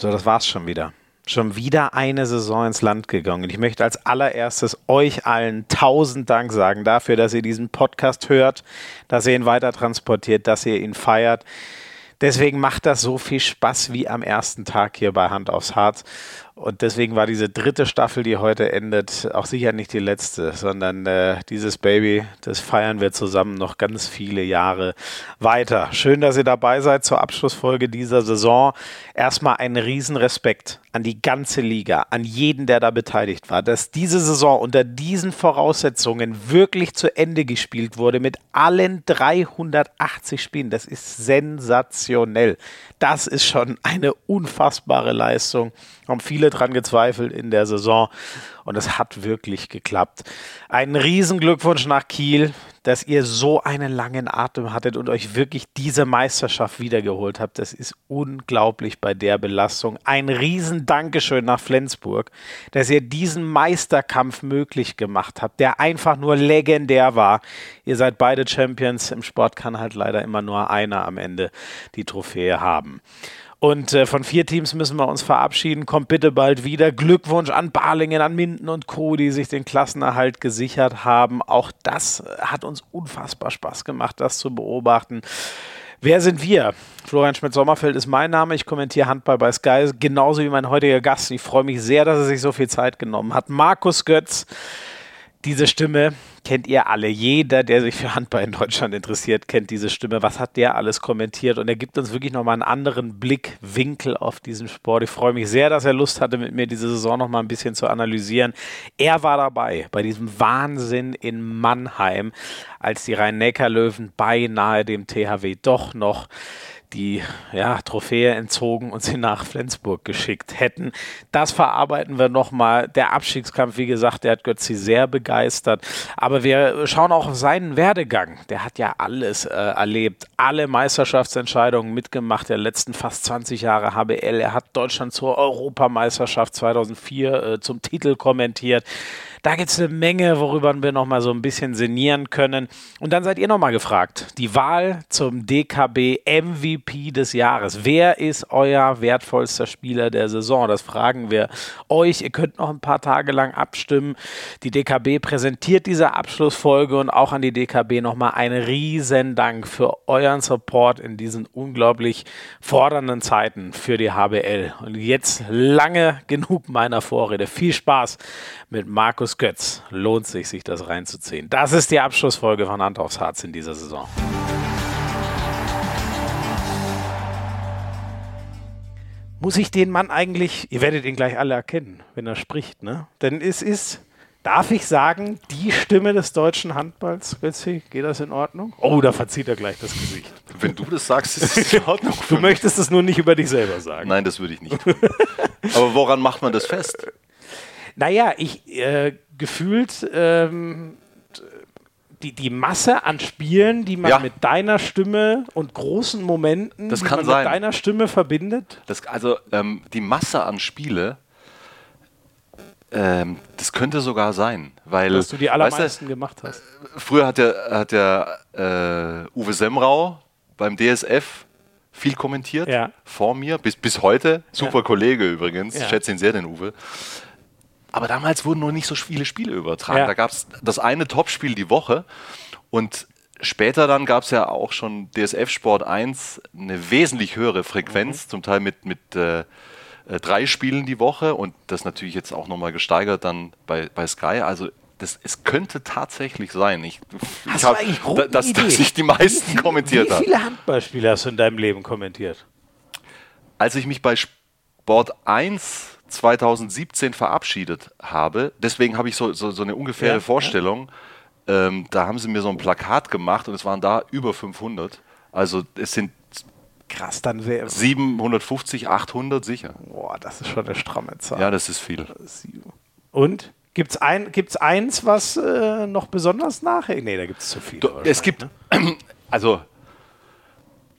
So, das war's schon wieder. Schon wieder eine Saison ins Land gegangen. Und ich möchte als allererstes euch allen tausend Dank sagen dafür, dass ihr diesen Podcast hört, dass ihr ihn weiter transportiert, dass ihr ihn feiert. Deswegen macht das so viel Spaß wie am ersten Tag hier bei Hand aufs Harz. Und deswegen war diese dritte Staffel, die heute endet, auch sicher nicht die letzte, sondern äh, dieses Baby, das feiern wir zusammen noch ganz viele Jahre weiter. Schön, dass ihr dabei seid zur Abschlussfolge dieser Saison. Erstmal einen Riesenrespekt an die ganze Liga, an jeden, der da beteiligt war, dass diese Saison unter diesen Voraussetzungen wirklich zu Ende gespielt wurde mit allen 380 Spielen. Das ist sensationell. Das ist schon eine unfassbare Leistung. Haben viele dran gezweifelt in der Saison und es hat wirklich geklappt. Einen riesen Glückwunsch nach Kiel, dass ihr so einen langen Atem hattet und euch wirklich diese Meisterschaft wiedergeholt habt. Das ist unglaublich bei der Belastung. Ein riesen Dankeschön nach Flensburg, dass ihr diesen Meisterkampf möglich gemacht habt, der einfach nur legendär war. Ihr seid beide Champions. Im Sport kann halt leider immer nur einer am Ende die Trophäe haben. Und äh, von vier Teams müssen wir uns verabschieden. Kommt bitte bald wieder. Glückwunsch an Balingen, an Minden und Co., die sich den Klassenerhalt gesichert haben. Auch das äh, hat uns unfassbar Spaß gemacht, das zu beobachten. Wer sind wir? Florian Schmidt-Sommerfeld ist mein Name. Ich kommentiere Handball bei Sky, genauso wie mein heutiger Gast. Ich freue mich sehr, dass er sich so viel Zeit genommen hat. Markus Götz diese Stimme kennt ihr alle. Jeder, der sich für Handball in Deutschland interessiert, kennt diese Stimme. Was hat der alles kommentiert? Und er gibt uns wirklich nochmal einen anderen Blickwinkel auf diesen Sport. Ich freue mich sehr, dass er Lust hatte, mit mir diese Saison nochmal ein bisschen zu analysieren. Er war dabei bei diesem Wahnsinn in Mannheim, als die Rhein-Neckar-Löwen beinahe dem THW doch noch die ja, Trophäe entzogen und sie nach Flensburg geschickt hätten. Das verarbeiten wir nochmal. Der Abstiegskampf, wie gesagt, der hat Götzi sehr begeistert. Aber wir schauen auch auf seinen Werdegang. Der hat ja alles äh, erlebt, alle Meisterschaftsentscheidungen mitgemacht der letzten fast 20 Jahre HBL. Er hat Deutschland zur Europameisterschaft 2004 äh, zum Titel kommentiert. Da gibt es eine Menge, worüber wir noch mal so ein bisschen sinnieren können. Und dann seid ihr noch mal gefragt. Die Wahl zum DKB MVP des Jahres. Wer ist euer wertvollster Spieler der Saison? Das fragen wir euch. Ihr könnt noch ein paar Tage lang abstimmen. Die DKB präsentiert diese Abschlussfolge und auch an die DKB noch mal einen riesen Dank für euren Support in diesen unglaublich fordernden Zeiten für die HBL. Und jetzt lange genug meiner Vorrede. Viel Spaß mit Markus Götz. Lohnt sich, sich das reinzuziehen. Das ist die Abschlussfolge von Hand aufs Harz in dieser Saison. Muss ich den Mann eigentlich, ihr werdet ihn gleich alle erkennen, wenn er spricht, ne? Denn es ist, darf ich sagen, die Stimme des deutschen Handballs, Götzi, geht das in Ordnung? Oh, da verzieht er gleich das Gesicht. Wenn du das sagst, ist es in Ordnung. Du möchtest es nur nicht über dich selber sagen. Nein, das würde ich nicht tun. Aber woran macht man das fest? Naja, ich äh, gefühlt ähm, die, die Masse an Spielen, die man Ja. mit deiner Stimme und großen Momenten, Das die man sein. mit deiner Stimme verbindet. Das, also ähm, die Masse an Spiele, ähm, das könnte sogar sein, weil Dass du die weißt allermeisten gemacht hast. du, früher hat der, hat der äh, Uwe Semrau beim DSF viel kommentiert Ja. vor mir, bis, bis heute. Super Ja. Kollege übrigens, Ja. ich schätze ihn sehr, den Uwe. Aber damals wurden noch nicht so viele Spiele übertragen. Ja. Da gab es das eine Topspiel die Woche und später dann gab es ja auch schon DSF Sport 1 eine wesentlich höhere Frequenz, Mhm. zum Teil mit, mit äh, äh, drei Spielen die Woche und das natürlich jetzt auch nochmal gesteigert dann bei, bei Sky. Also das, es könnte tatsächlich sein, ich, ich hab, da- dass, dass ich die meisten kommentiert Wie habe. viele Handballspiele hast du in deinem Leben kommentiert? Als ich mich bei Sport 1 2017 verabschiedet habe, deswegen habe ich so, so, so eine ungefähre Ja, Vorstellung, ähm, da haben sie mir so ein Plakat gemacht und es waren da über 500. Also es sind Krass, dann wäre. 750, 800 sicher. Boah, das ist schon eine stramme Zahl. Ja, das ist viel. Und? Gibt es ein, gibt's eins, was äh, noch besonders nachhängt? Nee, da gibt es zu viele. Du, es gibt, also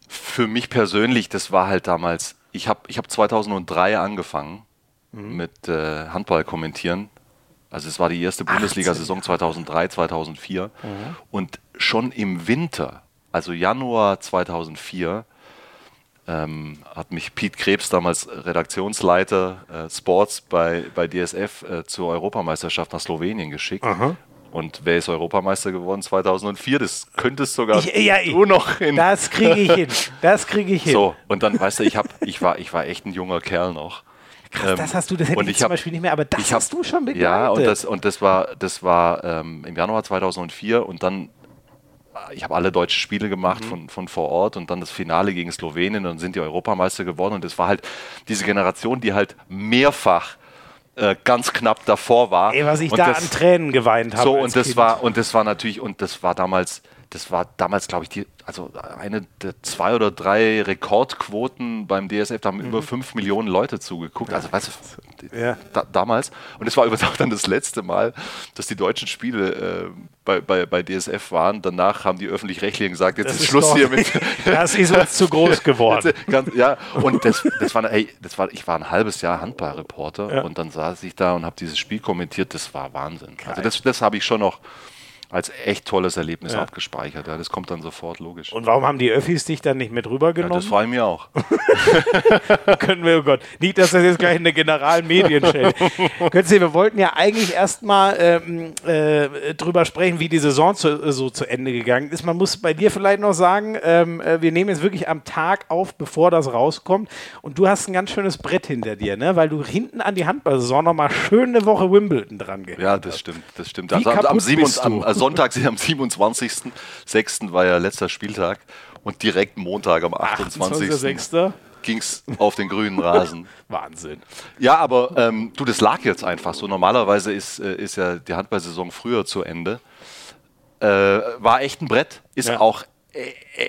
für mich persönlich, das war halt damals, ich habe ich hab 2003 angefangen mit äh, Handball kommentieren. Also es war die erste Bundesliga-Saison 2003, 2004. Und schon im Winter, also Januar 2004, ähm, hat mich Pete Krebs, damals Redaktionsleiter äh, Sports bei, bei DSF, äh, zur Europameisterschaft nach Slowenien geschickt. Aha. Und wer ist Europameister geworden 2004? Das könntest sogar Ich, ja, ich, du noch hin. Das kriege ich hin. Das kriege ich hin. So, und dann, weißt du, ich, hab, ich, war, ich war echt ein junger Kerl noch. Krass, das hast du, das hätte ich, ich zum hab- Beispiel nicht mehr, aber das hab- hast du schon begleitet. Ja, und das, und das war, das war ähm, im Januar 2004 und dann, äh, ich habe alle deutschen Spiele Mhm. gemacht von, von vor Ort und dann das Finale gegen Slowenien und dann sind die Europameister geworden und das war halt diese Generation, die halt mehrfach äh, ganz knapp davor war. Ey, was ich und da das, an Tränen geweint habe. so, und das Kind. war, und das war natürlich, und das war damals, das war damals, glaube ich, die, also eine der zwei oder drei Rekordquoten beim DSF, da haben Mhm. über fünf Millionen Leute zugeguckt. Also, weißt du, Ja. da, damals. Und es war übrigens auch dann das letzte Mal, dass die deutschen Spiele äh, bei, bei, bei DSF waren. Danach haben die Öffentlich-Rechtlichen gesagt, jetzt Das ist ist Schluss doch- hier mit. Das ist uns zu groß geworden. Ganz, ja, und das, das war, hey, das war, ich war ein halbes Jahr Handballreporter Ja. und dann saß ich da und habe dieses Spiel kommentiert. Das war Wahnsinn. Also das, das habe ich schon noch als echt tolles Erlebnis Ja. abgespeichert. Ja, das kommt dann sofort logisch. Und warum haben die Öffis dich dann nicht mit ja, rübergenommen? das freue ich mir auch. können wir, oh Gott, nicht, dass das jetzt gleich eine Generalmedienstelle Götze, wir wollten ja eigentlich erstmal ähm, äh, drüber sprechen, wie die Saison zu, so zu Ende gegangen ist. Man muss bei dir vielleicht noch sagen, ähm, äh, wir nehmen jetzt wirklich am Tag auf, bevor das rauskommt. Und du hast ein ganz schönes Brett hinter dir, ne? weil du hinten an die Handball-Saison nochmal schön eine Woche Wimbledon dran gehst. Ja, das stimmt, das stimmt. Wie Also am, am, kaputt 7, bist am du? Sonntag, am 27.06. war ja letzter Spieltag und direkt Montag am 28. 28.06. ging es auf den grünen Rasen. Wahnsinn. Ja, aber ähm, du, das lag jetzt einfach so. Normalerweise ist, äh, ist ja die Handballsaison früher zu Ende. Äh, war echt ein Brett, ist Ja. auch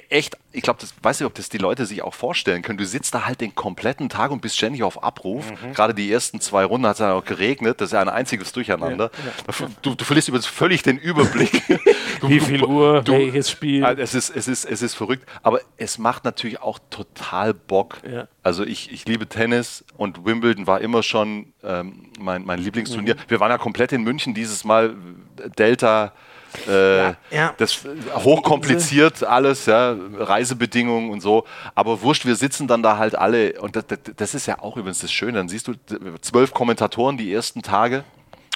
echt, ich glaube, das weiß nicht, ob das die Leute sich auch vorstellen können. Du sitzt da halt den kompletten Tag und bist ständig auf Abruf. Mhm. Gerade die ersten zwei Runden hat es ja auch geregnet. Das ist ja ein einziges Durcheinander. Du, du verlierst übrigens völlig den Überblick. Du- Wie viel Uhr, du- welches Spiel? Also es, ist, es, ist, es ist verrückt, aber es macht natürlich auch total Bock. Ja. Also ich, ich liebe Tennis und Wimbledon war immer schon ähm, mein, mein Lieblingsturnier. Mhm. Wir waren ja komplett in München dieses Mal, Delta, äh, ja. das hochkompliziert alles, ja, Reisebedingungen und so. Aber wurscht, wir sitzen dann da halt alle und das, das, das ist ja auch übrigens das Schöne. Dann siehst du zwölf Kommentatoren die ersten Tage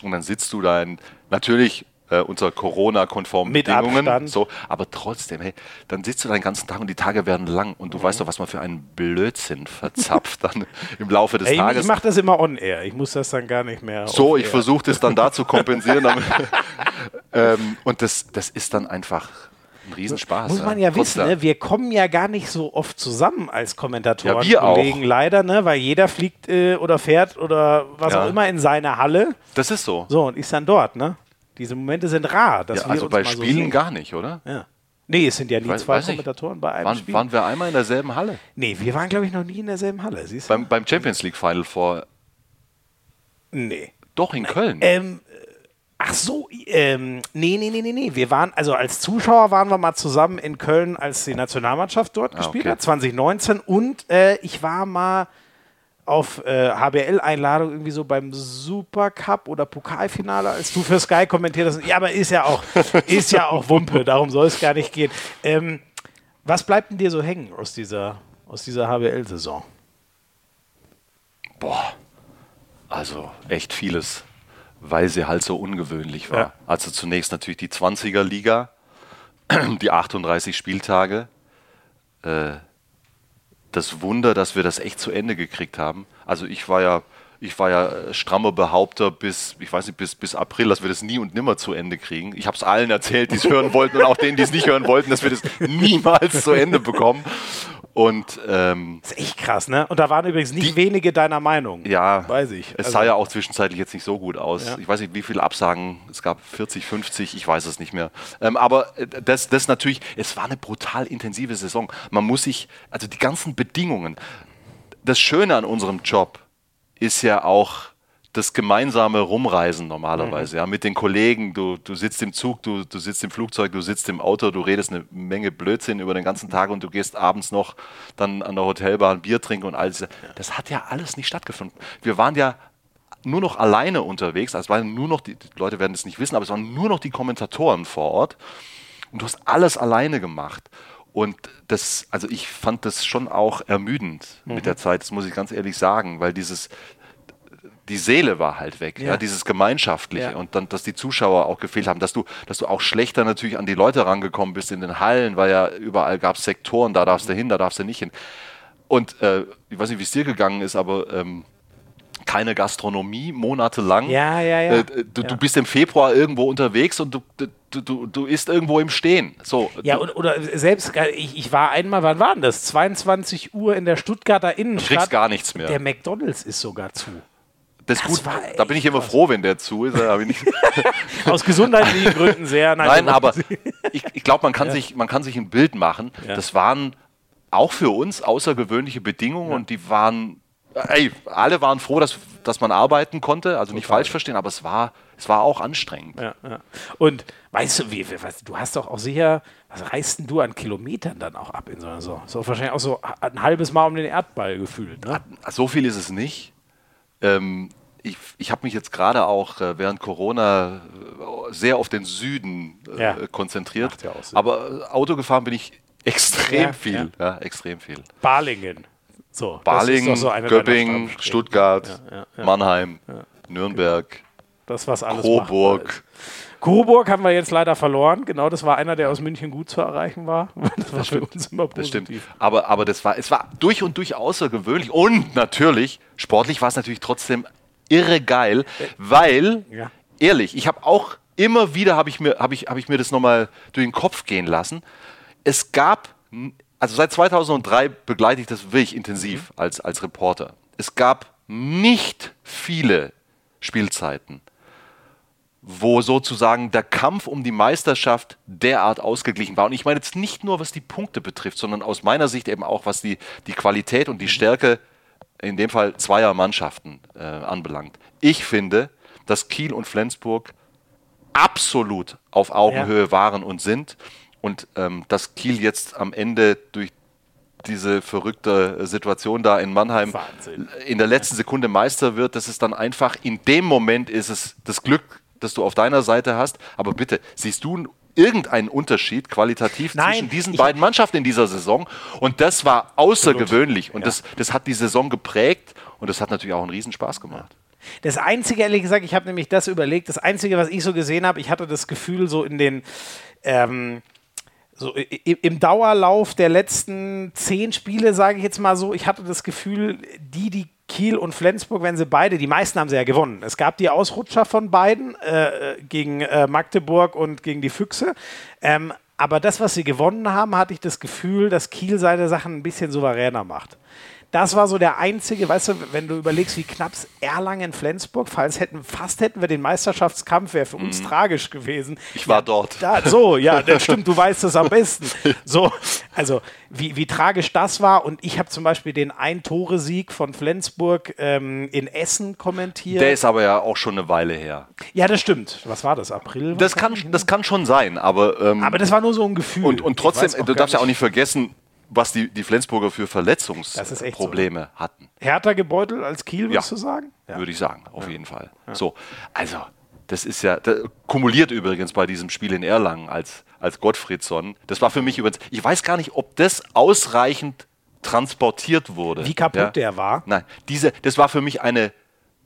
und dann sitzt du da in, natürlich äh, unter Corona-konformen Bedingungen. Abstand. So, aber trotzdem, hey, dann sitzt du da den ganzen Tag und die Tage werden lang und du weißt doch, was man für einen Blödsinn verzapft dann im Laufe des Ey, Tages. ich mache das immer on-air. Ich muss das dann gar nicht mehr. So, ich versuche das dann da zu kompensieren. damit- ähm, und das, das ist dann einfach ein Riesenspaß. Muss man ja Kurz wissen, ne? wir kommen ja gar nicht so oft zusammen als Kommentatoren. Ja, wir auch. Kollegen leider, ne? weil jeder fliegt äh, oder fährt oder was Ja. auch immer in seine Halle. Das ist so. So, und ist dann dort. Ne? Diese Momente sind rar. Dass Ja, also bei so Spielen sehen. gar nicht, oder? Ja. Nee, es sind ja nie Weiß- zwei weiß. Kommentatoren bei einem Waren, Spiel. waren wir einmal in derselben Halle? nee, wir waren, glaube ich, noch nie in derselben Halle. Siehst du? Beim, beim Champions League Final vor. nee. Doch, in Köln. Ähm, ach so, ähm, nee, nee, nee, nee, nee. Wir waren, also als Zuschauer waren wir mal zusammen in Köln, als die Nationalmannschaft dort gespielt okay. hat, 2019. Und äh, ich war mal auf äh, HBL-Einladung irgendwie so beim Supercup oder Pokalfinale, als du für Sky kommentiert hast. Ja, aber ist ja auch, ist ja auch Wumpe, darum soll es gar nicht gehen. Ähm, was bleibt denn dir so hängen aus dieser, aus dieser HBL-Saison? Boah, also echt vieles, weil sie halt so ungewöhnlich war. Ja. Also zunächst natürlich die 20er Liga, die 38 Spieltage. Äh, das Wunder, dass wir das echt zu Ende gekriegt haben. Also ich war ja, ich war ja äh, strammer Behaupter bis, ich weiß nicht, bis, bis April, dass wir das nie und nimmer zu Ende kriegen. Ich habe es allen erzählt, die es hören wollten und auch denen, die es nicht hören wollten, dass wir das niemals zu Ende bekommen. Und ähm, Das ist echt krass, ne? Und da waren übrigens nicht wenige deiner Meinung. ja, Weiß ich. Es Also- sah ja auch zwischenzeitlich jetzt nicht so gut aus. Ja. Ich weiß nicht, wie viele Absagen. Es gab 40, 50, ich weiß es nicht mehr. Ähm, aber äh, das, das natürlich, es war eine brutal intensive Saison. Man muss sich, also die ganzen Bedingungen. Das Schöne an unserem Job ist ja auch das gemeinsame Rumreisen normalerweise, ja, mit den Kollegen. Du, du sitzt im Zug, du, du sitzt im Flugzeug, du sitzt im Auto, du redest eine Menge Blödsinn über den ganzen Tag und du gehst abends noch dann an der Hotelbar ein Bier trinken und alles. Das hat ja alles nicht stattgefunden. Wir waren ja nur noch alleine unterwegs, also es waren nur noch, die, die Leute werden es nicht wissen, aber es waren nur noch die Kommentatoren vor Ort und du hast alles alleine gemacht. Und das, also ich fand das schon auch ermüdend mhm. mit der Zeit, das muss ich ganz ehrlich sagen, weil dieses, die Seele war halt weg, ja, ja dieses Gemeinschaftliche ja. und dann, dass die Zuschauer auch gefehlt haben, dass du, dass du auch schlechter natürlich an die Leute rangekommen bist in den Hallen, weil ja überall gab es Sektoren, da darfst du hin, da darfst du nicht hin. Und äh, ich weiß nicht, wie es dir gegangen ist, aber ähm, keine Gastronomie monatelang. Ja, ja, ja. Äh, du, ja. du, bist im Februar irgendwo unterwegs und du, du, du, du isst irgendwo im Stehen. So, ja, und, oder selbst, ich, ich war einmal, wann war denn das? 22 Uhr in der Stuttgarter Innenstadt. Du kriegst gar nichts mehr. Der McDonalds ist sogar zu. Das, das gut, da bin ich immer froh, wenn der zu ist. Aus gesundheitlichen Gründen sehr. Nein, Nein aber ich, ich glaube, man, kann ja. sich, man kann sich ein Bild machen. Ja. Das waren auch für uns außergewöhnliche Bedingungen ja. und die waren, ey, alle waren froh, dass, dass man arbeiten konnte. Also nicht Total. falsch verstehen, aber es war, es war auch anstrengend. Ja, und weißt du, wie, was, du hast doch auch sicher, was reißt denn du an Kilometern dann auch ab in so einer Saison? So wahrscheinlich auch so ein halbes Mal um den Erdball gefühlt. Ne? So viel ist es nicht. Ähm, ich, ich habe mich jetzt gerade auch äh, während Corona äh, sehr auf den Süden äh, ja. konzentriert. Ja aber Auto gefahren bin ich extrem ja, viel. Ja. extrem viel. Balingen. So, Balingen, so Göppingen, Stuttgart, Mannheim, Nürnberg, das was alles Coburg. Coburg haben wir jetzt leider verloren. Genau, das war einer, der aus München gut zu erreichen war. Das war das für uns immer positiv. Das stimmt. Aber, aber das war, es war durch und durch außergewöhnlich. Und natürlich, sportlich war es natürlich trotzdem irre geil, weil, ja. ehrlich, ich habe auch immer wieder, habe ich, mir, hab ich, hab ich mir das nochmal durch den Kopf gehen lassen. Es gab, also seit 2003 begleite ich das wirklich intensiv mhm. als, als Reporter. Es gab nicht viele Spielzeiten, wo sozusagen der Kampf um die Meisterschaft derart ausgeglichen war. Und ich meine jetzt nicht nur, was die Punkte betrifft, sondern aus meiner Sicht eben auch, was die, die Qualität und die Stärke, in dem Fall zweier Mannschaften, äh, anbelangt. Ich finde, dass Kiel und Flensburg absolut auf Augenhöhe ja. waren und sind. Und ähm, dass Kiel jetzt am Ende durch diese verrückte Situation da in Mannheim Wahnsinn. in der letzten Sekunde Meister wird, das ist dann einfach, in dem Moment ist es das Glück das du auf deiner Seite hast. Aber bitte, siehst du irgendeinen Unterschied qualitativ Nein, zwischen diesen beiden Mannschaften in dieser Saison? Und das war außergewöhnlich. Und ja. das, das hat die Saison geprägt und das hat natürlich auch einen Riesenspaß gemacht. Das Einzige, ehrlich gesagt, ich habe nämlich das überlegt, das Einzige, was ich so gesehen habe, ich hatte das Gefühl, so in den ähm, so im Dauerlauf der letzten zehn Spiele, sage ich jetzt mal so, ich hatte das Gefühl, die, die Kiel und Flensburg, wenn sie beide, die meisten haben sie ja gewonnen. Es gab die Ausrutscher von beiden äh, gegen äh, Magdeburg und gegen die Füchse. Ähm, aber das, was sie gewonnen haben, hatte ich das Gefühl, dass Kiel seine Sachen ein bisschen souveräner macht. Das war so der einzige, weißt du, wenn du überlegst, wie knapp Erlangen-Flensburg, falls hätten, fast hätten wir den Meisterschaftskampf, wäre für uns mhm. tragisch gewesen. Ich war ja, dort. Da, so, ja, das stimmt, du weißt es am besten. So, also wie, wie tragisch das war. Und ich habe zum Beispiel den Ein-Tore-Sieg von Flensburg ähm, in Essen kommentiert. Der ist aber ja auch schon eine Weile her. Ja, das stimmt. Was war das? April? Das kann, das kann schon sein, aber. Ähm, aber das war nur so ein Gefühl. Und, und trotzdem, du darfst ja auch nicht vergessen, was die, die Flensburger für Verletzungsprobleme so. hatten. Härter gebeutelt als Kiel, würdest ja, du sagen? Ja. Würde ich sagen, auf ja. jeden Fall. So, also, das ist ja, das kumuliert übrigens bei diesem Spiel in Erlangen als, als Gottfriedsson. Das war für mich übrigens, ich weiß gar nicht, ob das ausreichend transportiert wurde. Wie kaputt der war? Nein, diese, das war für mich eine,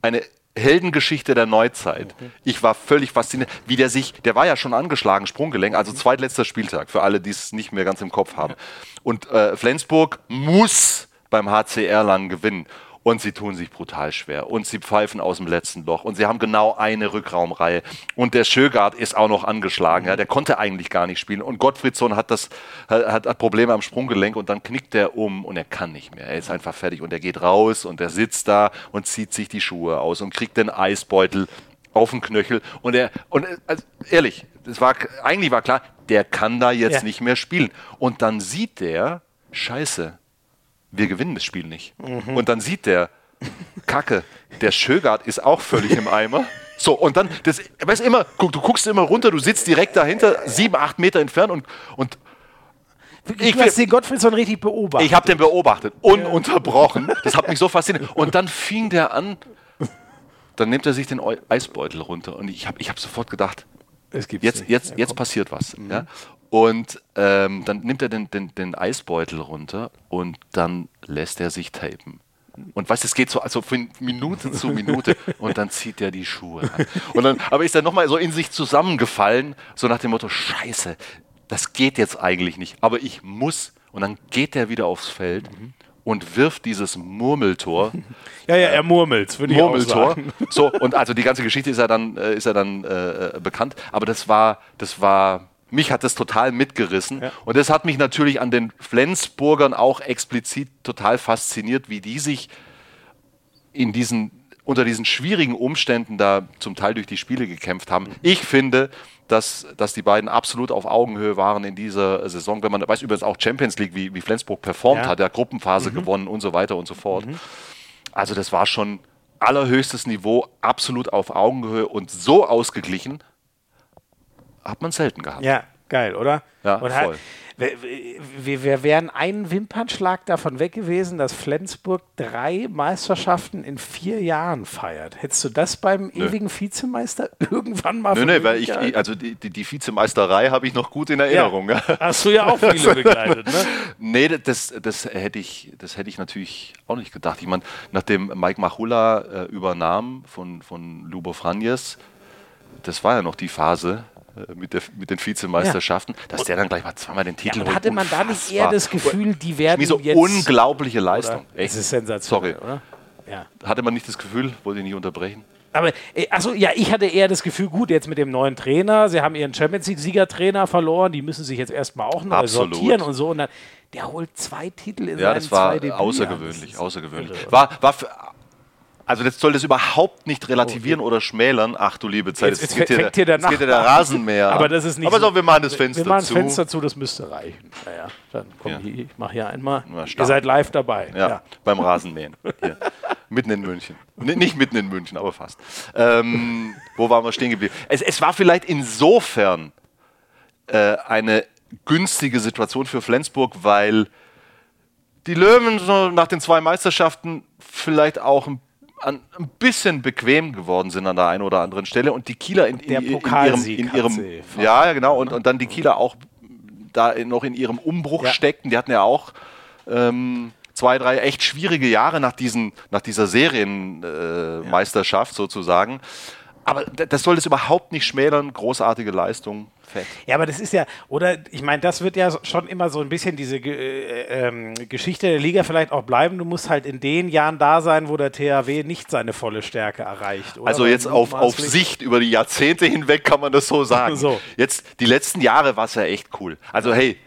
eine Heldengeschichte der Neuzeit. Ich war völlig fasziniert, wie der sich, der war ja schon angeschlagen, Sprunggelenk, also zweitletzter Spieltag, für alle, die es nicht mehr ganz im Kopf haben. Und äh, Flensburg muss beim HCR lang gewinnen und sie tun sich brutal schwer. Und sie pfeifen aus dem letzten Loch. Und sie haben genau eine Rückraumreihe. Und der Schögard ist auch noch angeschlagen, ja, der konnte eigentlich gar nicht spielen. Und Gottfriedsson hat das hat, hat Probleme am Sprunggelenk. Und dann knickt er um und er kann nicht mehr, er ist einfach fertig. Und er geht raus und er sitzt da und zieht sich die Schuhe aus und kriegt den Eisbeutel auf den Knöchel. Und er und also, ehrlich, das war eigentlich war klar, der kann da jetzt ja. nicht mehr spielen. Und dann sieht der Scheiße, wir gewinnen das Spiel nicht. Mhm. Und dann sieht der, Kacke, der Schögard ist auch völlig im Eimer. So, und dann, das, weißt immer, guck, du guckst immer runter, du sitzt direkt dahinter, sieben, acht Meter entfernt und, und ich hast den Gottfriedson richtig beobachtet. Ich habe den beobachtet, ununterbrochen. Das hat mich so fasziniert. Und dann fing der an, dann nimmt er sich den Eisbeutel runter und ich habe ich hab sofort gedacht, Es gibt's jetzt, nicht. jetzt, jetzt passiert was. Ja? Und ähm, dann nimmt er den, den, den Eisbeutel runter und dann lässt er sich tapen. Und weißt du, es geht so also von Minute zu Minute und dann zieht er die Schuhe an. Und dann, aber ist er nochmal so in sich zusammengefallen, so nach dem Motto, scheiße, das geht jetzt eigentlich nicht, aber ich muss. Und dann geht er wieder aufs Feld und wirft dieses Murmeltor Ja, ja, er murmelt, würde ich auch Murmeltor. sagen. So, und also die ganze Geschichte ist ja dann, äh, ist ja dann äh, bekannt. Aber das war, das war, mich hat das total mitgerissen. Ja. Und das hat mich natürlich an den Flensburgern auch explizit total fasziniert, wie die sich in diesen, unter diesen schwierigen Umständen da zum Teil durch die Spiele gekämpft haben. Ich finde, dass, dass die beiden absolut auf Augenhöhe waren in dieser Saison. Wenn man weiß übrigens auch Champions League, wie, wie Flensburg performt Ja. hat, der Gruppenphase gewonnen und so weiter und so fort. Also das war schon allerhöchstes Niveau, absolut auf Augenhöhe und so ausgeglichen hat man selten gehabt. Ja, geil, oder? Ja, Und voll. wir, wir, wir wären einen Wimpernschlag davon weg gewesen, dass Flensburg drei Meisterschaften in vier Jahren feiert. Hättest du das beim ewigen Vizemeister irgendwann mal Nö, nö, weil ich, also die, die, die Vizemeisterei habe ich noch gut in Erinnerung. Ja. Hast du ja auch viele begleitet, ne? Nee, das, das, hätte ich, das hätte ich natürlich auch nicht gedacht. Ich meine, nachdem Mike Machula äh, übernahm von, von Lubo Franjes, das war ja noch die Phase mit, der, mit den Vizemeisterschaften, dass der dann gleich mal zweimal den Titel Und holt. hatte man da nicht eher das Gefühl, die werden so jetzt... unglaubliche Leistung. Oder? Das ist sensationell, Sorry. oder? Ja. Hatte man nicht das Gefühl, wollte ich nicht unterbrechen? Aber, äh, also ja, ich hatte eher das Gefühl, gut, jetzt mit dem neuen Trainer, sie haben ihren Champions League-Siegertrainer verloren, die müssen sich jetzt erstmal auch neu Absolut. sortieren und so. Und dann, der holt zwei Titel in Ja, seinen das war zwei außergewöhnlich, Das ist außergewöhnlich. oder? War, war für, also das soll das überhaupt nicht relativieren oder schmälern. Ach du liebe Zeit, Jetzt- jetzt fängt hier der jetzt geht hier der. Rasenmäher. Aber das ist nicht Aber so- so, wir machen das Fenster Wir machen das zu. Fenster zu, das müsste reichen. Naja, dann komm, Ja. hier, ich mache hier einmal. Na, Ihr seid live dabei. Ja, beim Rasenmähen. Hier. mitten in München. N nicht mitten in München, aber fast. Ähm, wo waren wir stehen geblieben? Es, es war vielleicht insofern äh, eine günstige Situation für Flensburg, weil die Löwen so nach den zwei Meisterschaften vielleicht auch ein, an, ein bisschen bequem geworden sind an der einen oder anderen Stelle und die Kieler in, in, Der in ihrem, in ihrem ja ja, genau und, und dann die Kieler auch da in- noch in ihrem Umbruch Ja. steckten. Die hatten ja auch ähm, zwei, drei echt schwierige Jahre nach, diesen, nach dieser Serienmeisterschaft äh, Meisterschaft sozusagen. Aber das soll das überhaupt nicht schmälern. Großartige Leistung, fett. Ja, aber das ist ja, oder ich meine, das wird ja schon immer so ein bisschen diese äh, ähm, Geschichte der Liga vielleicht auch bleiben. Du musst halt in den Jahren da sein, wo der THW nicht seine volle Stärke erreicht. Oder? Also jetzt auf, auf Sicht über die Jahrzehnte hinweg kann man das so sagen. So. Jetzt die letzten Jahre war es ja echt cool. Also hey,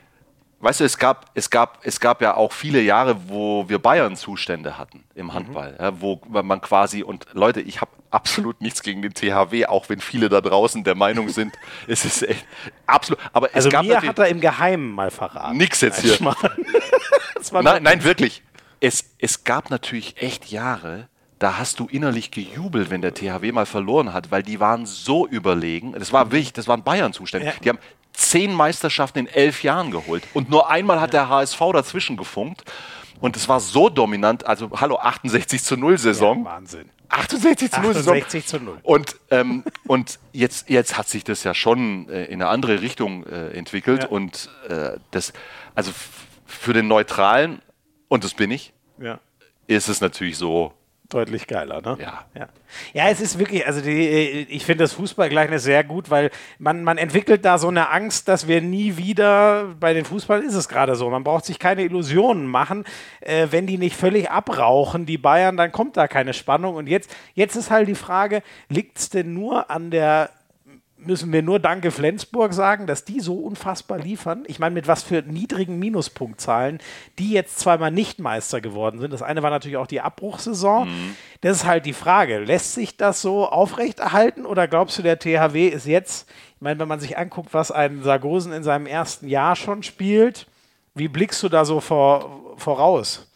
weißt du, es gab, es gab, es gab ja auch viele Jahre, wo wir Bayern-Zustände hatten im Handball, ja, wo man quasi und Leute, ich habe absolut nichts gegen den THW, auch wenn viele da draußen der Meinung sind, es ist echt absolut. Aber es Also gab mir hat er im Geheimen mal verraten. nix jetzt hier. Nein, nein, wirklich. Es, es gab natürlich echt Jahre, da hast du innerlich gejubelt, wenn der THW mal verloren hat, weil die waren so überlegen. Das war wirklich, das waren Bayern-Zustände. Ja. Die haben zehn Meisterschaften in elf Jahren geholt. Und nur einmal hat der HSV dazwischen gefunkt. Und es war so dominant, also hallo, 68 zu 0 Saison. Wahnsinn. 68 zu 0 Saison. 68 zu 0. Und, ähm, und jetzt, jetzt hat sich das ja schon äh, in eine andere Richtung äh, entwickelt. Ja. Und äh, das, also für den Neutralen, und das bin ich, Ja. ist es natürlich so, Deutlich geiler, ne? Ja. Ja, ja es ist wirklich, also die, ich finde das Fußballgleichnis sehr gut, weil man, man entwickelt da so eine Angst, dass wir nie wieder, bei den Fußball ist es gerade so, man braucht sich keine Illusionen machen. Äh, wenn die nicht völlig abrauchen, die Bayern, dann kommt da keine Spannung. Und jetzt, jetzt ist halt die Frage, liegt es denn nur an der müssen wir nur Danke Flensburg sagen, dass die so unfassbar liefern. Ich meine, mit was für niedrigen Minuspunktzahlen die jetzt zweimal nicht Meister geworden sind. Das eine war natürlich auch die Abbruchsaison. Das ist halt die Frage. Lässt sich das so aufrechterhalten oder glaubst du, der THW ist jetzt, ich meine, wenn man sich anguckt, was ein Sargosen in seinem ersten Jahr schon spielt, wie blickst du da so vor, voraus?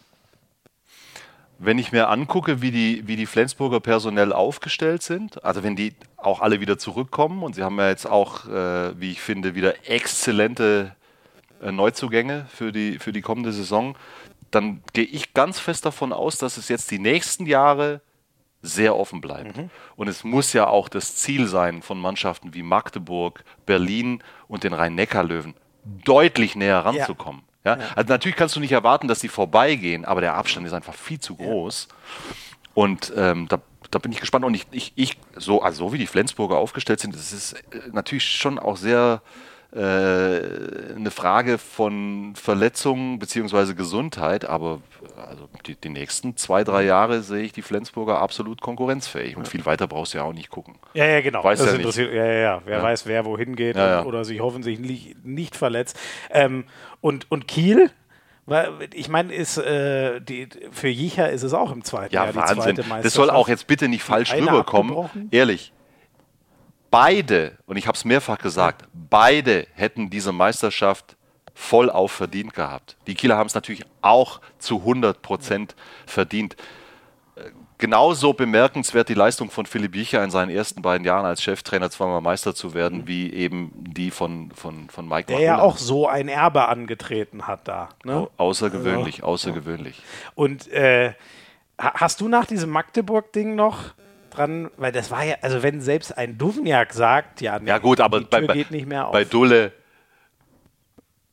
Wenn ich mir angucke, wie die, wie die Flensburger personell aufgestellt sind, also wenn die auch alle wieder zurückkommen und sie haben ja jetzt auch, äh, wie ich finde, wieder exzellente äh, Neuzugänge für die, für die kommende Saison, dann gehe ich ganz fest davon aus, dass es jetzt die nächsten Jahre sehr offen bleibt. Mhm. Und es muss ja auch das Ziel sein von Mannschaften wie Magdeburg, Berlin und den Rhein-Neckar-Löwen, deutlich näher ranzukommen. Ja. Ja? Also natürlich kannst du nicht erwarten, dass die vorbeigehen, aber der Abstand ist einfach viel zu groß. Und ähm, da, da, bin ich gespannt. Und ich, ich, ich so, also so wie die Flensburger aufgestellt sind, das ist äh, natürlich schon auch sehr äh, eine Frage von Verletzungen bzw. Gesundheit, aber also die, die, nächsten zwei, drei Jahre sehe ich die Flensburger absolut konkurrenzfähig und viel weiter brauchst du ja auch nicht gucken. Ja, ja, genau. Weiß das ja, nicht. Ja, ja, ja. Wer ja. weiß, wer wohin geht ja, oder sich hoffentlich nicht, nicht verletzt. Ähm, und, und Kiel, ich meine, ist äh, die, für Jicher ist es auch im zweiten ja, Jahr Wahnsinn. die zweite Meisterschaft. Das soll auch jetzt bitte nicht falsch rüberkommen. Ehrlich, beide, und ich habe es mehrfach gesagt, beide hätten diese Meisterschaft voll auf verdient gehabt. Die Kieler haben es natürlich auch zu 100 Prozent verdient. Genauso bemerkenswert die Leistung von Philipp Jicher in seinen ersten beiden Jahren als Cheftrainer zweimal Meister zu werden, wie eben die von, von, von Mike Der Mahula. ja auch so ein Erbe angetreten hat da. Ne? Außergewöhnlich, ja. außergewöhnlich. Und äh, hast du nach diesem Magdeburg-Ding noch dran, weil das war ja, also wenn selbst ein Duvniak sagt, ja, nee, ja gut, aber bei, geht nicht mehr auf. bei Dulle.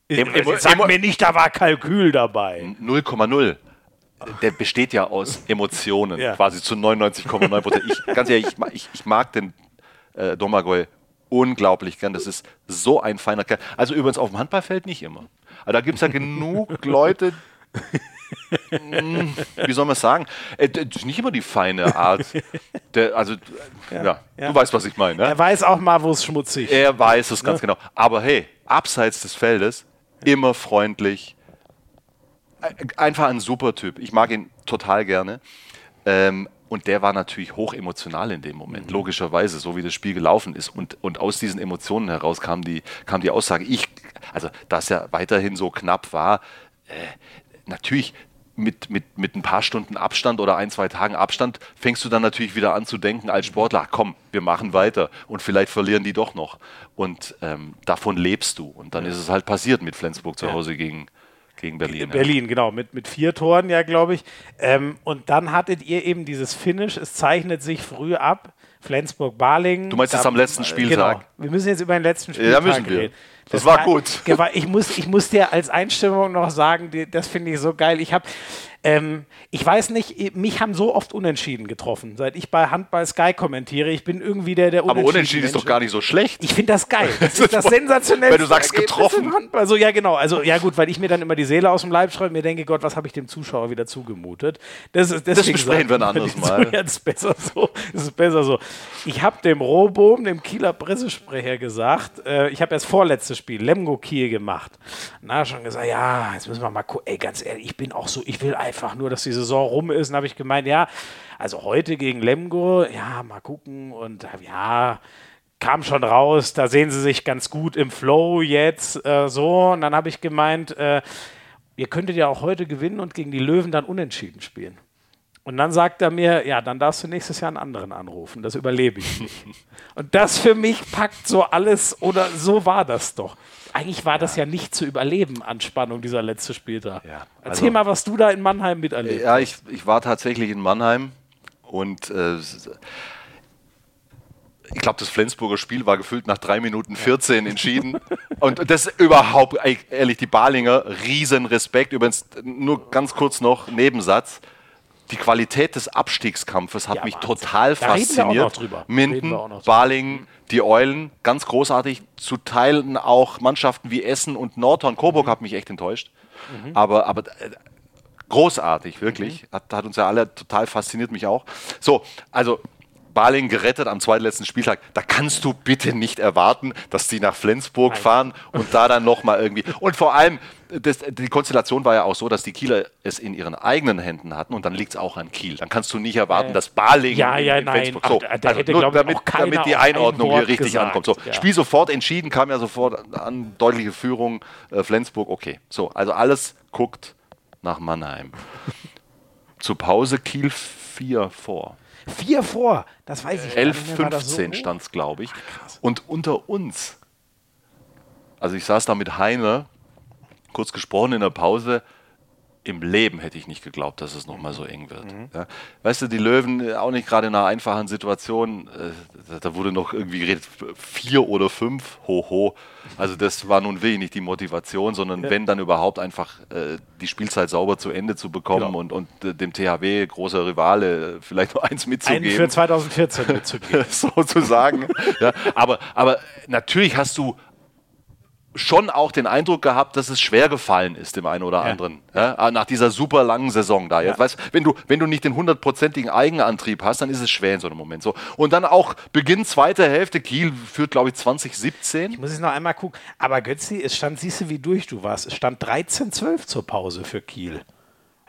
Em, em, sag mir nicht, da war Kalkül dabei. 0,0. Der besteht ja aus Emotionen, ja. quasi zu 99,9 Prozent. Ich, ganz ehrlich, ich, ich, ich mag den äh, Domagoj unglaublich gern. Das ist so ein feiner Kerl. Also übrigens auf dem Handballfeld nicht immer. Aber da gibt es ja genug Leute, wie soll man sagen? Äh, das ist nicht immer die feine Art. Der, also, ja, ja, ja, du weißt, was ich meine. Ne? Er weiß auch mal, wo es schmutzig ist. Er weiß es ganz genau. Aber hey, abseits des Feldes, immer freundlich. Einfach ein super Typ. Ich mag ihn total gerne. Ähm, und der war natürlich hoch emotional in dem Moment, mhm. logischerweise, so wie das Spiel gelaufen ist. Und, und aus diesen Emotionen heraus kam die, kam die Aussage, ich, also dass er weiterhin so knapp war, äh, natürlich mit, mit, mit ein paar Stunden Abstand oder ein, zwei Tagen Abstand fängst du dann natürlich wieder an zu denken als Sportler, komm, wir machen weiter und vielleicht verlieren die doch noch. Und ähm, davon lebst du. Und dann ja. ist es halt passiert mit Flensburg zu Hause gegen, gegen Berlin. Berlin, ja. genau, mit, mit vier Toren, ja, glaube ich. Ähm, und dann hattet ihr eben dieses Finish, es zeichnet sich früh ab. Flensburg-Balingen. Du meinst jetzt am letzten Spieltag? Genau. Wir müssen jetzt über den letzten Spieltag ja, müssen wir. reden. Das, das war gut. Ich muss, ich muss dir als Einstimmung noch sagen, das finde ich so geil. Ich habe ähm, ich weiß nicht, mich haben so oft Unentschieden getroffen, seit ich bei Handball Sky kommentiere. Ich bin irgendwie der, der Unentschieden. Aber Unentschieden ist doch gar nicht so schlecht. Ich finde das geil. Das ist das sensationell. Wenn du sagst getroffen. Also ja, genau. Also ja gut, weil ich mir dann immer die Seele aus dem Leib schreibe und mir denke, Gott, was habe ich dem Zuschauer wieder zugemutet? Das, ist, das besprechen wir ein anderes Mal. Das ist besser so. Das ist besser so. Ich habe dem Roboom, dem Kieler Pressesprecher, gesagt, äh, ich habe erst vorletztes Spiel, Lemgo Kiel gemacht. Na, schon gesagt, ja, jetzt müssen wir mal gucken. Ey, ganz ehrlich, ich bin auch so, ich will einfach nur, dass die Saison rum ist. Und habe ich gemeint, ja, also heute gegen Lemgo, ja, mal gucken. Und ja, kam schon raus, da sehen sie sich ganz gut im Flow jetzt äh, so. Und dann habe ich gemeint, äh, ihr könntet ja auch heute gewinnen und gegen die Löwen dann unentschieden spielen. Und dann sagt er mir, ja, dann darfst du nächstes Jahr einen anderen anrufen, das überlebe ich nicht. und das für mich packt so alles, oder so war das doch. Eigentlich war ja. das ja nicht zu überleben, Anspannung dieser letzte Spieltag. Ja. Also, Erzähl mal, was du da in Mannheim miterlebt Ja, ich, ich war tatsächlich in Mannheim und äh, ich glaube, das Flensburger Spiel war gefüllt nach drei Minuten 14 entschieden. Und das überhaupt, ehrlich, die Balinger, riesen Respekt. Übrigens, nur ganz kurz noch, Nebensatz die Qualität des Abstiegskampfes hat ja, mich Wahnsinn. total da fasziniert. Minden, Balingen, die Eulen, ganz großartig. Zu Teilen auch Mannschaften wie Essen und Nordhorn. Coburg mhm. hat mich echt enttäuscht. Mhm. Aber, aber äh, großartig, wirklich. Mhm. Hat, hat uns ja alle total fasziniert, mich auch. So, also Baling gerettet am zweitletzten Spieltag. Da kannst du bitte nicht erwarten, dass die nach Flensburg Nein. fahren und da dann nochmal irgendwie. Und vor allem, das, die Konstellation war ja auch so, dass die Kieler es in ihren eigenen Händen hatten und dann liegt es auch an Kiel. Dann kannst du nicht erwarten, dass Baling ja, ja, in, in Flensburg. So, Ach, also hätte, nur, damit, damit, die Einordnung hier richtig gesagt, ankommt. So, ja. Spiel sofort entschieden, kam ja sofort an deutliche Führung. Äh, Flensburg, okay. So, also alles guckt nach Mannheim. Zu Pause Kiel 4 vor. Vier vor, das weiß ich 11, nicht 15 so stand es, glaube ich. Ach, und unter uns, also ich saß da mit Heine, kurz gesprochen in der Pause, im Leben hätte ich nicht geglaubt, dass es nochmal so eng wird. Mhm. Ja. Weißt du, die Löwen äh, auch nicht gerade in einer einfachen Situation. Äh, da wurde noch irgendwie geredet, vier oder fünf, ho, ho. Also das war nun wenig die Motivation, sondern ja. wenn dann überhaupt einfach äh, die Spielzeit sauber zu Ende zu bekommen genau. und, und äh, dem THW, großer Rivale, vielleicht noch eins mitzugeben. Einen für 2014 mitzugeben. sozusagen. ja. aber, aber natürlich hast du schon auch den Eindruck gehabt, dass es schwer gefallen ist dem einen oder anderen. Ja. Ja, nach dieser super langen Saison da. Jetzt, ja. weißt, wenn, du, wenn du nicht den hundertprozentigen Eigenantrieb hast, dann ist es schwer in so einem Moment. So. Und dann auch Beginn zweite Hälfte. Kiel führt, glaube ich, 2017. Ich muss jetzt noch einmal gucken. Aber Götzi, es stand, siehst du, wie durch du warst. Es stand 13-12 zur Pause für Kiel.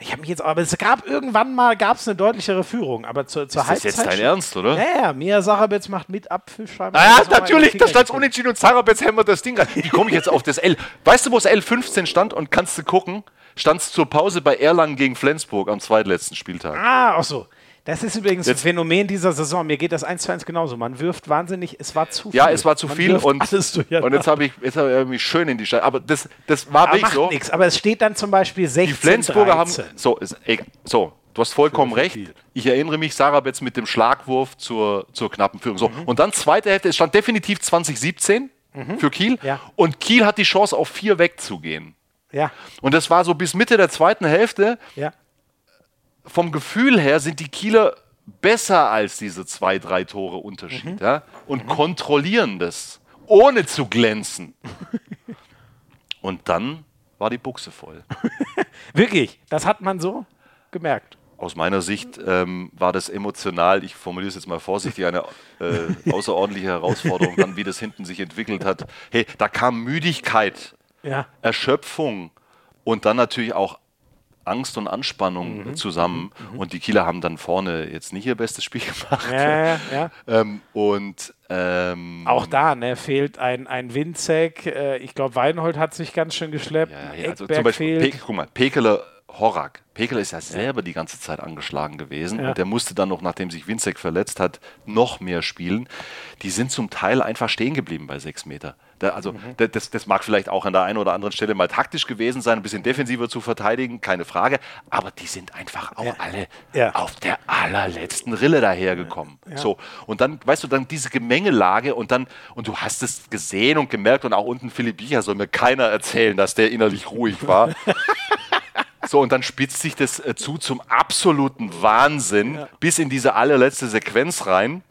Ich habe mich jetzt, aber es gab irgendwann mal gab es eine deutlichere Führung, aber zur, zur ist Halbzeit. Ist jetzt dein Ernst, oder? Ja, ja, Mia Sarabetz macht mit Abfischscheiben. Ah, ja, natürlich, da stand unentschieden und Sarabetz hämmert das Ding rein. Wie komme ich jetzt auf das L? Weißt du, wo das L15 stand und kannst du gucken? Stand es zur Pause bei Erlangen gegen Flensburg am zweitletzten Spieltag. Ah, ach so. Das ist übrigens Jetzt, ein Phänomen dieser Saison. Mir geht das eins zu eins genauso. Man wirft wahnsinnig, es war zu viel. Ja, es war zu Man viel und, und jetzt habe ich, jetzt hab ich mich schön in die Stadt. Aber das, das war wirklich so. Nix. Aber es steht dann zum Beispiel 16 Die Flensburger 13. haben, so, ist, so, du hast vollkommen recht. Ich erinnere mich, Sarah Betz mit dem Schlagwurf zur, zur knappen Führung. So, mhm. Und dann zweite Hälfte, es stand definitiv 2017 mhm. für Kiel. Ja. Und Kiel hat die Chance, auf vier wegzugehen. Ja. Und das war so bis Mitte der zweiten Hälfte. Ja vom Gefühl her sind die Kieler besser als diese zwei, drei Tore Unterschied mhm. ja? und mhm. kontrollieren das, ohne zu glänzen. und dann war die Buchse voll. Wirklich, das hat man so gemerkt. Aus meiner Sicht ähm, war das emotional, ich formuliere es jetzt mal vorsichtig, eine äh, außerordentliche Herausforderung, dann wie das hinten sich entwickelt hat. Hey, da kam Müdigkeit, ja. Erschöpfung und dann natürlich auch Angst und Anspannung mhm. zusammen. Mhm. Und die Kieler haben dann vorne jetzt nicht ihr bestes Spiel gemacht. Ja, ja. ähm, und ähm, auch da ne, fehlt ein, ein Winzek. Äh, ich glaube, Weinhold hat sich ganz schön geschleppt. Ja, ja, also zum Beispiel, Pe guck mal, Pekele Horak. Pekele ist ja selber die ganze Zeit angeschlagen gewesen ja. und der musste dann noch, nachdem sich Winzek verletzt hat, noch mehr spielen. Die sind zum Teil einfach stehen geblieben bei sechs Meter. Da, also mhm. das, das, mag vielleicht auch an der einen oder anderen Stelle mal taktisch gewesen sein, ein bisschen defensiver zu verteidigen, keine Frage. Aber die sind einfach auch ja. alle ja. auf der allerletzten Rille dahergekommen. Ja. So und dann, weißt du, dann diese Gemengelage und dann und du hast es gesehen und gemerkt und auch unten Philipp Bicher soll mir keiner erzählen, dass der innerlich ruhig war. So, und dann spitzt sich das äh, zu zum absoluten Wahnsinn ja. bis in diese allerletzte Sequenz rein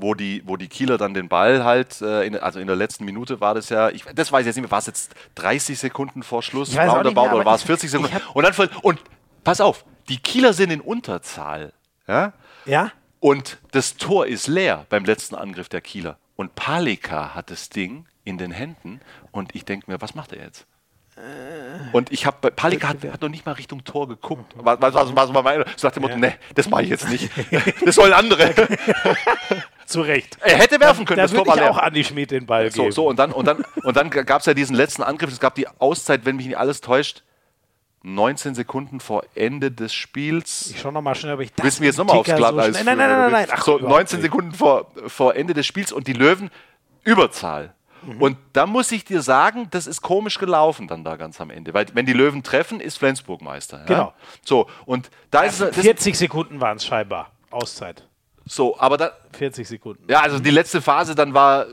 wo die, wo die Kieler dann den Ball halt, äh, in, also in der letzten Minute war das ja, ich, das weiß ich jetzt nicht mehr, war es jetzt 30 Sekunden vor Schluss roundabout oder war es 40 Sekunden? Und dann und pass auf, die Kieler sind in Unterzahl. Ja? Ja. Und das Tor ist leer beim letzten Angriff der Kieler. Und Palika hat das Ding in den Händen und ich denke mir, was macht er jetzt? Und ich habe, Palika hat, hat, noch nicht mal Richtung Tor geguckt. Was, was, was, was war meine? So nach dem Motto, ja. nee, das mache ich jetzt nicht. Das sollen andere. Zu Recht. Er hätte werfen können. Da, da würde ich auch Andi Schmid den Ball so, geben. So, und dann, und dann, und dann gab es ja diesen letzten Angriff. Es gab die Auszeit, wenn mich nicht alles täuscht, 19 Sekunden vor Ende des Spiels. Ich schau nochmal schnell, ob ich das. Willst du mir jetzt nochmal aufs Glatteis so Nein, nein, nein, nein, nein. Ach, so, 19 Sekunden vor, vor Ende des Spiels und die Löwen Überzahl. Mhm. Und da muss ich dir sagen, das ist komisch gelaufen dann da ganz am Ende. Weil wenn die Löwen treffen, ist Flensburg Meister. Genau. So, und da ist es. 40 Sekunden waren es scheinbar. Auszeit. So, aber da. 40 Sekunden. Ja, also die letzte Phase dann war.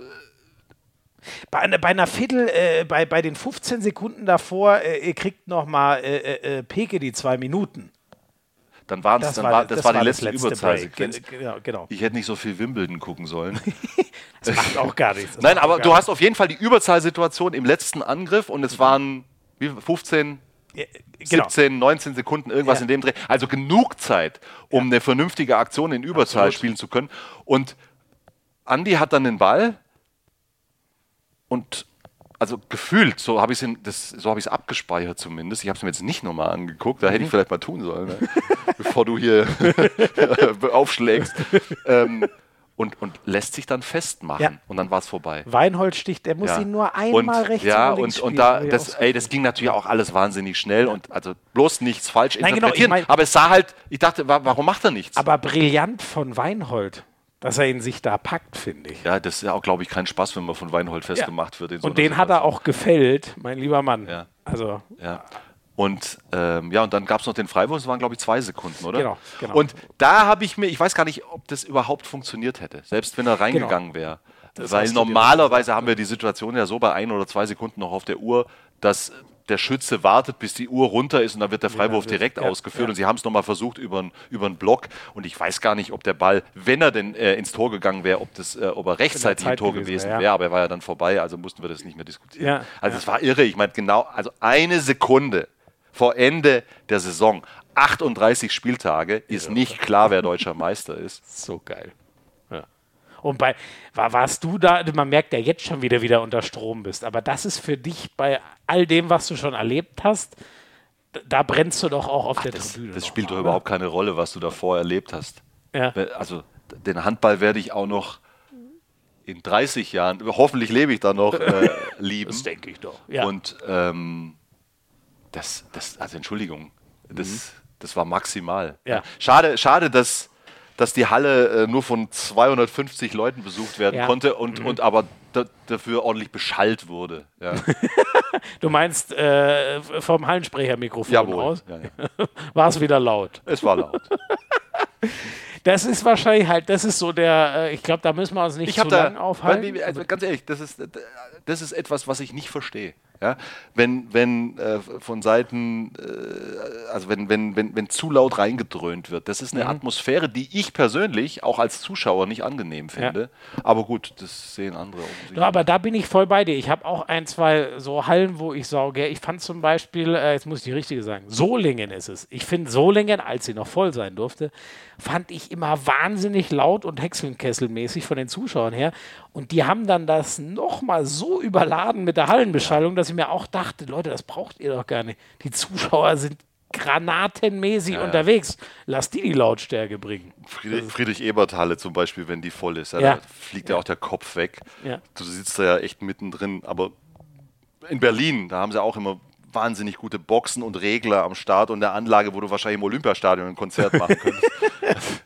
Bei, einer, bei einer Viertel, äh, bei, bei den 15 Sekunden davor, äh, kriegt nochmal äh, äh, äh, Peke die zwei Minuten. Dann waren das, dann war, war, das, das war die letzte, letzte Überzahlsequenz. Genau, genau. Ich hätte nicht so viel Wimbledon gucken sollen. das macht auch gar nichts. Nein, aber du hast auf jeden Fall die Überzahlsituation im letzten Angriff und es waren wie, 15, ja, genau. 17, 19 Sekunden, irgendwas ja. in dem Dreh. Also genug Zeit, um ja. eine vernünftige Aktion in Überzahl Absolut. spielen zu können. Und Andy hat dann den Ball und also gefühlt, so habe ich es so hab abgespeichert zumindest. Ich habe es mir jetzt nicht nochmal angeguckt, da hätte ich mhm. vielleicht mal tun sollen, ne? bevor du hier aufschlägst. Ähm, und, und lässt sich dann festmachen ja. und dann war es vorbei. Weinhold sticht, der muss ja. ihn nur einmal und, rechts Ja, und, und da, das, ey, das ging natürlich auch alles wahnsinnig schnell ja. und also bloß nichts falsch Nein, interpretieren. Genau, ich mein, aber es sah halt, ich dachte, warum macht er nichts? Aber brillant von Weinhold dass er ihn sich da packt, finde ich. Ja, das ist ja auch, glaube ich, kein Spaß, wenn man von Weinhold festgemacht wird. So und den hat er auch gefällt, mein lieber Mann. Ja. Also. Ja. Und ähm, ja, und dann gab es noch den Freiwurf, das waren glaube ich zwei Sekunden, oder? Genau, genau. Und da habe ich mir, ich weiß gar nicht, ob das überhaupt funktioniert hätte, selbst wenn er reingegangen wäre. Das Weil normalerweise haben wir die Situation ja so bei ein oder zwei Sekunden noch auf der Uhr, dass der Schütze wartet, bis die Uhr runter ist und dann wird der Freiwurf direkt ja, ausgeführt. ja. Und sie haben es nochmal versucht über einen über einen Block. Und ich weiß gar nicht, ob der Ball, wenn er denn äh, ins Tor gegangen wäre, ob, das, äh, ob er rechtzeitig im Tor gewesen gewesen wäre, wäre. ja. Aber er war ja dann vorbei, also mussten wir das nicht mehr diskutieren. Ja, also es war irre. Ich meine, genau, also eine Sekunde vor Ende der Saison, 38 Spieltage, ist nicht klar, wer deutscher Meister ist. So geil. Ja. Und bei, war, warst du da, man merkt ja jetzt schon wieder, wieder unter Strom bist, aber das ist für dich bei all dem, was du schon erlebt hast, da brennst du doch auch auf der Das, Tribüne. das spielt mal, doch oder? überhaupt keine Rolle, was du davor erlebt hast. Ja. Also den Handball werde ich auch noch in 30 Jahren, hoffentlich lebe ich da noch, äh, lieben. Das denke ich doch. Ja. Und ähm, das, das, also Entschuldigung, das, das war maximal. Mhm. Ja. Schade, schade, dass, dass die Halle äh, nur von 250 Leuten besucht werden Ja. Mhm. konnte und, und aber da, dafür ordentlich beschallt wurde. Ja. du meinst äh, vom Hallensprechermikrofon Jawohl. aus Ja, ja. war es wieder laut. Es war laut. Das ist wahrscheinlich halt, das ist so der, äh, ich glaube, da müssen wir uns nicht Ich zu da, lang aufhalten. weil, also ganz ehrlich, das ist, das ist etwas, was ich nicht verstehe. Ja? Wenn, wenn äh, von Seiten, äh, also wenn, wenn, wenn, wenn zu laut reingedröhnt wird, das ist Mhm. eine Atmosphäre, die ich persönlich auch als Zuschauer nicht angenehm finde. Aber gut, das sehen andere. Ja, aber da bin ich voll bei dir. Ich habe auch ein, zwei so Hallen, wo ich sauge. Ich fand zum Beispiel, äh, jetzt muss ich die richtige sagen, Solingen ist es. Ich finde Solingen, als sie noch voll sein durfte, fand ich immer wahnsinnig laut und Hexenkesselmäßig von den Zuschauern her. Und die haben dann das nochmal so überladen mit der Hallenbeschallung, dass ich mir auch dachte, Leute, das braucht ihr doch gar nicht. Die Zuschauer sind granatenmäßig unterwegs. Lass die die Lautstärke bringen. Friedrich, Friedrich Ebert Halle zum Beispiel, wenn die voll ist, ja, Ja. da fliegt ja auch der Kopf weg. Ja. Du sitzt da ja echt mittendrin. Aber in Berlin, da haben sie auch immer wahnsinnig gute Boxen und Regler am Start und der Anlage, wo du wahrscheinlich im Olympiastadion ein Konzert machen könntest.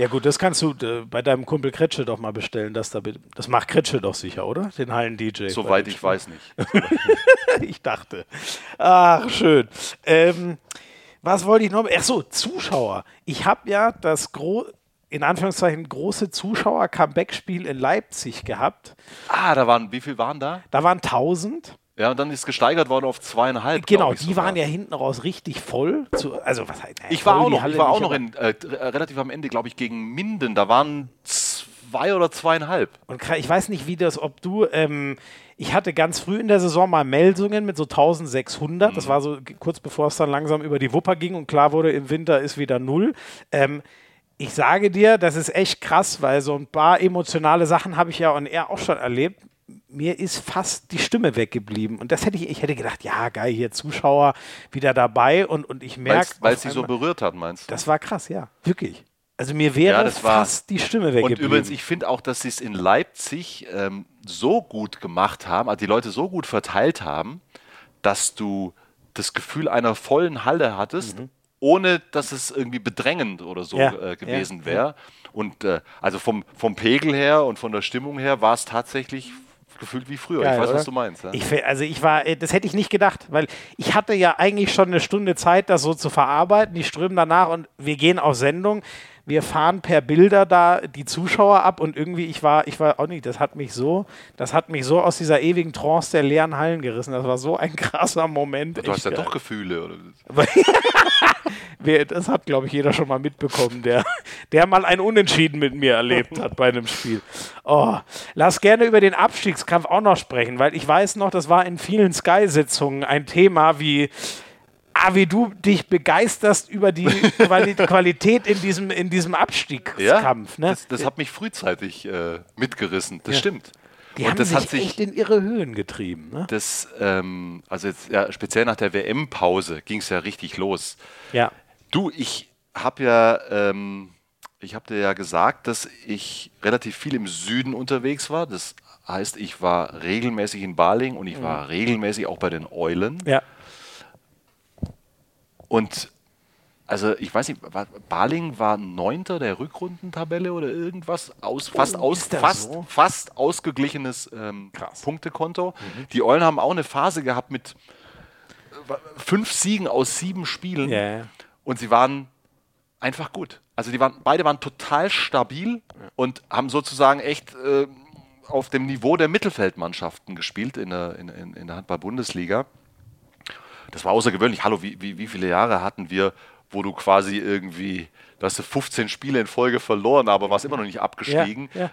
Ja gut, das kannst du äh, bei deinem Kumpel Kretsche doch mal bestellen. Das, da, das macht Kretsche doch sicher, oder? Den Hallen-DJ. Soweit ich weiß nicht. ich dachte. Ach, schön. Ähm, was wollte ich noch? Ach so, Zuschauer. Ich habe ja das gro in Anführungszeichen große Zuschauer-Comeback-Spiel in Leipzig gehabt. Ah, da waren, wie viel waren da? Da waren 1000. Ja, und dann ist gesteigert worden auf zweieinhalb. Genau, die sogar. waren ja hinten raus richtig voll. Zu, also was heißt, naja, Ich war auch noch, Halle ich war auch noch in, äh, äh, relativ am Ende, glaube ich, gegen Minden. Da waren zwei oder zweieinhalb. Und ich weiß nicht, wie das, ob du, ähm, ich hatte ganz früh in der Saison mal Meldungen mit so 1600. Mhm. Das war so kurz bevor es dann langsam über die Wupper ging und klar wurde, im Winter ist wieder null. Ähm, ich sage dir, das ist echt krass, weil so ein paar emotionale Sachen habe ich ja und er auch schon erlebt. Mir ist fast die Stimme weggeblieben. Und das hätte ich, ich hätte gedacht, ja, geil, hier Zuschauer wieder dabei und, und ich merke. Weil es sie so berührt hat, meinst du? Das war krass, ja. Wirklich. Also mir wäre Ja, fast die Stimme weggeblieben. Und übrigens, ich finde auch, dass sie es in Leipzig ähm, so gut gemacht haben, also die Leute so gut verteilt haben, dass du das Gefühl einer vollen Halle hattest, ohne dass es irgendwie bedrängend oder so Mhm. Ja, äh, gewesen ja, wäre. Und äh, also vom, vom Pegel her und von der Stimmung her war es tatsächlich gefühlt wie früher. Geil, ich weiß, oder? was du meinst. Ja? Ich, also ich war, äh, das hätte ich nicht gedacht, weil ich hatte ja eigentlich schon eine Stunde Zeit, das so zu verarbeiten. Die strömen danach und wir gehen auf Sendung. Wir fahren per Bilder da die Zuschauer ab und irgendwie, ich war, ich war auch nicht, das hat mich so, das hat mich so aus dieser ewigen Trance der leeren Hallen gerissen. Das war so ein krasser Moment. du hast ja geil. doch Gefühle. Oder? Wer- Das hat, glaube ich, jeder schon mal mitbekommen, der, der mal ein Unentschieden mit mir erlebt hat bei einem Spiel. Oh, lass gerne über den Abstiegskampf auch noch sprechen, weil ich weiß noch, das war in vielen Sky-Sitzungen ein Thema, wie, ah, wie du dich begeisterst über die Quali Qualität in diesem, in diesem Abstiegskampf. ne? das, das hat mich frühzeitig äh, mitgerissen. Das stimmt. die Und haben das sich hat sich echt in ihre Höhen getrieben. Ne? das, ähm, also jetzt ja, speziell nach der WM-Pause ging es ja richtig los. Ja. Du, ich habe ja, ähm, ich habe dir ja gesagt, dass ich relativ viel im Süden unterwegs war. Das heißt, ich war regelmäßig in Baling und ich war regelmäßig auch bei den Eulen. Ja. Und also ich weiß nicht, war, Baling war Neunter der Rückrundentabelle oder irgendwas, aus, fast, aus, ist das fast, so? fast ausgeglichenes ähm. Punktekonto. Die Eulen haben auch eine Phase gehabt mit fünf Siegen aus sieben Spielen ja. Und sie waren einfach gut. Also die waren, beide waren total stabil und haben sozusagen echt äh, auf dem Niveau der Mittelfeldmannschaften gespielt in der, in, in, in der Handball-Bundesliga. Das war außergewöhnlich. Hallo, wie, wie, wie viele Jahre hatten wir, wo du quasi irgendwie, du hast 15 Spiele in Folge verloren, aber warst immer noch nicht abgestiegen. Ja, ja.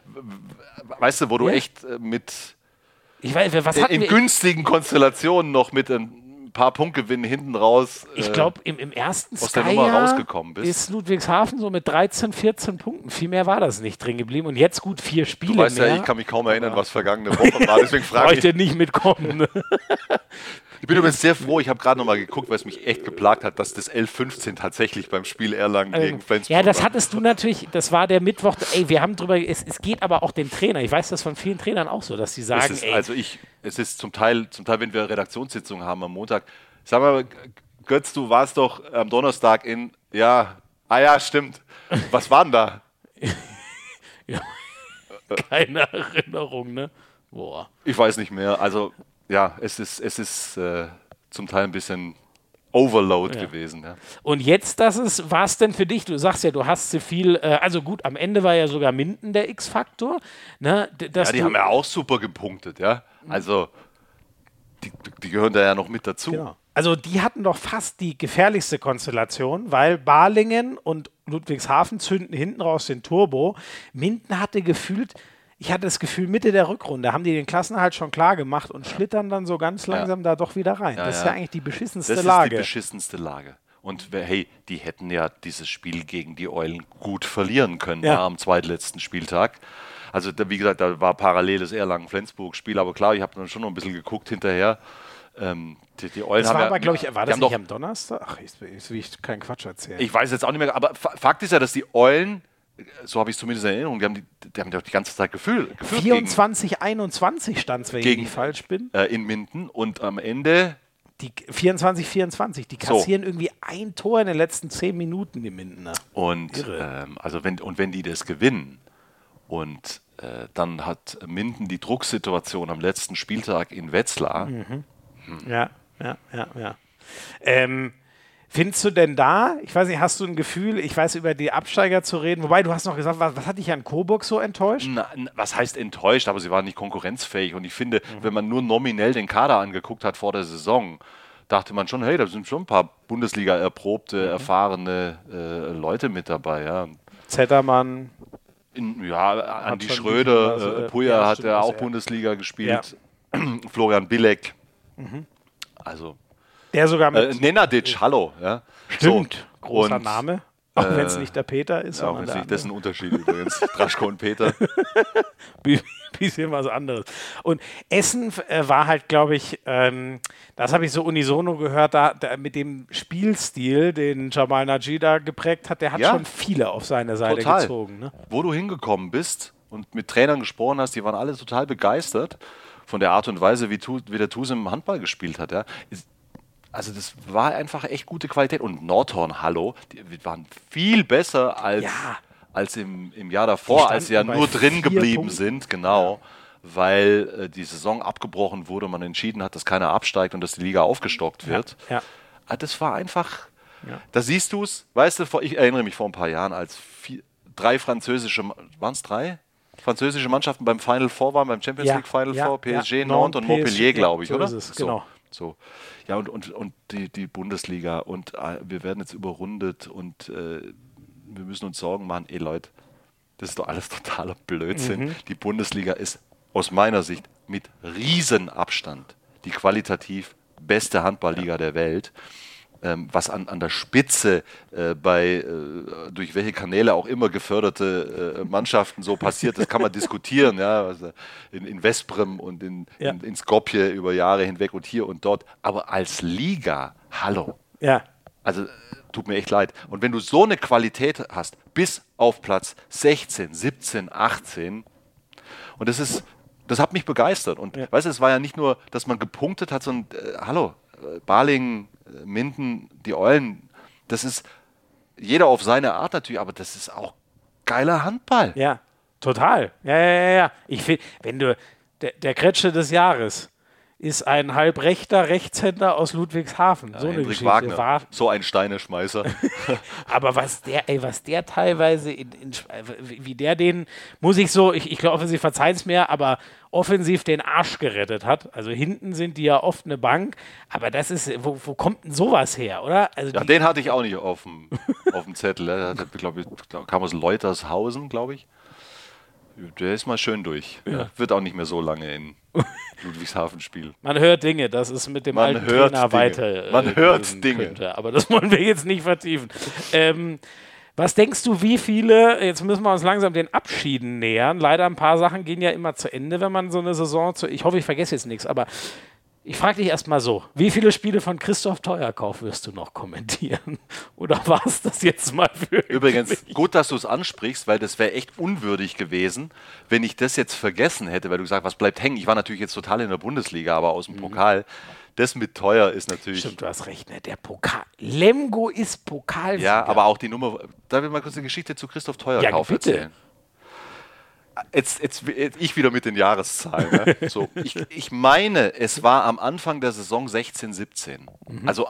Weißt du, wo du Ja. echt äh, mit Ich weiß, was in, in günstigen Konstellationen noch mit ein paar Punktgewinnen hinten raus. Ich äh, glaube, im, im ersten aus der Nummer rausgekommen bist. ist Ludwigshafen so mit 13, 14 Punkten. Viel mehr war das nicht drin geblieben. Und jetzt gut vier Spiele Du weißt mehr. ja, ich kann mich kaum erinnern, was vergangene Woche war. Deswegen frage ich. Bräuchte nicht mitkommen. Ich bin übrigens sehr froh, ich habe gerade nochmal geguckt, weil es mich echt geplagt hat, dass das L15 tatsächlich beim Spiel Erlangen gegen Flensburg ja, das hattest du natürlich, das war der Mittwoch, ey, wir haben drüber, es, es geht aber auch den Trainer, ich weiß das von vielen Trainern auch so, dass sie sagen, ist, ey, also ich, es ist zum Teil, zum Teil, wenn wir Redaktionssitzungen haben am Montag, sag mal, Götz, du warst doch am Donnerstag in, ja, ah ja, stimmt. Was war denn da? keine Erinnerung, ne? Boah. Ich weiß nicht mehr. Also ja, es ist, es ist äh, zum Teil ein bisschen Overload gewesen. Ja. Und jetzt, das ist, war es denn für dich? Du sagst ja, du hast so viel, äh, also gut, am Ende war ja sogar Minden der X-Faktor, ne? Ja, die haben ja auch super gepunktet, ja. Also, die, die gehören da ja noch mit dazu. Genau. Also die hatten doch fast die gefährlichste Konstellation, weil Balingen und Ludwigshafen zünden hinten raus den Turbo. Minden hatte gefühlt, ich hatte das Gefühl, Mitte der Rückrunde haben die den Klassenhalt schon klar gemacht und schlittern dann so ganz langsam da doch wieder rein. das ist ja ja. eigentlich die beschissenste Das ist Lage. die beschissenste Lage. Und hey, die hätten ja dieses Spiel gegen die Eulen gut verlieren können Ja. ja. am zweitletzten Spieltag. Also da, wie gesagt, da war paralleles Erlangen-Flensburg-Spiel, aber klar, ich habe dann schon noch ein bisschen geguckt hinterher. Ähm, die, die Eulen das haben war ja, aber, glaube ich, war das nicht doch, am Donnerstag? Ach, jetzt, jetzt will ich keinen Quatsch erzählen. Ich weiß jetzt auch nicht mehr, aber Fa- Fakt ist ja, dass die Eulen, so habe ich es zumindest in Erinnerung, die haben, die, die haben doch die ganze Zeit gefühlt, geführt gegen, 24, 21 stand es, wenn Gegen- ich falsch bin. äh, in Minden und am Ende Die 24, 24, die So. kassieren irgendwie ein Tor in den letzten 10 Minuten, die Mindener. Und, ähm, also wenn, und wenn die das gewinnen und äh, dann hat Minden die Drucksituation am letzten Spieltag in Wetzlar. Mhm. Ja, ja, ja, ja. Ähm, findest du denn da, ich weiß nicht, hast du ein Gefühl, ich weiß, über die Absteiger zu reden, wobei du hast noch gesagt, was, was hat dich an Coburg so enttäuscht? Na, was heißt enttäuscht, aber sie waren nicht konkurrenzfähig. Und ich finde, Mhm. wenn man nur nominell den Kader angeguckt hat vor der Saison, dachte man schon, hey, da sind schon ein paar Bundesliga erprobte, Mhm. erfahrene äh, Leute mit dabei. Ja. Zettermann, In, ja, Andi Schröder, was, äh, Puja ja, hat ja auch. Bundesliga gespielt. Florian Bilek. Also, der sogar äh, mit, Nenadic, hallo. Ja. stimmt, So, großer und, Name, auch wenn es äh, nicht der Peter ist, Ja, auch jetzt der nicht, das ist ein Unterschied übrigens. Draschko und Peter. Bi- bisschen was anderes. Und Essen äh, war halt, glaube ich, ähm, das habe ich so unisono gehört, da, da mit dem Spielstil, den Jamal Najida geprägt hat, der hat Ja. schon viele auf seine Seite Total. gezogen. Ne? Wo du hingekommen bist und mit Trainern gesprochen hast, die waren alle total begeistert von der Art und Weise, wie, tu, wie der Tuse im Handball gespielt hat. Ja. Also das war einfach echt gute Qualität. Und Nordhorn, hallo, die waren viel besser als, Ja. als im, im Jahr davor, als sie ja nur drin geblieben Punkten. sind, genau. Weil äh, die Saison abgebrochen wurde, man entschieden hat, dass keiner absteigt und dass die Liga aufgestockt wird. ja. Ah, Das war einfach, Ja. da siehst du es, weißt du, ich erinnere mich vor ein paar Jahren, als vier, drei französische, waren es drei? Französische Mannschaften beim Final Four waren, beim Champions Ja, League Final ja, Four, PSG, ja. Nantes und Nantes, Montpellier, PSG, glaube ich, so oder? ist es, so, genau. So. Ja, und, und, und die, die Bundesliga und äh, wir werden jetzt überrundet und äh, wir müssen uns Sorgen machen. Ey Leute, das ist doch alles totaler Blödsinn. Mhm. Die Bundesliga ist aus meiner Sicht mit Riesenabstand die qualitativ beste Handballliga der Welt. Ähm, was an, an der Spitze äh, bei äh, durch welche Kanäle auch immer geförderte äh, Mannschaften so passiert, das kann man diskutieren, ja, also in, in Vesprem und in, Ja. in, in Skopje über Jahre hinweg und hier und dort. Aber als Liga, hallo, Ja. also tut mir echt leid. Und wenn du so eine Qualität hast, bis auf Platz 16, 17, 18, und das ist, das hat mich begeistert. Und Ja. weißt du, es war ja nicht nur, dass man gepunktet hat, sondern äh, hallo, Balingen, äh, Minden, die Eulen, das ist jeder auf seine Art natürlich, aber das ist auch geiler Handball. Ja, total. Ja, ja, ja, ja. Ich finde, wenn du, der, der Kretsche des Jahres, ist ein halbrechter Rechtshänder aus Ludwigshafen. so eine Hendrik Geschichte. Wagner, War, so ein Steineschmeißer. aber was der, ey, was der teilweise, in, in, wie der den, muss ich so, ich, ich glaube, sie verzeihen es mir, aber offensiv den Arsch gerettet hat. Also hinten sind die ja oft eine Bank, aber das ist, wo, wo kommt denn sowas her, oder? Also ja, den hatte ich auch nicht auf dem, auf dem Zettel. Der hat, glaub ich, kam aus Leutershausen, glaube ich. Der ist mal schön durch. Ja. Wird auch nicht mehr so lange in Ludwigshafen spielen. man hört Dinge, das ist mit dem Man alten hört Trainer Dinge. weiter. äh, Man hört gehen Dinge. Könnte. Aber das wollen wir jetzt nicht vertiefen. Ähm, was denkst du, wie viele, jetzt müssen wir uns langsam den Abschieden nähern. Leider ein paar Sachen gehen ja immer zu Ende, wenn man so eine Saison zu. Ich hoffe, ich vergesse jetzt nichts, aber ich frage dich erstmal so: Wie viele Spiele von Christoph Teuerkauf wirst du noch kommentieren? Oder war es das jetzt mal für. Übrigens, gut, dass du es ansprichst, weil das wäre echt unwürdig gewesen, wenn ich das jetzt vergessen hätte, weil du gesagt hast, was bleibt hängen. Ich war natürlich jetzt total in der Bundesliga, aber aus dem Pokal. Das mit teuer ist natürlich. Stimmt, du hast recht, ne? Der Pokal. Lemgo ist Pokalsieger. Ja, aber auch die Nummer. Darf ich mal kurz eine Geschichte zu Christoph Teuerkauf Ja, bitte. erzählen? Jetzt, jetzt, ich wieder mit den Jahreszahlen. Ne? So, ich, ich meine, es war am Anfang der Saison 16, 17. Mhm. Also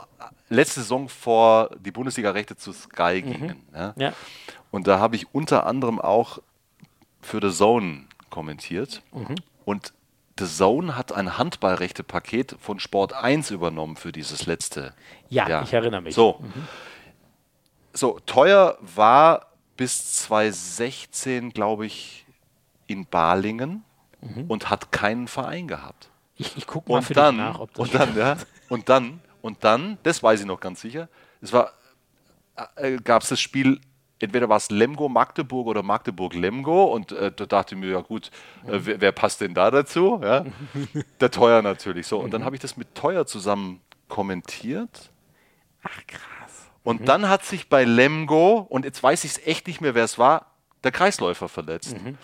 letzte Saison vor die Bundesliga-Rechte zu Sky gingen. Ja? Mhm. Ja. Und da habe ich unter anderem auch für The Zone kommentiert. Mhm. Und The Zone hat ein Handballrechte-Paket von Sport 1 übernommen für dieses letzte Ja, Jahr. ich erinnere mich. So. so, teuer war bis 2016, glaube ich, in Balingen und hat keinen Verein gehabt. Ich, ich gucke mal Und für dann, nach, ob das und dann, ja, und dann, und dann, das weiß ich noch ganz sicher, es war, äh, gab es das Spiel, entweder war es Lemgo Magdeburg oder Magdeburg Lemgo und äh, da dachte ich mir, ja gut, äh, wer, wer passt denn da dazu? Ja? Der Teuer natürlich. So, und dann habe ich das mit Teuer zusammen kommentiert. Ach, krass. Und Mhm. dann hat sich bei Lemgo, und jetzt weiß ich es echt nicht mehr, wer es war, der Kreisläufer verletzt. Mhm.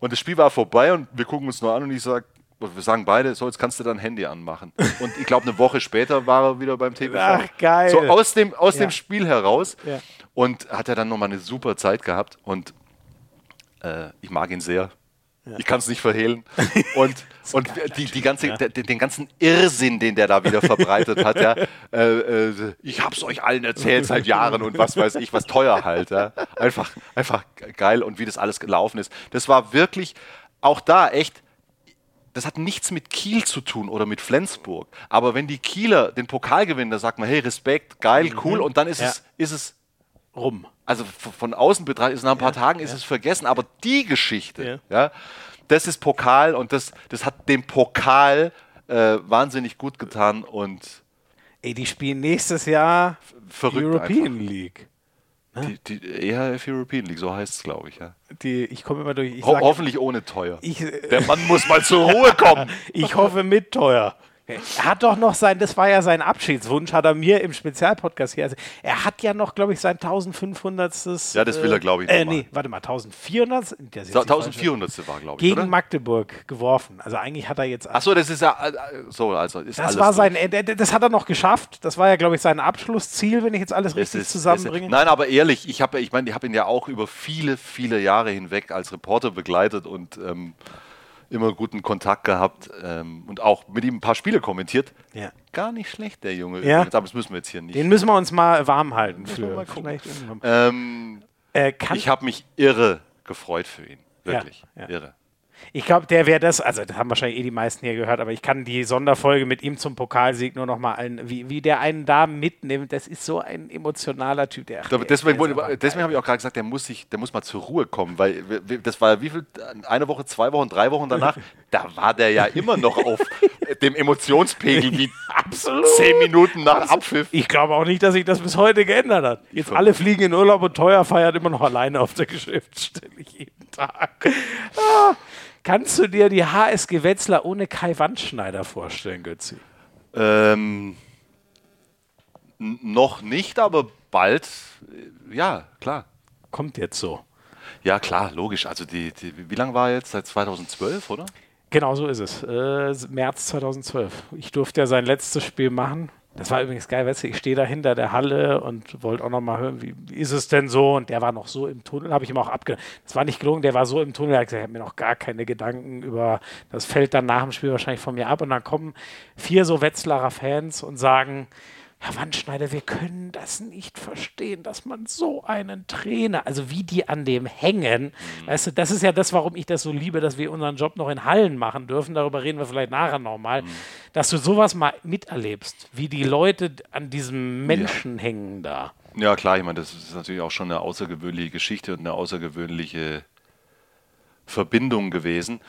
Und das Spiel war vorbei und wir gucken uns nur an und ich sage, wir sagen beide, so, jetzt kannst du dein Handy anmachen. Und ich glaube, eine Woche später war er wieder beim TV. Ach, geil. So aus dem, aus Ja. dem Spiel heraus. Ja. Und hat er dann nochmal eine super Zeit gehabt. Und äh, ich mag ihn sehr. Ich kann es nicht verhehlen. Und, und die, die ganze, der, den ganzen Irrsinn, den der da wieder verbreitet hat, ja, äh, äh, ich hab's euch allen erzählt seit Jahren und was weiß ich, was teuer halt. Ja. Einfach, einfach geil und wie das alles gelaufen ist. Das war wirklich auch da echt das hat nichts mit Kiel zu tun oder mit Flensburg. Aber wenn die Kieler den Pokal gewinnen, da sagt man, hey, Respekt, geil, cool. Und dann ist, Mhm. Ja. es, ist es, Rum. Also von außen betrachtet, ist nach ein paar Tagen ist es vergessen. Aber die Geschichte, ja. das ist Pokal und das, das hat dem Pokal äh, wahnsinnig gut getan und Ey, die spielen nächstes Jahr verrückt European einfach. League. Die, die EHF European League, so heißt es, glaube ich. Ja. Die, ich komme immer durch. Ich, Ho sag, hoffentlich ohne teuer. ich, Der Mann muss mal zur Ruhe kommen. ich hoffe mit teuer. Er hat doch noch sein, das war ja sein Abschiedswunsch, hat er mir im Spezialpodcast hier. Also er hat ja noch, glaube ich, sein 1500. Ja, das will er, glaub ich, Äh, nee, warte mal, 1400. Der ist jetzt die 1400. war, glaube ich, Gegen oder? Magdeburg geworfen. Also eigentlich hat er jetzt. Achso, das ist ja äh, äh, so, also ist das war sein, durch. äh, das hat er noch geschafft. Das war ja, glaube ich, sein Abschlussziel, wenn ich jetzt alles Es richtig ist- zusammenbringe. Nein, aber ehrlich, ich habe, ich meine, ich habe ihn ja auch über viele, viele Jahre hinweg als Reporter begleitet und ähm, immer guten Kontakt gehabt ähm, und auch mit ihm ein paar Spiele kommentiert. Ja. Gar nicht schlecht, der Junge. Ja. übrigens, aber das müssen wir jetzt hier nicht. Den müssen wir uns mal warm halten für. ähm, Äh, ich habe mich irre gefreut für ihn. Ja, Wirklich. ja. Irre. Ich glaube, der wäre das, also das haben wahrscheinlich eh die meisten hier gehört, aber ich kann die Sonderfolge mit ihm zum Pokalsieg nur noch mal allen, wie, wie der einen da mitnimmt, das ist so ein emotionaler Typ. Der, der- deswegen, deswegen habe ich auch gerade gesagt, der muss, sich, der muss mal zur Ruhe kommen, weil das war ja wie viel, eine Woche, zwei Wochen, drei Wochen danach, da war der ja immer noch auf dem Emotionspegel wie Absolut. zehn Minuten nach Abpfiff. Ich glaube auch nicht, dass sich das bis heute geändert hat. Jetzt alle fliegen in Urlaub und teuer feiert immer noch alleine auf der Geschäftsstelle jeden Tag. Ah, kannst du dir die HSG Wetzlar ohne Kai Wandschneider vorstellen, Götzi? Ähm, noch nicht, aber bald, äh, ja, klar. Kommt jetzt so. Ja, klar, logisch. Also, die, die, wie lange war er jetzt? Seit 2012, oder? Genau so ist es. Äh, März 2012. Ich durfte ja sein letztes Spiel machen. Das war übrigens geil, weißt du, ich stehe da hinter der Halle und wollte auch noch mal hören, wie, ist es denn so? Und der war noch so im Tunnel, habe ich ihm auch abgenommen. Das war nicht gelungen, der war so im Tunnel, er hat gesagt, er hat mir noch gar keine Gedanken über, das fällt dann nach dem Spiel wahrscheinlich von mir ab. Und dann kommen vier so Wetzlarer Fans und sagen, Herr Wandschneider, wir können das nicht verstehen, dass man so einen Trainer, also wie die an dem hängen, mhm. weißt du, das ist ja das, warum ich das so liebe, dass wir unseren Job noch in Hallen machen dürfen, darüber reden wir vielleicht nachher nochmal, mhm. dass du sowas mal miterlebst, wie die Leute an diesem Menschen ja. hängen da. Ja, klar, ich meine, das ist natürlich auch schon eine außergewöhnliche Geschichte und eine außergewöhnliche Verbindung gewesen.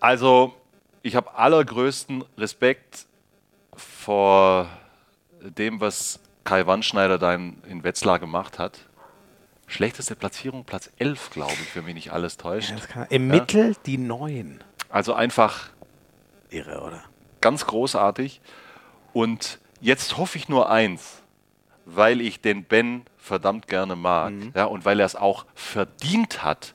Also, ich habe allergrößten Respekt vor dem, was Kai Wandschneider da in, in Wetzlar gemacht hat. Schlechteste Platzierung, Platz 11, glaube ich, wenn mich nicht alles täuscht. Ja, Im ja. Mittel die neun. Also einfach irre, oder? Ganz großartig. Und jetzt hoffe ich nur eins, weil ich den Ben verdammt gerne mag mhm. ja, und weil er es auch verdient hat,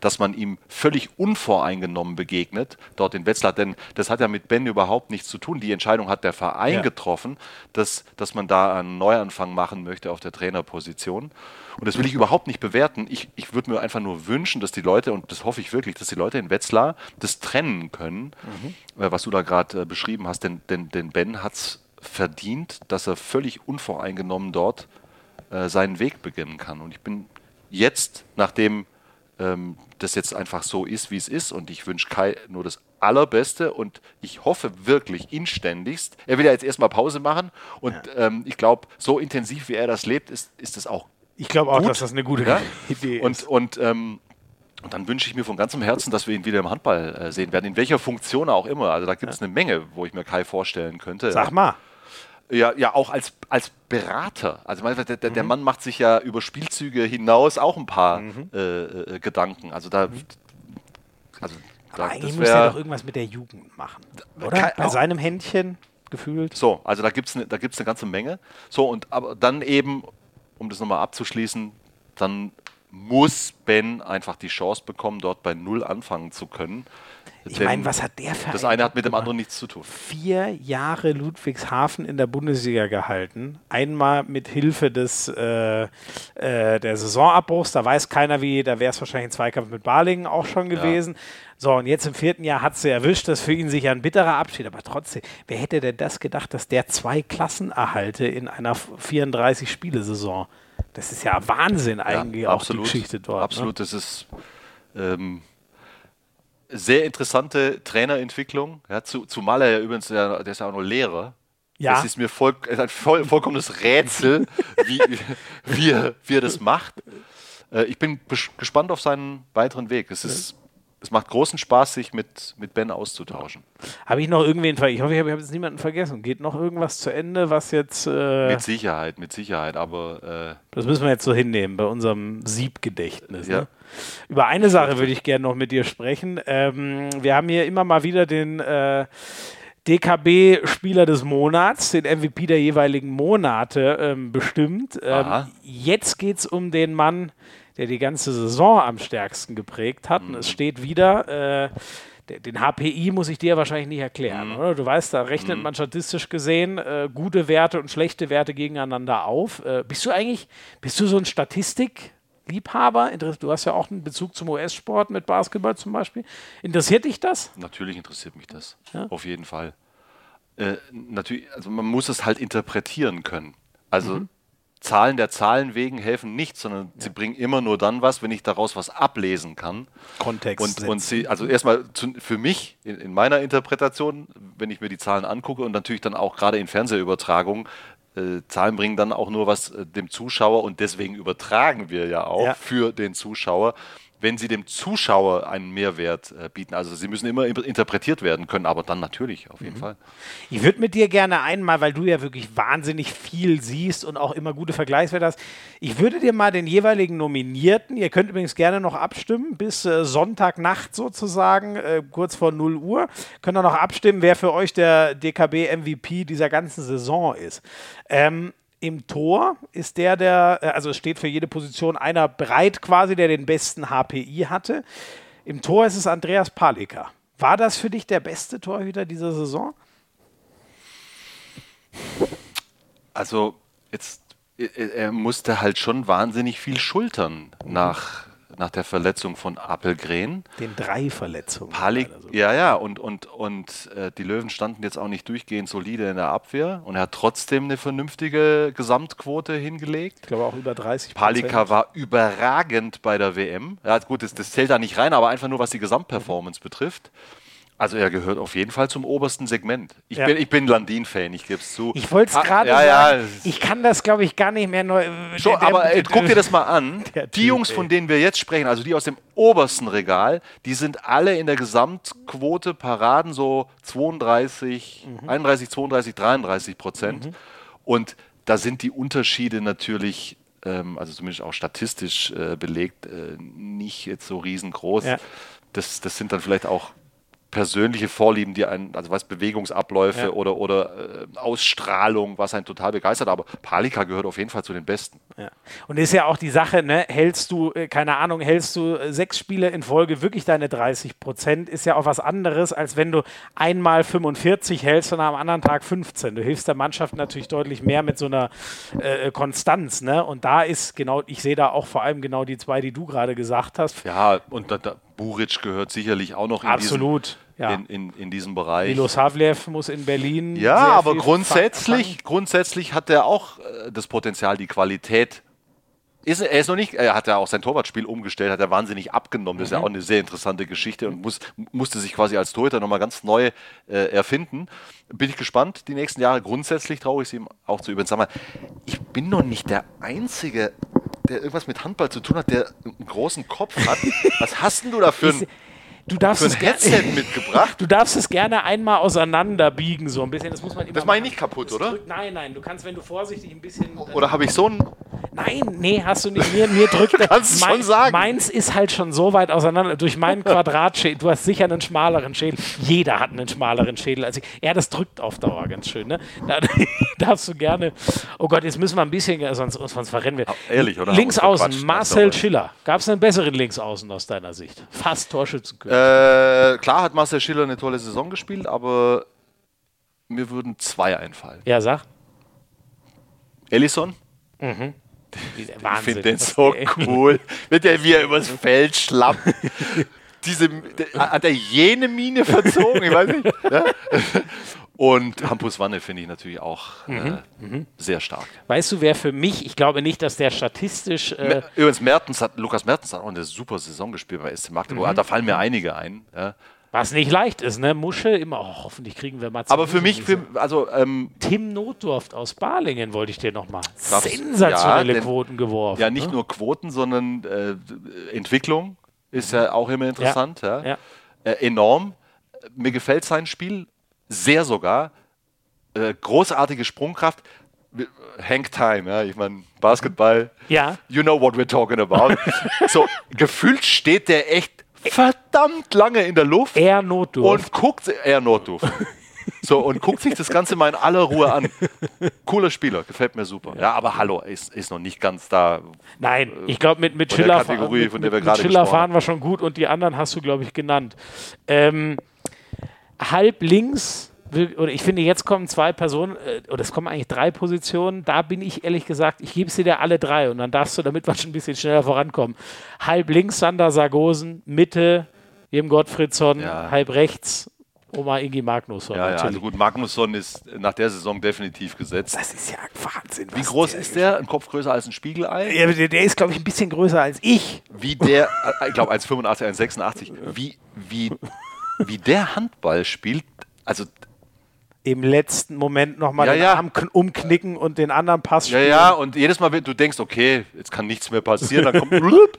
dass man ihm völlig unvoreingenommen begegnet, dort in Wetzlar. Denn das hat ja mit Ben überhaupt nichts zu tun. Die Entscheidung hat der Verein ja. getroffen, dass, dass man da einen Neuanfang machen möchte auf der Trainerposition. Und das will ich überhaupt nicht bewerten. Ich, ich würde mir einfach nur wünschen, dass die Leute, und das hoffe ich wirklich, dass die Leute in Wetzlar das trennen können, mhm. äh, was du da gerade äh, beschrieben hast. Denn, denn, denn Ben hat es verdient, dass er völlig unvoreingenommen dort äh, seinen Weg beginnen kann. Und ich bin jetzt, nachdem ähm, das jetzt einfach so ist, wie es ist. Und ich wünsche Kai nur das Allerbeste und ich hoffe wirklich inständigst. Er will ja jetzt erstmal Pause machen und ja. ähm, ich glaube, so intensiv wie er das lebt, ist, ist das auch. Ich glaube auch, dass das eine gute ja? Idee ist. Und, und ähm, und dann wünsche ich mir von ganzem Herzen, dass wir ihn wieder im Handball äh, sehen werden, in welcher Funktion auch immer. Also da gibt es ja. eine Menge, wo ich mir Kai vorstellen könnte. Sag mal ja, ja auch als, als Berater. Also der, der, mhm. der Mann macht sich ja über Spielzüge hinaus auch ein paar mhm. äh, äh, Gedanken. Also da. Mhm. Also, da, eigentlich muss er doch irgendwas mit der Jugend machen. Oder? Bei seinem Händchen gefühlt. So, also da gibt es ne, eine ganze Menge. So, und aber dann eben, um das nochmal abzuschließen, dann muss Ben einfach die Chance bekommen, dort bei Null anfangen zu können. Ich meine, was hat der für Das eine hat mit dem anderen nichts zu tun. Vier Jahre Ludwigshafen in der Bundesliga gehalten. Einmal mit Hilfe des äh, äh, der Saisonabbruchs. Da weiß keiner wie, da wäre es wahrscheinlich ein Zweikampf mit Balingen auch schon gewesen. Ja. So, und jetzt im vierten Jahr hat sie erwischt. Das ist für ihn sicher ein bitterer Abschied. Aber trotzdem, wer hätte denn das gedacht, dass der zwei Klassen erhalte in einer 34-Spiele-Saison? Das ist ja Wahnsinn eigentlich ja, absolut, auch die Geschichte dort. Ne? Absolut, ne? das ist ähm, sehr interessante Trainerentwicklung. Ja, zu, zumal er ja übrigens, der, der ist ja auch noch Lehrer. Ja. Das ist mir voll, ein voll, vollkommenes Rätsel, wie, wie, er, wie er das macht. Äh, ich bin gespannt auf seinen weiteren Weg. Es ist es macht großen Spaß, sich mit, mit Ben auszutauschen. Habe ich noch irgendwen Ich hoffe, ich habe jetzt niemanden vergessen. Geht noch irgendwas zu Ende, was jetzt. Äh mit Sicherheit, mit Sicherheit, aber. Äh das müssen wir jetzt so hinnehmen bei unserem Siebgedächtnis. Ja. Ne? Über eine Sache würde ich gerne noch mit dir sprechen. Ähm, wir haben hier immer mal wieder den. Äh, DKB-Spieler des Monats, den MVP der jeweiligen Monate ähm, bestimmt. Ähm, jetzt geht es um den Mann, der die ganze Saison am stärksten geprägt hat. Mhm. Und es steht wieder, äh, den HPI muss ich dir wahrscheinlich nicht erklären, mhm. oder? Du weißt, da rechnet mhm. man statistisch gesehen äh, gute Werte und schlechte Werte gegeneinander auf. Äh, bist du eigentlich, bist du so ein Statistikliebhaber? Du hast ja auch einen Bezug zum US-Sport mit Basketball zum Beispiel. Interessiert dich das? Natürlich interessiert mich das. Ja? Auf jeden Fall. Äh, natürlich, also man muss es halt interpretieren können. Also mhm. Zahlen der Zahlen wegen helfen nicht, sondern ja. sie bringen immer nur dann was, wenn ich daraus was ablesen kann. Kontext. Und, und sie, also erstmal für mich in, in, meiner Interpretation, wenn ich mir die Zahlen angucke und natürlich dann auch gerade in Fernsehübertragungen, äh, Zahlen bringen dann auch nur was äh, dem Zuschauer und deswegen übertragen wir ja auch ja. für den Zuschauer wenn sie dem Zuschauer einen Mehrwert äh, bieten. Also sie müssen immer interpretiert werden können, aber dann natürlich, auf jeden mhm. Fall. Ich würde mit dir gerne einmal, weil du ja wirklich wahnsinnig viel siehst und auch immer gute Vergleichswerte hast, ich würde dir mal den jeweiligen Nominierten, ihr könnt übrigens gerne noch abstimmen, bis äh, Sonntagnacht sozusagen, äh, kurz vor 0 Uhr, könnt ihr noch abstimmen, wer für euch der DKB-MVP dieser ganzen Saison ist. Ähm, im Tor ist der, der, äh, also es steht für jede Position einer bereit quasi, der den besten HPI hatte. Im Tor ist es Andreas Palika. War das für dich der beste Torhüter dieser Saison? Also jetzt, er musste halt schon wahnsinnig viel schultern nach, nach der Verletzung von Appelgren. Den drei Verletzungen. Palik, ja, ja, und, und, und äh, die Löwen standen jetzt auch nicht durchgehend solide in der Abwehr und er hat trotzdem eine vernünftige Gesamtquote hingelegt. Ich glaube auch über 30% Palika war überragend bei der WM. Ja, gut, das, das zählt da nicht rein, aber einfach nur was die Gesamtperformance betrifft. Also er gehört auf jeden Fall zum obersten Segment. Ich Ja. bin, ich bin Landin-Fan, ich gebe es zu. Ich wollte es Ah, gerade ja, sagen. ja, ich kann das, glaube ich, gar nicht mehr neu. Schon, der- der- aber ey, guck dir das mal an. Der Die Typ, Jungs, ey. von denen wir jetzt sprechen, also die aus dem obersten Regal, die sind alle in der Gesamtquote Paraden so 32, Mhm. 31, 32, 33 Prozent. Und da sind die Unterschiede natürlich, ähm, also zumindest auch statistisch äh, belegt, äh, nicht jetzt so riesengroß. Das, das sind dann vielleicht auch persönliche Vorlieben, die einen, also was Bewegungsabläufe Ja. oder, oder äh, Ausstrahlung, was einen total begeistert. Aber Palika gehört auf jeden Fall zu den Besten. Ja. Und ist ja auch die Sache, ne, hältst du, äh, keine Ahnung, hältst du äh, sechs Spiele in Folge wirklich deine 30 Prozent, ist ja auch was anderes, als wenn du einmal 45 hältst und am anderen Tag 15. Du hilfst der Mannschaft natürlich deutlich mehr mit so einer äh, Konstanz, ne? Und da ist genau, ich sehe da auch vor allem genau die zwei, die du gerade gesagt hast. Ja, und da, da, Buric gehört sicherlich auch noch in, Absolut, ja. in, in, in diesem Bereich. Milos Havlev muss in Berlin. Ja, aber grundsätzlich, grundsätzlich hat er auch äh, das Potenzial, die Qualität. Ist, er ist noch nicht, er hat ja auch sein Torwartspiel umgestellt, hat er wahnsinnig abgenommen. Das ist ja Mhm. auch eine sehr interessante Geschichte und muss, musste sich quasi als Torhüter nochmal ganz neu äh, erfinden. Bin ich gespannt, die nächsten Jahre. Grundsätzlich traue ich es ihm auch zu üben. Sag mal, ich bin noch nicht der Einzige, der irgendwas mit Handball zu tun hat, der einen großen Kopf hat. Was hast denn du da für ein, Du darfst, für es ein Headset mitgebracht? du darfst es gerne einmal auseinanderbiegen, so ein bisschen. Das muss man immer Das mache ich nicht kaputt, oder? drückt- nein, nein, du kannst, wenn du vorsichtig ein bisschen. Oder habe ich so ein Nein, nee, hast du nicht. Mir, mir drückt der- kannst es schon sagen. Meins ist halt schon so weit auseinander. Durch meinen Quadratschädel. Du hast sicher einen schmaleren Schädel. Jeder hat einen schmaleren Schädel. als ich. ja, das drückt auf Dauer ganz schön. Ne? Da darfst du gerne. Oh Gott, jetzt müssen wir ein bisschen, sonst, sonst verrennen wir. ehrlich, oder? Links Haben wir uns außen, verquatscht, Marcel Schiller. Gab es einen besseren Linksaußen aus deiner Sicht? Fast Torschützenkönig. Äh, klar hat Marcel Schiller eine tolle Saison gespielt, aber mir würden zwei einfallen. ja, sag. Ellison, Wahnsinn. ich finde den so cool. Wenn der wie er übers Feld schlappt. Diese, hat er jene Mine verzogen? Ich weiß nicht. Ja? Und Hampus Wanne finde ich natürlich auch Mhm. äh, sehr stark. Weißt du, wer für mich, ich glaube nicht, dass der statistisch. Äh, Übrigens, Mertens hat, Lukas Mertens hat auch eine super Saison gespielt bei SC Magdeburg. Mhm. Da fallen mir einige ein. Ja. was nicht leicht ist, ne? Musche immer, oh, hoffentlich kriegen wir mal Aber für mich, für, also ähm, Tim Notdurft aus Balingen wollte ich dir nochmal. Sensationelle Ja, denn- Quoten geworfen. Ja, nicht ne? nur Quoten, sondern äh, Entwicklung ist ja auch immer interessant. Ja, ja. Äh, enorm. Mir gefällt sein Spiel sehr sogar. Äh, großartige Sprungkraft. Hank Time, ja, ich meine, Basketball. Ja. You know what we're talking about. so, gefühlt steht der echt verdammt lange in der Luft Er Notdurft. und guckt, er Notdurft. So, und guckt sich das Ganze mal in aller Ruhe an. Cooler Spieler, gefällt mir super. Ja, aber hallo, ist, ist noch nicht ganz da. Nein, ich glaube, mit, mit Schiller, Kategorie, mit, von der wir mit, mit Schiller fahren wir schon gut und die anderen hast du, glaube ich, genannt. Ähm, halb links, oder ich finde, jetzt kommen zwei Personen, äh, oder es kommen eigentlich drei Positionen. Da bin ich ehrlich gesagt, ich gebe sie dir alle drei und dann darfst du, damit wir schon ein bisschen schneller vorankommen. Halb links Sander Sargosen, Mitte Jem Gottfriedsson, Ja. halb rechts Oma Ingi Magnusson. Ja, ja, also gut, Magnusson ist nach der Saison definitiv gesetzt. Das ist ja Wahnsinn. Wie groß ist der? Ein Kopf größer als ein Spiegelei? Ja, der, der ist, glaube ich, ein bisschen größer als ich. Wie der, äh, ich glaube 1,85, 1,86, wie, wie, wie der Handball spielt, also Im letzten Moment nochmal Ja, den ja. Arm kn- umknicken und den anderen Pass Ja, spielen. ja, und jedes Mal, wenn du denkst, okay, jetzt kann nichts mehr passieren, dann kommt blub,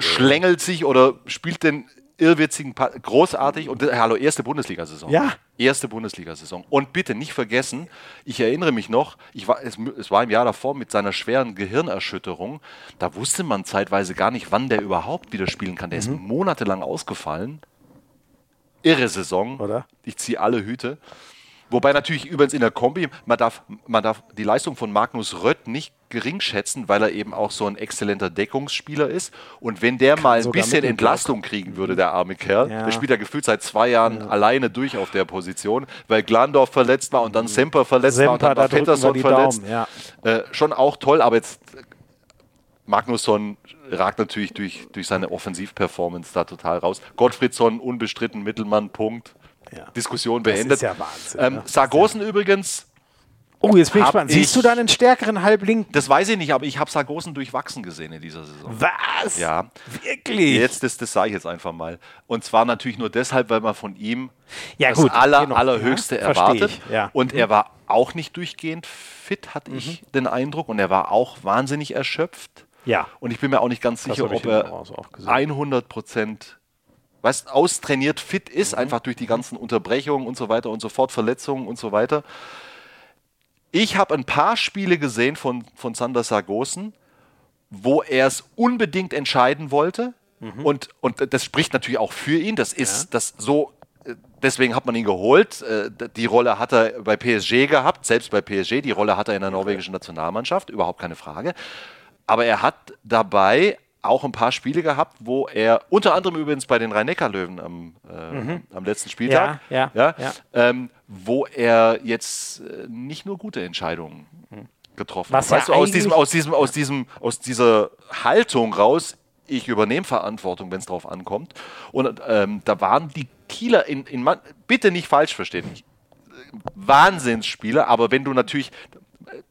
schlängelt sich oder spielt den irrwitzigen Pa- großartig und äh, hallo, erste Bundesliga-Saison. Ja. Erste Bundesliga-Saison. Und bitte nicht vergessen, ich erinnere mich noch, ich war, es, es war im Jahr davor mit seiner schweren Gehirnerschütterung, da wusste man zeitweise gar nicht, wann der überhaupt wieder spielen kann. Der ist monatelang ausgefallen. Irre Saison. Oder? Ich ziehe alle Hüte. Wobei natürlich übrigens in der Kombi, man darf, man darf die Leistung von Magnus Rött nicht gering schätzen, weil er eben auch so ein exzellenter Deckungsspieler ist. Und wenn der mal ein bisschen Entlastung kriegen würde, der arme Kerl, ja. der spielt ja gefühlt seit zwei Jahren ja. alleine durch auf der Position, weil Glandorf verletzt war und dann Semper verletzt Semper, war und dann war Pettersson verletzt. Ja. äh, schon auch toll, aber jetzt Magnusson ragt natürlich durch, durch seine Offensivperformance da total raus. Gottfriedsson unbestritten Mittelmann, Punkt. Ja. Diskussion beendet. Das ist ja Wahnsinn. Ähm, ne? Sargosen ja übrigens. Oh, jetzt bin ich gespannt. Siehst du da einen stärkeren Halblinken? Das weiß ich nicht, aber ich habe Sargosen durchwachsen gesehen in dieser Saison. Was? Ja. Wirklich? Jetzt, das, das sage ich jetzt einfach mal. Und zwar natürlich nur deshalb, weil man von ihm ja, das gut, aller, genau. allerhöchste ja, erwartet. Ja. Und mhm. er war auch nicht durchgehend fit, hatte mhm. ich den Eindruck. Und er war auch wahnsinnig erschöpft. Ja. Und ich bin mir auch nicht ganz sicher, ob er 100 Prozent weißt, austrainiert fit ist, mhm. einfach durch die ganzen Unterbrechungen und so weiter und so fort, Verletzungen und so weiter. Ich habe ein paar Spiele gesehen von, von Sander Sargosen, wo er es unbedingt entscheiden wollte. Mhm. Und, und das spricht natürlich auch für ihn. Das ist ja. das so. Äh, deswegen hat man ihn geholt. Äh, die Rolle hat er bei PSG gehabt, selbst bei PSG. Die Rolle hat er in der norwegischen Nationalmannschaft, überhaupt keine Frage. Aber er hat dabei auch ein paar Spiele gehabt, wo er unter anderem übrigens bei den Rhein-Neckar-Löwen am, äh, mhm. am letzten Spieltag, ja, ja, ja, ähm, wo er jetzt äh, nicht nur gute Entscheidungen getroffen Was hat. Weißt du, aus diesem, aus diesem, aus diesem, aus dieser Haltung raus, ich übernehme Verantwortung, wenn es drauf ankommt. Und ähm, da waren die Kieler in, in bitte nicht falsch verstehen. Wahnsinnsspieler, aber wenn du natürlich,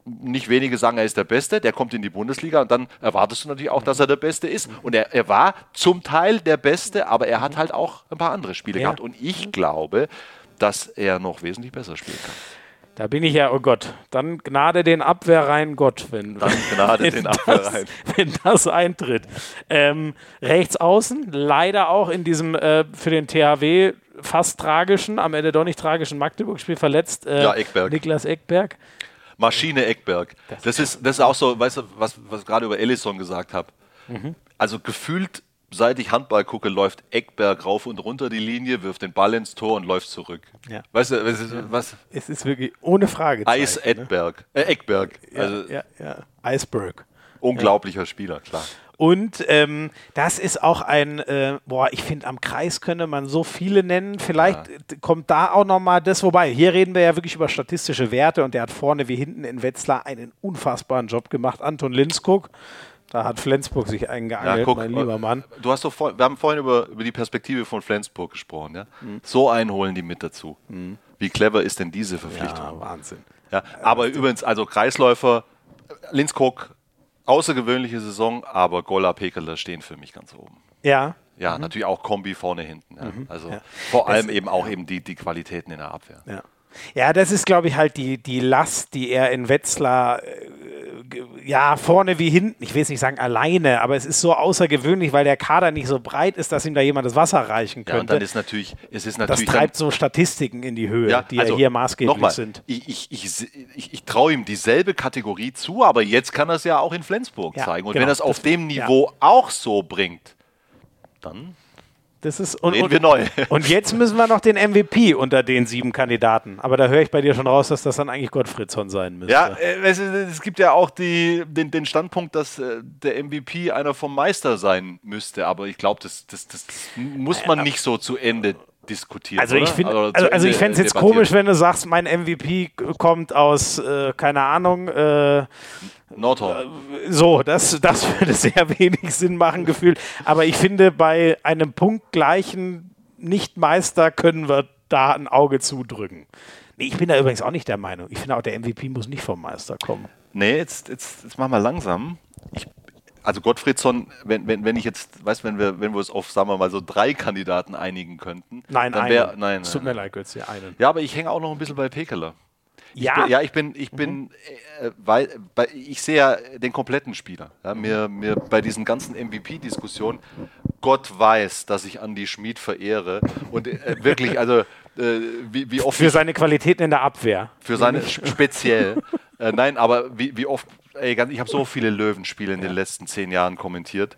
nicht wenige sagen, er ist der Beste, der kommt in die Bundesliga und dann erwartest du natürlich auch, dass er der Beste ist. Und er, er war zum Teil der Beste, aber er hat halt auch ein paar andere Spiele ja. gehabt. Und ich glaube, dass er noch wesentlich besser spielen kann. Da bin ich ja, oh Gott, dann gnade den Abwehrrein Gott, wenn, dann gnade wenn den. Das, wenn das eintritt. Ähm, rechts außen, leider auch in diesem äh, für den THW fast tragischen, am Ende doch nicht tragischen Magdeburg-Spiel verletzt. Äh, ja, Eckberg. Niklas Eckberg. Maschine Eckberg. Das, das ist, das ist auch so, weißt du, was, was ich gerade über Ellison gesagt habe. Mhm. Also gefühlt, seit ich Handball gucke, läuft Eckberg rauf und runter die Linie, wirft den Ball ins Tor und läuft zurück. Ja. Weißt du, was, was? Es ist wirklich ohne Frage. Eis Edberg, ne? äh, Eckberg. Ja, also, ja, ja. Eisberg. Unglaublicher Spieler, klar. Und ähm, das ist auch ein, äh, boah, ich finde, am Kreis könnte man so viele nennen. Vielleicht ja. kommt da auch nochmal das, wobei, hier reden wir ja wirklich über statistische Werte und der hat vorne wie hinten in Wetzlar einen unfassbaren Job gemacht. Anton Linskog. Da hat Flensburg sich eingeangelt, ja, guck, mein lieber Mann. Du hast doch vor, wir haben vorhin über, über die Perspektive von Flensburg gesprochen. Ja? Mhm. So einen holen die mit dazu. Mhm. Wie clever ist denn diese Verpflichtung? Ja, Wahnsinn. Ja, aber äh, übrigens, also Kreisläufer, Linskog außergewöhnliche Saison, aber Gola Pekele stehen für mich ganz oben. Ja. Ja, mhm. natürlich auch Kombi vorne hinten. Ja. Mhm. Also ja. vor allem das, eben auch eben die, die Qualitäten in der Abwehr. Ja. Ja, das ist, glaube ich, halt die, die Last, die er in Wetzlar äh, ja, vorne wie hinten, ich will es nicht sagen alleine, aber es ist so außergewöhnlich, weil der Kader nicht so breit ist, dass ihm da jemand das Wasser reichen könnte. Ja, und dann ist natürlich, es ist natürlich. Das treibt so Statistiken in die Höhe, ja, die also ja hier maßgeblich mal, sind. Ich, ich, ich, ich, ich traue ihm dieselbe Kategorie zu, aber jetzt kann er es ja auch in Flensburg ja, zeigen. Und genau, wenn er es auf dem Niveau auch so bringt, dann das ist, und, Reden wir neu. Und jetzt müssen wir noch den MVP unter den sieben Kandidaten. Aber da höre ich bei dir schon raus, dass das dann eigentlich Gottfriedsson sein müsste. Ja, äh, es, es gibt ja auch die, den, den Standpunkt, dass äh, der MVP einer vom Meister sein müsste. Aber ich glaube, das, das, das muss man nicht so zu Ende diskutieren. Also ich finde, also, also, ich fände es jetzt komisch, wenn du sagst, mein MVP kommt aus, äh, keine Ahnung, äh, Nordhorn. Äh, so, das, das würde sehr wenig Sinn machen, gefühlt. Aber ich finde, bei einem punktgleichen Nichtmeister können wir da ein Auge zudrücken. Nee, ich bin da übrigens auch nicht der Meinung. Ich finde auch, der MVP muss nicht vom Meister kommen. Nee, jetzt, jetzt, jetzt machen wir langsam. Ich, also Gottfriedsson, wenn, wenn, wenn ich jetzt, weißt wenn wir, wenn wir uns auf, sagen wir mal, so drei Kandidaten einigen könnten. Nein, dann wär, nein. Es tut mir leid, Götz, einen. Ja, aber ich hänge auch noch ein bisschen bei Pekeler. Ja? Ich bin, ja, ich bin, ich bin, mhm. äh, weil, ich sehe ja den kompletten Spieler. Ja, mir, mir bei diesen ganzen MVP-Diskussionen, Gott weiß, dass ich Andy Schmid verehre und äh, wirklich, also äh, wie, wie, oft für seine Qualitäten in der Abwehr. Für seine speziell. äh, nein, aber wie, wie oft, ey, ich habe so viele Löwenspiele in den letzten zehn Jahren kommentiert.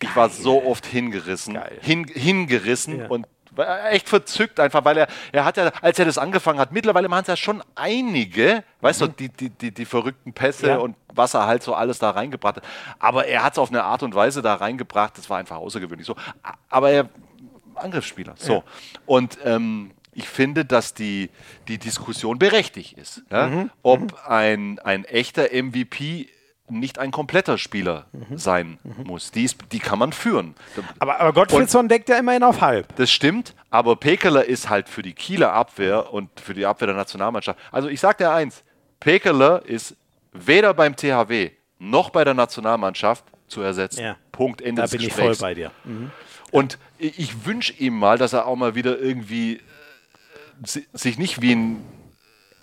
Ich war so oft hingerissen, hin, hingerissen und echt verzückt einfach, weil er, er hat ja, als er das angefangen hat, mittlerweile machen es ja schon einige, weißt mhm. du, die, die, die, die verrückten Pässe ja. und was er halt so alles da reingebracht hat. Aber er hat es auf eine Art und Weise da reingebracht, das war einfach außergewöhnlich so. Aber er, Angriffsspieler, so. Ja. Und ähm, ich finde, dass die, die Diskussion berechtigt ist. Ja? Mhm. Ob mhm. ein, ein echter MVP nicht ein kompletter Spieler mhm. sein mhm. muss. Die, ist, die kann man führen. Aber, aber Gottfriedson deckt ja immerhin auf halb. Das stimmt, aber Pekeler ist halt für die Kieler Abwehr und für die Abwehr der Nationalmannschaft. Also ich sage dir eins, Pekeler ist weder beim THW noch bei der Nationalmannschaft zu ersetzen. Ja. Punkt, Ende da des bin Gesprächs. ich voll bei dir. Mhm. Und ich wünsche ihm mal, dass er auch mal wieder irgendwie sich nicht wie ein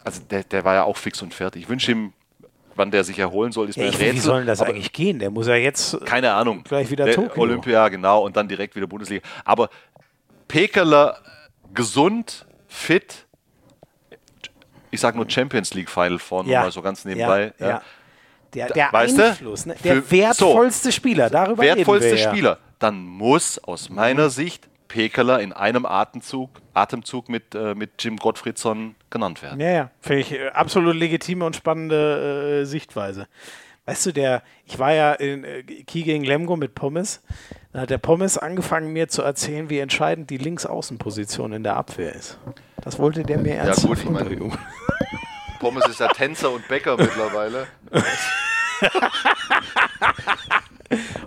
also der, der war ja auch fix und fertig. Ich wünsche ihm wann der sich erholen soll, ist ja, mir ein Rätsel. Wie soll das eigentlich gehen? Der muss ja jetzt keine Ahnung gleich wieder Tokio. Olympia genau und dann direkt wieder Bundesliga. Aber Pekeler gesund, fit. Ich sage nur Champions League Final vorne ja. mal so ganz nebenbei. Ja, ja. Der, der weißt Einfluss, ne? der wertvollste Spieler, darüber wertvollste reden wir, Spieler. Dann muss aus meiner Sicht Pekeler in einem Atemzug, Atemzug mit, äh, mit Jim Gottfriedson genannt werden. Ja, ja, finde ich äh, absolut legitime und spannende äh, Sichtweise. Weißt du, der, ich war ja in äh, Kiel gegen Lemgo mit Pommes. Da hat der Pommes angefangen, mir zu erzählen, wie entscheidend die Linksaußenposition in der Abwehr ist. Das wollte der mir ernsthaft Ja gut, ich meine, Pommes ist ja Tänzer und Bäcker mittlerweile.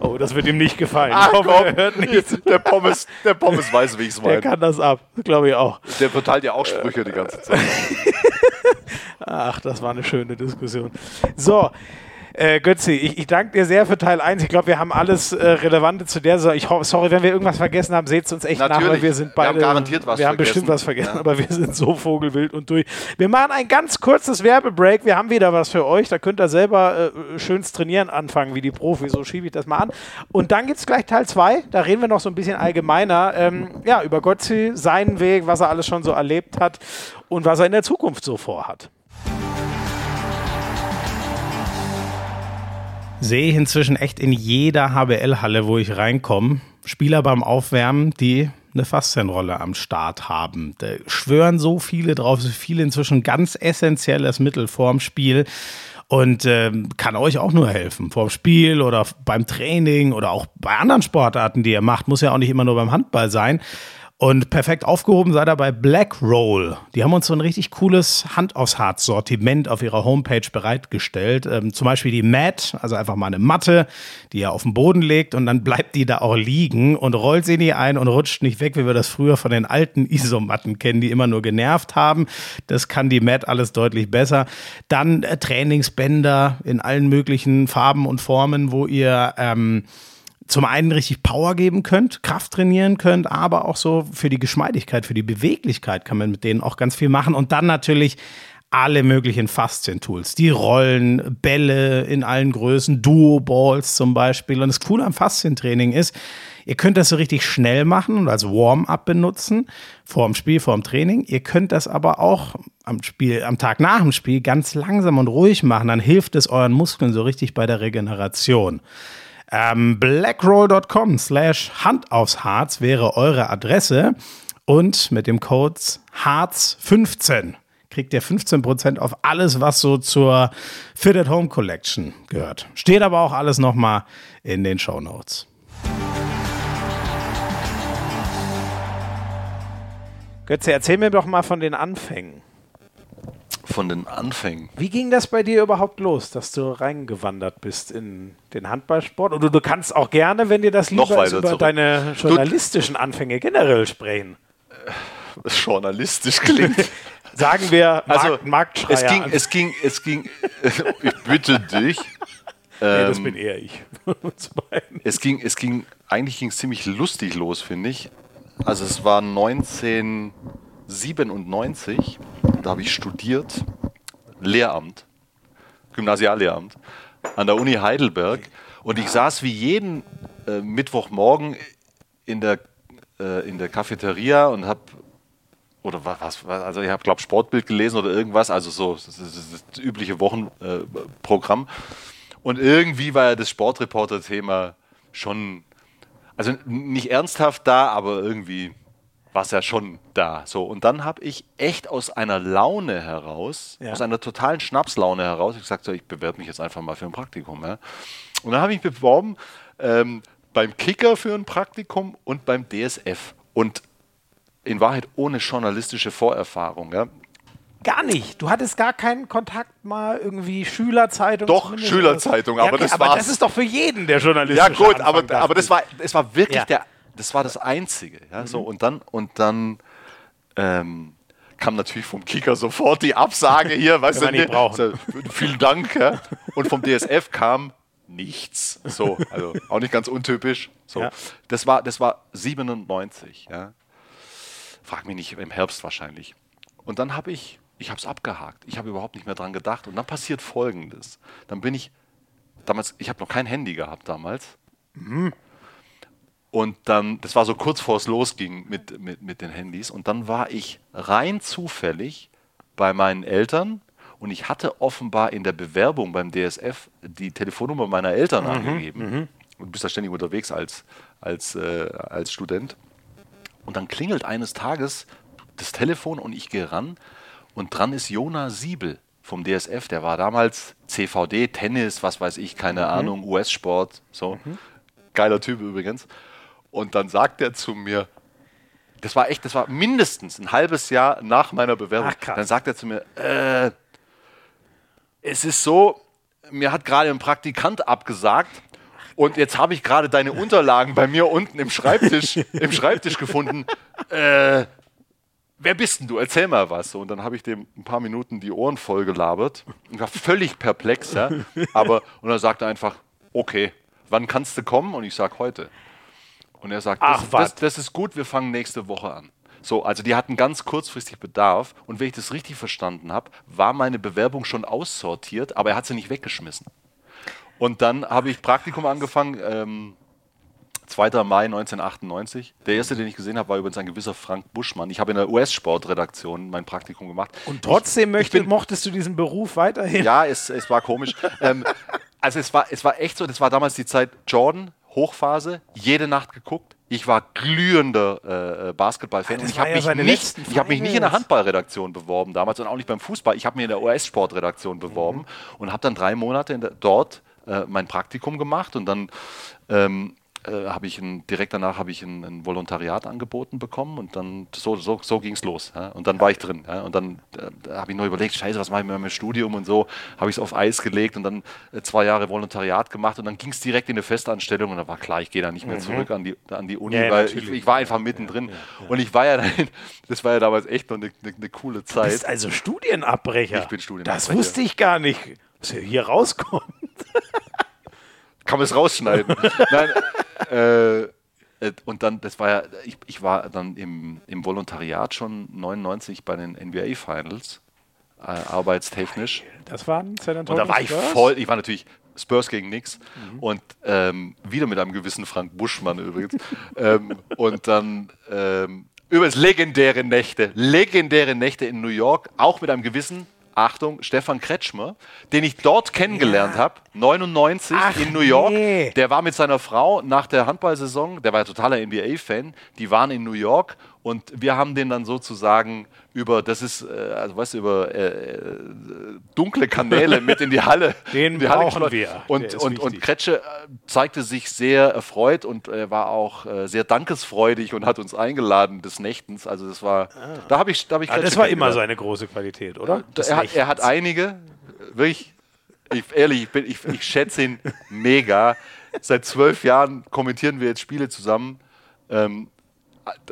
Oh, das wird ihm nicht gefallen. Ach, hoffe, komm, hört nichts. Der Pommes, der Pommes weiß, wie ich es meine. Der kann das ab, glaube ich auch. Der verteilt ja auch Sprüche die ganze Zeit. Ach, das war eine schöne Diskussion. So, äh, Götzi, ich, ich danke dir sehr für Teil 1. Ich glaube, wir haben alles äh, Relevante zu der Saison. Ich sorry, wenn wir irgendwas vergessen haben, seht es uns echt Natürlich. nach, weil wir sind beide. Wir haben garantiert was Wir haben vergessen. bestimmt was vergessen, ja. aber wir sind so vogelwild und durch. Wir machen ein ganz kurzes Werbebreak. Wir haben wieder was für euch. Da könnt ihr selber äh, schöns trainieren anfangen, wie die Profis. So schiebe ich das mal an. Und dann gibt es gleich Teil 2. Da reden wir noch so ein bisschen allgemeiner ähm, ja, über Götzi, seinen Weg, was er alles schon so erlebt hat und was er in der Zukunft so vorhat. Sehe ich inzwischen echt in jeder HBL-Halle, wo ich reinkomme, Spieler beim Aufwärmen, die eine Faszienrolle am Start haben. Da schwören so viele drauf, so viele inzwischen ganz essentielles Mittel vorm Spiel und äh, kann euch auch nur helfen. Vorm Spiel oder beim Training oder auch bei anderen Sportarten, die ihr macht. Muss ja auch nicht immer nur beim Handball sein. Und perfekt aufgehoben sei dabei Black Roll. Die haben uns so ein richtig cooles Hand aufs Harz Sortiment auf ihrer Homepage bereitgestellt. Ähm, zum Beispiel die Mat, also einfach mal eine Matte, die ihr auf den Boden legt und dann bleibt die da auch liegen und rollt sie nie ein und rutscht nicht weg, wie wir das früher von den alten Isomatten kennen, die immer nur genervt haben. Das kann die Mat alles deutlich besser. Dann äh, Trainingsbänder in allen möglichen Farben und Formen, wo ihr ähm, zum einen richtig Power geben könnt, Kraft trainieren könnt, aber auch so für die Geschmeidigkeit, für die Beweglichkeit kann man mit denen auch ganz viel machen. Und dann natürlich alle möglichen Faszien-Tools. Die Rollen, Bälle in allen Größen, Duo-Balls zum Beispiel. Und das Coole am Faszientraining ist, ihr könnt das so richtig schnell machen und als Warm-up benutzen, vor dem Spiel, vor dem Training. Ihr könnt das aber auch am Spiel, am Tag nach dem Spiel ganz langsam und ruhig machen. Dann hilft es euren Muskeln so richtig bei der Regeneration. Ähm, blackroll.com slash Hand aufs Harz wäre eure Adresse und mit dem Code Harz15 kriegt ihr 15% auf alles, was so zur Fit at Home Collection gehört. Steht aber auch alles nochmal in den Show Notes. Götze, erzähl mir doch mal von den Anfängen von den Anfängen. Wie ging das bei dir überhaupt los, dass du reingewandert bist in den Handballsport? Und du, kannst auch gerne, wenn dir das lieber ist, über zurück. deine journalistischen Anfänge generell sprechen. Äh, journalistisch klingt. Sagen wir also, Marktschreier. Es ging, es ging, es ging, ich bitte dich. nee, das ähm, bin eher ich. es ging, es ging, eigentlich ging es ziemlich lustig los, finde ich. Also es war 1997 da habe ich studiert, Lehramt, Gymnasiallehramt an der Uni Heidelberg. Und ich saß wie jeden äh, Mittwochmorgen in der, äh, in der Cafeteria und habe oder was, was, also ich habe glaube Sportbild gelesen oder irgendwas, also so das, das, das übliche Wochenprogramm. Äh, und irgendwie war ja das Sportreporter-Thema schon, also nicht ernsthaft da, aber irgendwie war es ja schon da. So, und dann habe ich echt aus einer Laune heraus, Ja. aus einer totalen Schnapslaune heraus, ich gesagt, so, ich bewerbe mich jetzt einfach mal für ein Praktikum. Ja. Und dann habe ich mich beworben ähm, beim Kicker für ein Praktikum und beim DSF. Und in Wahrheit ohne journalistische Vorerfahrung. Ja. Gar nicht. Du hattest gar keinen Kontakt mal irgendwie Schülerzeitung. Doch? Schülerzeitung, aber okay, das aber war's. das ist doch für jeden der Journalist. Ja gut, aber, aber das, war, das war wirklich Ja. der, das war das Einzige. Ja, so, und dann, und dann ähm, kam natürlich vom Kicker sofort die Absage hier, weißt du, nicht brauchen. Vielen Dank. Ja. Und vom DSF kam nichts. So, also auch nicht ganz untypisch. So. Ja. Das, war, das war 97, ja. Frag mich nicht, im Herbst wahrscheinlich. Und dann habe ich, ich habe es abgehakt. Ich habe überhaupt nicht mehr dran gedacht. Und dann passiert Folgendes. Dann bin ich, damals, ich habe noch kein Handy gehabt damals. Und dann, das war so kurz vor es losging mit, mit, mit den Handys. Und dann war ich rein zufällig bei meinen Eltern und ich hatte offenbar in der Bewerbung beim DSF die Telefonnummer meiner Eltern angegeben. Und du bist da ständig unterwegs als, als, äh, als Student. Und dann klingelt eines Tages das Telefon und ich gehe ran und dran ist Jona Siebel vom DSF. Der war damals CVD, Tennis, was weiß ich, keine Ahnung, US-Sport, so. Geiler Typ übrigens. Und dann sagt er zu mir, das war echt, das war mindestens ein halbes Jahr nach meiner Bewerbung. Ach. Dann sagt er zu mir, äh, es ist so, mir hat gerade ein Praktikant abgesagt und jetzt habe ich gerade deine Unterlagen bei mir unten im Schreibtisch, im Schreibtisch gefunden. Äh, wer bist denn du? Erzähl mal was. Und dann habe ich dem ein paar Minuten die Ohren voll gelabert. Ich war völlig perplex, ja. Aber, und er sagte einfach, okay, wann kannst du kommen? Und ich sage heute. Und er sagt, Ach, das, das, das ist gut, wir fangen nächste Woche an. So, also die hatten ganz kurzfristig Bedarf und wenn ich das richtig verstanden habe, war meine Bewerbung schon aussortiert, aber er hat sie nicht weggeschmissen. Und dann habe ich Praktikum angefangen, ähm, 2. Mai 1998. Der erste, den ich gesehen habe, war übrigens ein gewisser Frank Buschmann. Ich habe in der US-Sportredaktion mein Praktikum gemacht. Und trotzdem möchte, bin- mochtest du diesen Beruf weiterhin? Ja, es, es war komisch. ähm, also es war, es war echt so, das war damals die Zeit Jordan, Hochphase, jede Nacht geguckt. Ich war glühender äh, äh, Basketball-Fan. Ich habe ja mich, nicht, ich hab mich nicht in der. Handballredaktion beworben damals und auch nicht beim Fußball. Ich habe mich in der US-Sportredaktion beworben und habe dann drei Monate der, dort äh, mein Praktikum gemacht und dann ähm, äh, habe ich ein, direkt danach habe ich ein, ein Volontariat angeboten bekommen und dann so, so, so ging es los. Ja? Und dann war ich drin. Ja? Und dann äh, habe ich nur überlegt, scheiße, was mache ich mit meinem Studium und so, habe ich es auf Eis gelegt und dann äh, zwei Jahre Volontariat gemacht und dann ging es direkt in eine Festanstellung und da war klar, ich gehe da nicht mehr zurück an die, an die Uni, Ja, weil ich, ich war einfach mittendrin. Und ich war ja dann, das war ja damals echt noch eine, eine, eine coole Du Zeit. bist also Studienabbrecher. Ich bin Studienabbrecher. Das wusste ich gar nicht, was hier rauskommt. kann man es rausschneiden. Nein, äh, äh, und dann, das war ja, ich, ich war dann im, im Volontariat schon 99 bei den NBA Finals, äh, arbeitstechnisch. Das waren San Und Antonio da war ich voll, ich war natürlich Spurs gegen nix und ähm, wieder mit einem gewissen Frank Buschmann übrigens. ähm, und dann ähm, übrigens legendäre Nächte, legendäre Nächte in New York, auch mit einem gewissen, Achtung, Stefan Kretschmer, den ich dort kennengelernt Ja. habe, 99 Ach, in New York. nee. Der war mit seiner Frau nach der Handballsaison, der war ja totaler NBA-Fan, die waren in New York und wir haben den dann sozusagen über, das ist, äh, also weißt du, über äh, äh, dunkle Kanäle mit in die Halle. Den die brauchen wir. Und, und, und. Kretsche äh, zeigte sich sehr erfreut und äh, war auch äh, sehr dankesfreudig und hat uns eingeladen des Nächtens. Also das war, da habe ich, da habe ich Ah, das war immer seine große Qualität, oder? Er hat, er hat einige, wirklich, ich, ehrlich, ich, bin, ich, ich schätze ihn mega. Seit zwölf Jahren kommentieren wir jetzt Spiele zusammen. Ähm,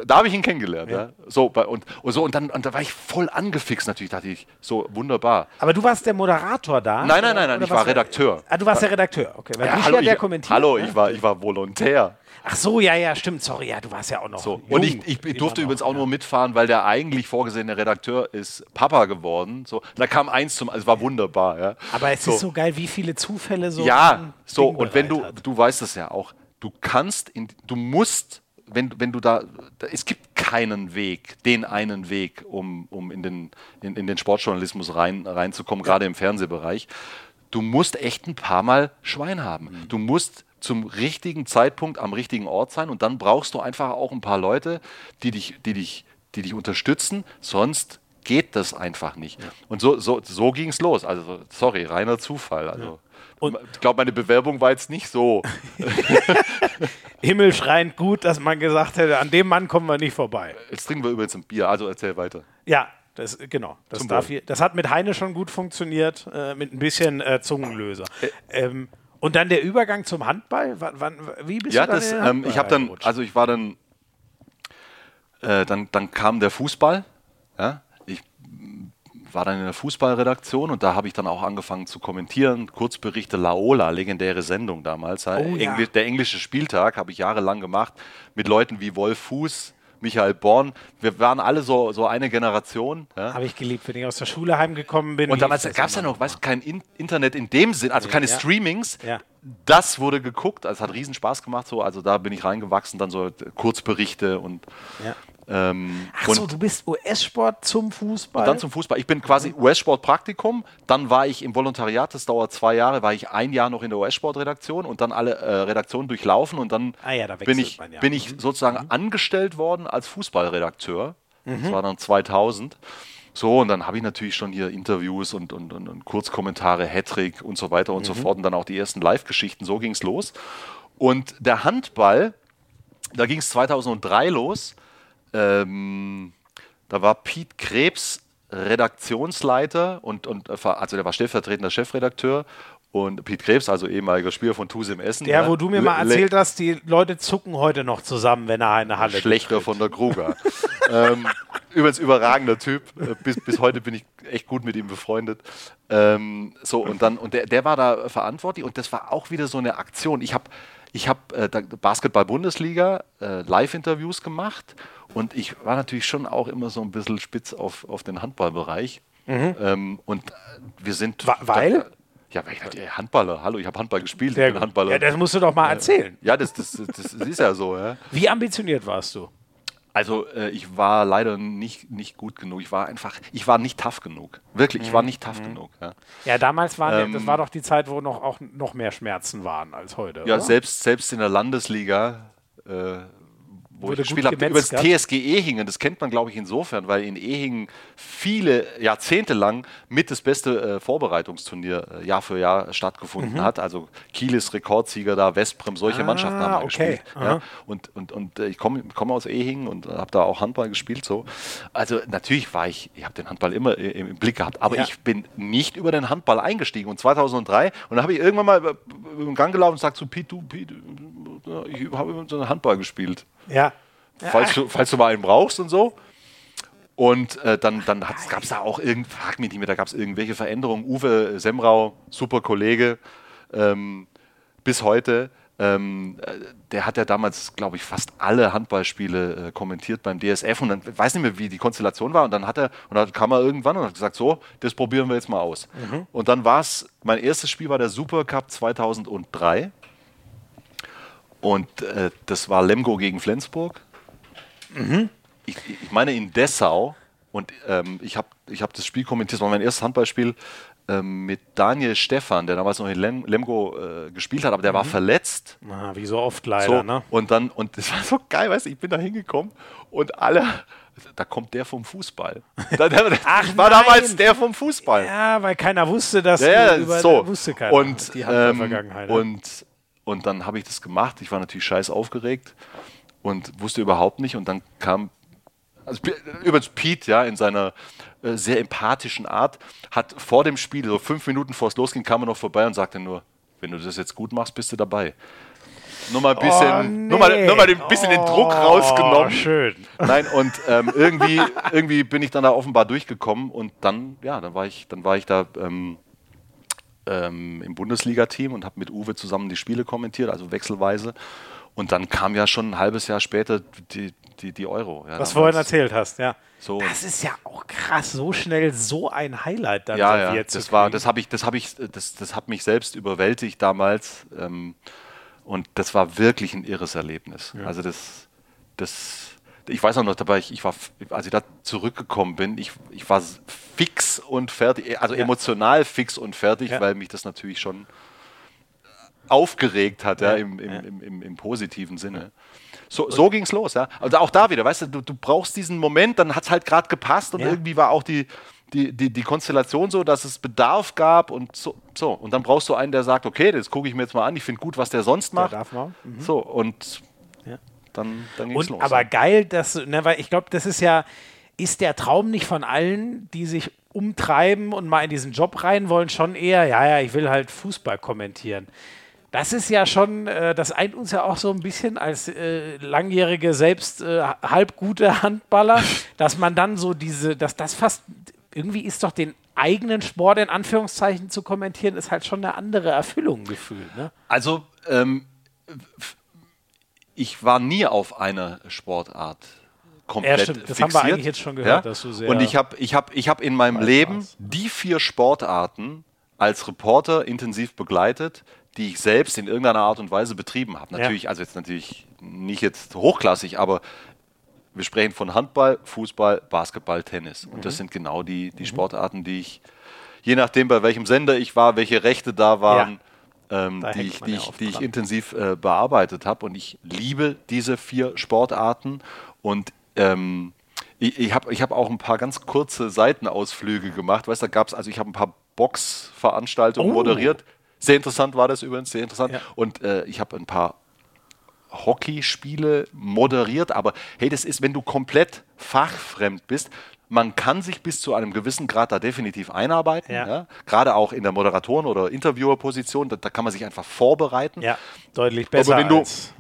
da habe ich ihn kennengelernt. Ja. So, bei, und, und, so, und, dann, und da war ich voll angefixt natürlich, dachte ich, so wunderbar. Aber du warst der Moderator da? Nein, nein, nein, nein, ich war Redakteur. Ah, du warst der Redakteur, okay. Weil Ja, hallo, der ich, kommentiert. hallo ne? ich, war, ich war Volontär. Ach so, ja, ja, stimmt, sorry, ja, du warst ja auch noch. So. jung, Und ich, ich, immer durfte noch, übrigens auch ja. nur mitfahren, weil der eigentlich vorgesehene Redakteur ist Papa geworden. So. Da kam eins zum, also es war wunderbar. Ja. Aber es ist so geil, wie viele Zufälle so. Ja, so, Ding und wenn du, hat. du weißt es ja auch, du kannst, in, du musst, wenn, wenn du da, es gibt keinen Weg, den einen Weg, um, um in, den, in, in den Sportjournalismus rein, reinzukommen, gerade im Fernsehbereich. Du musst echt ein paar Mal Schwein haben. Mhm. Du musst zum richtigen Zeitpunkt am richtigen Ort sein und dann brauchst du einfach auch ein paar Leute, die dich, die dich, die dich unterstützen, sonst geht das einfach nicht. Ja. Und so, so, so ging es los. Also, sorry, reiner Zufall. Also, ja. Und ich glaube, meine Bewerbung war jetzt nicht so. Himmelschreiend gut, dass man gesagt hätte, an dem Mann kommen wir nicht vorbei. Jetzt trinken wir übrigens ein Bier, also erzähl weiter. Ja, das, genau. Das, darf das hat mit Heine schon gut funktioniert, äh, mit ein bisschen äh, Zungenlöser. Äh, ähm, und dann der Übergang zum Handball? Wann, wann, wie bist ja, du das, ähm, ich habe dann, also ich war dann, äh, dann, dann kam der Fußball. Ja? War dann in der Fußballredaktion und da habe ich dann auch angefangen zu kommentieren. Kurzberichte Laola, legendäre Sendung damals. Oh, Engl ja. Der englische Spieltag habe ich jahrelang gemacht mit Leuten wie Wolf Fuß, Michael Born. Wir waren alle so, so eine Generation. Ja. Habe ich geliebt, wenn ich aus der Schule heimgekommen bin. Und damals gab es ja noch, weißt kein In Internet in dem Sinn, also keine ja. Streamings. Ja. Das wurde geguckt, also es hat riesen Spaß gemacht, so, also da bin ich reingewachsen, dann so Kurzberichte und ja. Ähm, Achso, du bist US-Sport zum Fußball? Und dann zum Fußball. Ich bin quasi US-Sport-Praktikum. Dann war ich im Volontariat, das dauert zwei Jahre, war ich ein Jahr noch in der US-Sport-Redaktion und dann alle äh, Redaktionen durchlaufen. Und dann ah ja, da bin ich, ja. bin ich mhm. sozusagen mhm. angestellt worden als Fußballredakteur. Mhm. Das war dann 2000. So, und dann habe ich natürlich schon hier Interviews und, und, und, und Kurzkommentare, Hattrick und so weiter und mhm. so fort. Und dann auch die ersten Live-Geschichten. So ging es los. Und der Handball, da ging es 2003 los. Ähm, da war Pete Krebs Redaktionsleiter und, und also der war stellvertretender Chefredakteur und Pete Krebs, also ehemaliger Spieler von Tusem Essen. Der, ja, wo du mir mal erzählt hast, die Leute zucken heute noch zusammen, wenn er eine Halle Schlechter von der Kruger. ähm, übrigens überragender Typ. Äh, bis, bis heute bin ich echt gut mit ihm befreundet. Ähm, so, und dann, und der, der war da verantwortlich und das war auch wieder so eine Aktion. Ich habe ich hab, äh, Basketball-Bundesliga äh, Live-Interviews gemacht und ich war natürlich schon auch immer so ein bisschen spitz auf, auf den Handballbereich. Mhm. Ähm, und wir sind. Weil? Da, ja, weil ich Handballer, hallo, ich habe Handball gespielt, Sehr ich bin Handballer. Ja, das musst du doch mal erzählen. Ja, das, das, das, das ist ja so. Ja. Wie ambitioniert warst du? Also äh, ich war leider nicht, nicht gut genug. Ich war einfach, ich war nicht tough genug. Wirklich, ich war nicht tough mhm. genug. Ja, ja damals war ähm, das war doch die Zeit, wo noch auch noch mehr Schmerzen waren als heute. Ja, oder? selbst selbst in der Landesliga äh, wo ich gespielt habe, über das TSG Ehingen. Das kennt man, glaube ich, insofern, weil in Ehingen viele Jahrzehnte lang mit das beste äh, Vorbereitungsturnier äh, Jahr für Jahr stattgefunden mhm. hat. Also Kiel ist Rekordsieger da, Westbrem, solche ah, Mannschaften haben okay. gespielt. Ja? Und, und, und äh, ich komme komm aus Ehingen und habe da auch Handball gespielt. So. Also natürlich war ich, ich habe den Handball immer äh, im Blick gehabt, aber ja. ich bin nicht über den Handball eingestiegen. Und 2003, und da habe ich irgendwann mal äh, im Gang gelaufen und gesagt zu Pete, du, Pete, ich habe immer so einen Handball gespielt. Ja. Falls, du, falls du mal einen brauchst und so. Und äh, dann, dann gab es da auch irgend, frag mich nicht mehr, da gab es irgendwelche Veränderungen. Uwe Semrau, super Kollege, ähm, bis heute. Ähm, äh, der hat ja damals, glaube ich, fast alle Handballspiele äh, kommentiert beim DSF und dann ich weiß nicht mehr, wie die Konstellation war. Und dann hat er, und dann kam er irgendwann und hat gesagt: So, das probieren wir jetzt mal aus. Mhm. Und dann war es, mein erstes Spiel war der Supercup 2003. Und äh, das war Lemgo gegen Flensburg. Mhm. Ich, ich, meine in Dessau. Und ähm, ich habe ich hab das Spiel kommentiert, das war mein erstes Handballspiel ähm, mit Daniel Stefan, der damals noch in Lem Lemgo äh, gespielt hat, aber der mhm. war verletzt. Ah, wie so oft leider, so, ne? Und dann, und das war so geil, weißt du, ich bin da hingekommen und alle, da kommt der vom Fußball. Da, der, Ach, war nein. damals der vom Fußball. Ja, weil keiner wusste, dass ja, ja, über, so. wusste keiner und, die Handballvergangenheit. Ähm, und und dann habe ich das gemacht. Ich war natürlich scheiß aufgeregt und wusste überhaupt nicht. Und dann kam, also übrigens Pete, ja, in seiner äh, sehr empathischen Art, hat vor dem Spiel, so fünf Minuten vor es losging, kam er noch vorbei und sagte nur, wenn du das jetzt gut machst, bist du dabei. Nur mal ein bisschen, oh, nee. nur mal, nur mal ein bisschen oh, den Druck rausgenommen. Schön. Nein, und ähm, irgendwie, irgendwie bin ich dann da offenbar durchgekommen und dann, ja, dann war ich, dann war ich da ähm, ähm, im Bundesliga-Team und habe mit Uwe zusammen die Spiele kommentiert, also wechselweise. Und dann kam ja schon ein halbes Jahr später die, die, die Euro. Ja, Was du vorhin erzählt hast, ja. So. Das ist ja auch krass, so schnell so ein Highlight dann ja, ja. das war, das habe ich, das habe ich, das, das hat mich selbst überwältigt damals. Ähm, und das war wirklich ein irres Erlebnis. Ja. Also das, das ich weiß auch noch dabei, ich, ich, war, als ich da zurückgekommen bin, ich, ich war fix und fertig, also ja. emotional fix und fertig, ja. weil mich das natürlich schon aufgeregt hat, ja, im, im, im, im, im positiven Sinne. So, so ging es los, ja. Also auch da wieder, weißt du, du, du brauchst diesen Moment, dann hat es halt gerade gepasst und Ja. irgendwie war auch die, die, die, die Konstellation so, dass es Bedarf gab und so, so. Und dann brauchst du einen, der sagt, okay, das gucke ich mir jetzt mal an, ich finde gut, was der sonst Der macht. darf mal. So, und Ja. Dann, dann ging es Und los. aber geil, dass, ne, weil ich glaube, das ist ja, ist der Traum nicht von allen, die sich umtreiben und mal in diesen Job rein wollen, schon eher, ja, ja, ich will halt Fußball kommentieren. Das ist ja schon, äh, das eint uns ja auch so ein bisschen als äh, langjährige, selbst äh, halb gute Handballer, dass man dann so diese, dass das fast, irgendwie ist doch den eigenen Sport in Anführungszeichen zu kommentieren, ist halt schon eine andere Erfüllung gefühlt. Ne? Also, ähm, ich war nie auf eine Sportart komplett Ja, stimmt. Das fixiert. haben wir eigentlich jetzt schon gehört, dass du sehr Und ich habe ich hab, ich hab in meinem Leben warst. die vier Sportarten als Reporter intensiv begleitet, die ich selbst in irgendeiner Art und Weise betrieben habe. Natürlich, also jetzt natürlich nicht jetzt hochklassig, aber wir sprechen von Handball, Fußball, Basketball, Tennis. Und Mhm. das sind genau die, die Sportarten, die ich, je nachdem bei welchem Sender ich war, welche Rechte da waren, ähm, die, ich, die, ja ich, die ich intensiv äh, bearbeitet habe. Und ich liebe diese vier Sportarten. Und ähm, ich, ich habe ich hab auch ein paar ganz kurze Seitenausflüge gemacht. Weißt du, da gab es, also ich habe ein paar Boxveranstaltungen Oh. moderiert. Sehr interessant war das übrigens, sehr interessant. Ja. Und äh, ich habe ein paar Hockeyspiele moderiert, aber hey, das ist, wenn du komplett fachfremd bist, man kann sich bis zu einem gewissen Grad da definitiv einarbeiten. Ja. Ja. Gerade auch in der Moderatoren- oder Interviewerposition, da, da kann man sich einfach vorbereiten. Ja, deutlich besser. wenn du- als.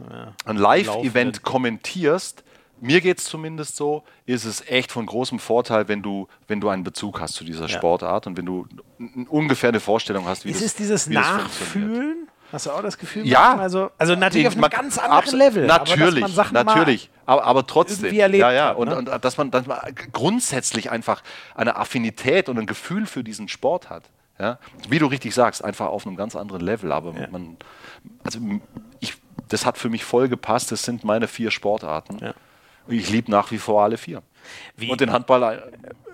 Ein Live-Event kommentierst, mir geht es zumindest so, ist es echt von großem Vorteil, wenn du, wenn du einen Bezug hast zu dieser Sportart und wenn du ungefähr eine Vorstellung hast, wie Ist das es dieses. Nachfühlen? Hast du auch das Gefühl? Ja. manchmal So, also natürlich auf einem Man- ganz anderen Level. aber Natürlich, man Sachen natürlich. Aber, aber trotzdem. erlebt ja, ja. hat, und, ne? und dass, man, dass man grundsätzlich einfach eine Affinität und ein Gefühl für diesen Sport hat. Ja? Wie du richtig sagst, einfach auf einem ganz anderen Level. Aber man, also ich, das hat für mich voll gepasst. Das sind meine vier Sportarten. Ja. Ich liebe nach wie vor alle vier. Wie- Und den Handball äh,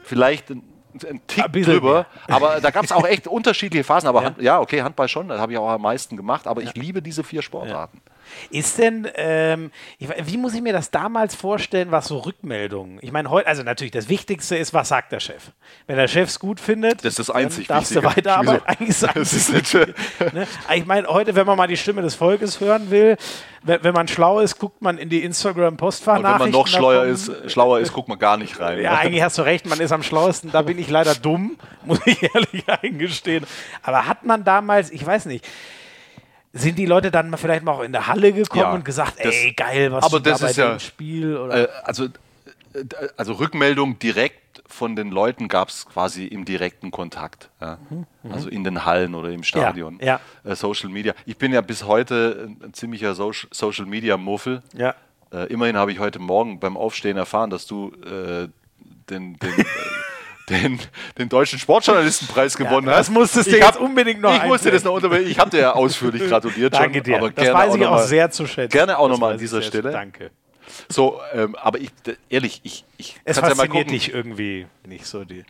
vielleicht ein, Tick Ein drüber. mehr. Aber da gab es auch echt unterschiedliche Phasen. Aber Ja. ja, ja okay, Handball schon, das habe ich auch am meisten gemacht. Aber ich liebe diese vier Sportarten. Ist denn, ähm, ich, wie muss ich mir das damals vorstellen, was so Rückmeldungen? Ich meine, heute, also natürlich, das Wichtigste ist, was sagt der Chef? Wenn der Chef es gut findet, Das ist das dann einzig darfst Wichtige. du weiterarbeiten. Eigentlich sagen Das ist nicht. ne? Aber Ich meine, heute, wenn man mal die Stimme des Volkes hören will, wenn, wenn man schlau ist, guckt man in die Und Instagram-Postfachnachrichten. wenn man noch schlauer ist, schlauer ist, guckt man gar nicht rein. Ja, eigentlich hast du recht, man ist am schlauesten. Da bin ich leider dumm, muss ich ehrlich eingestehen. Aber hat man damals, ich weiß nicht, sind die Leute dann vielleicht mal auch in der Halle gekommen Ja, und gesagt, das- ey, geil, was aber da das bei ist ja- dem Spiel? Oder? Äh, also, äh, also Rückmeldung direkt von den Leuten gab es quasi im direkten Kontakt. Ja. Also in den Hallen oder im Stadion. Mhm, ja. Äh, Social Media. Ich bin ja bis heute ein, ziemlicher Social, Social Media Muffel. Äh, immerhin habe ich heute Morgen beim Aufstehen erfahren, dass du äh, den, den, den, den deutschen Sportjournalistenpreis gewonnen das hast. musstest du jetzt unbedingt noch Ich musste das noch unter. Ich habe dir ja ausführlich gratuliert schon. Danke dir. Aber das gerne weiß ich auch mal- sehr zu schätzen. Gerne auch Das nochmal an dieser Stelle. Danke. So, ähm, aber ich, ehrlich, ich, ich Es kann's fasziniert dich irgendwie nicht so die.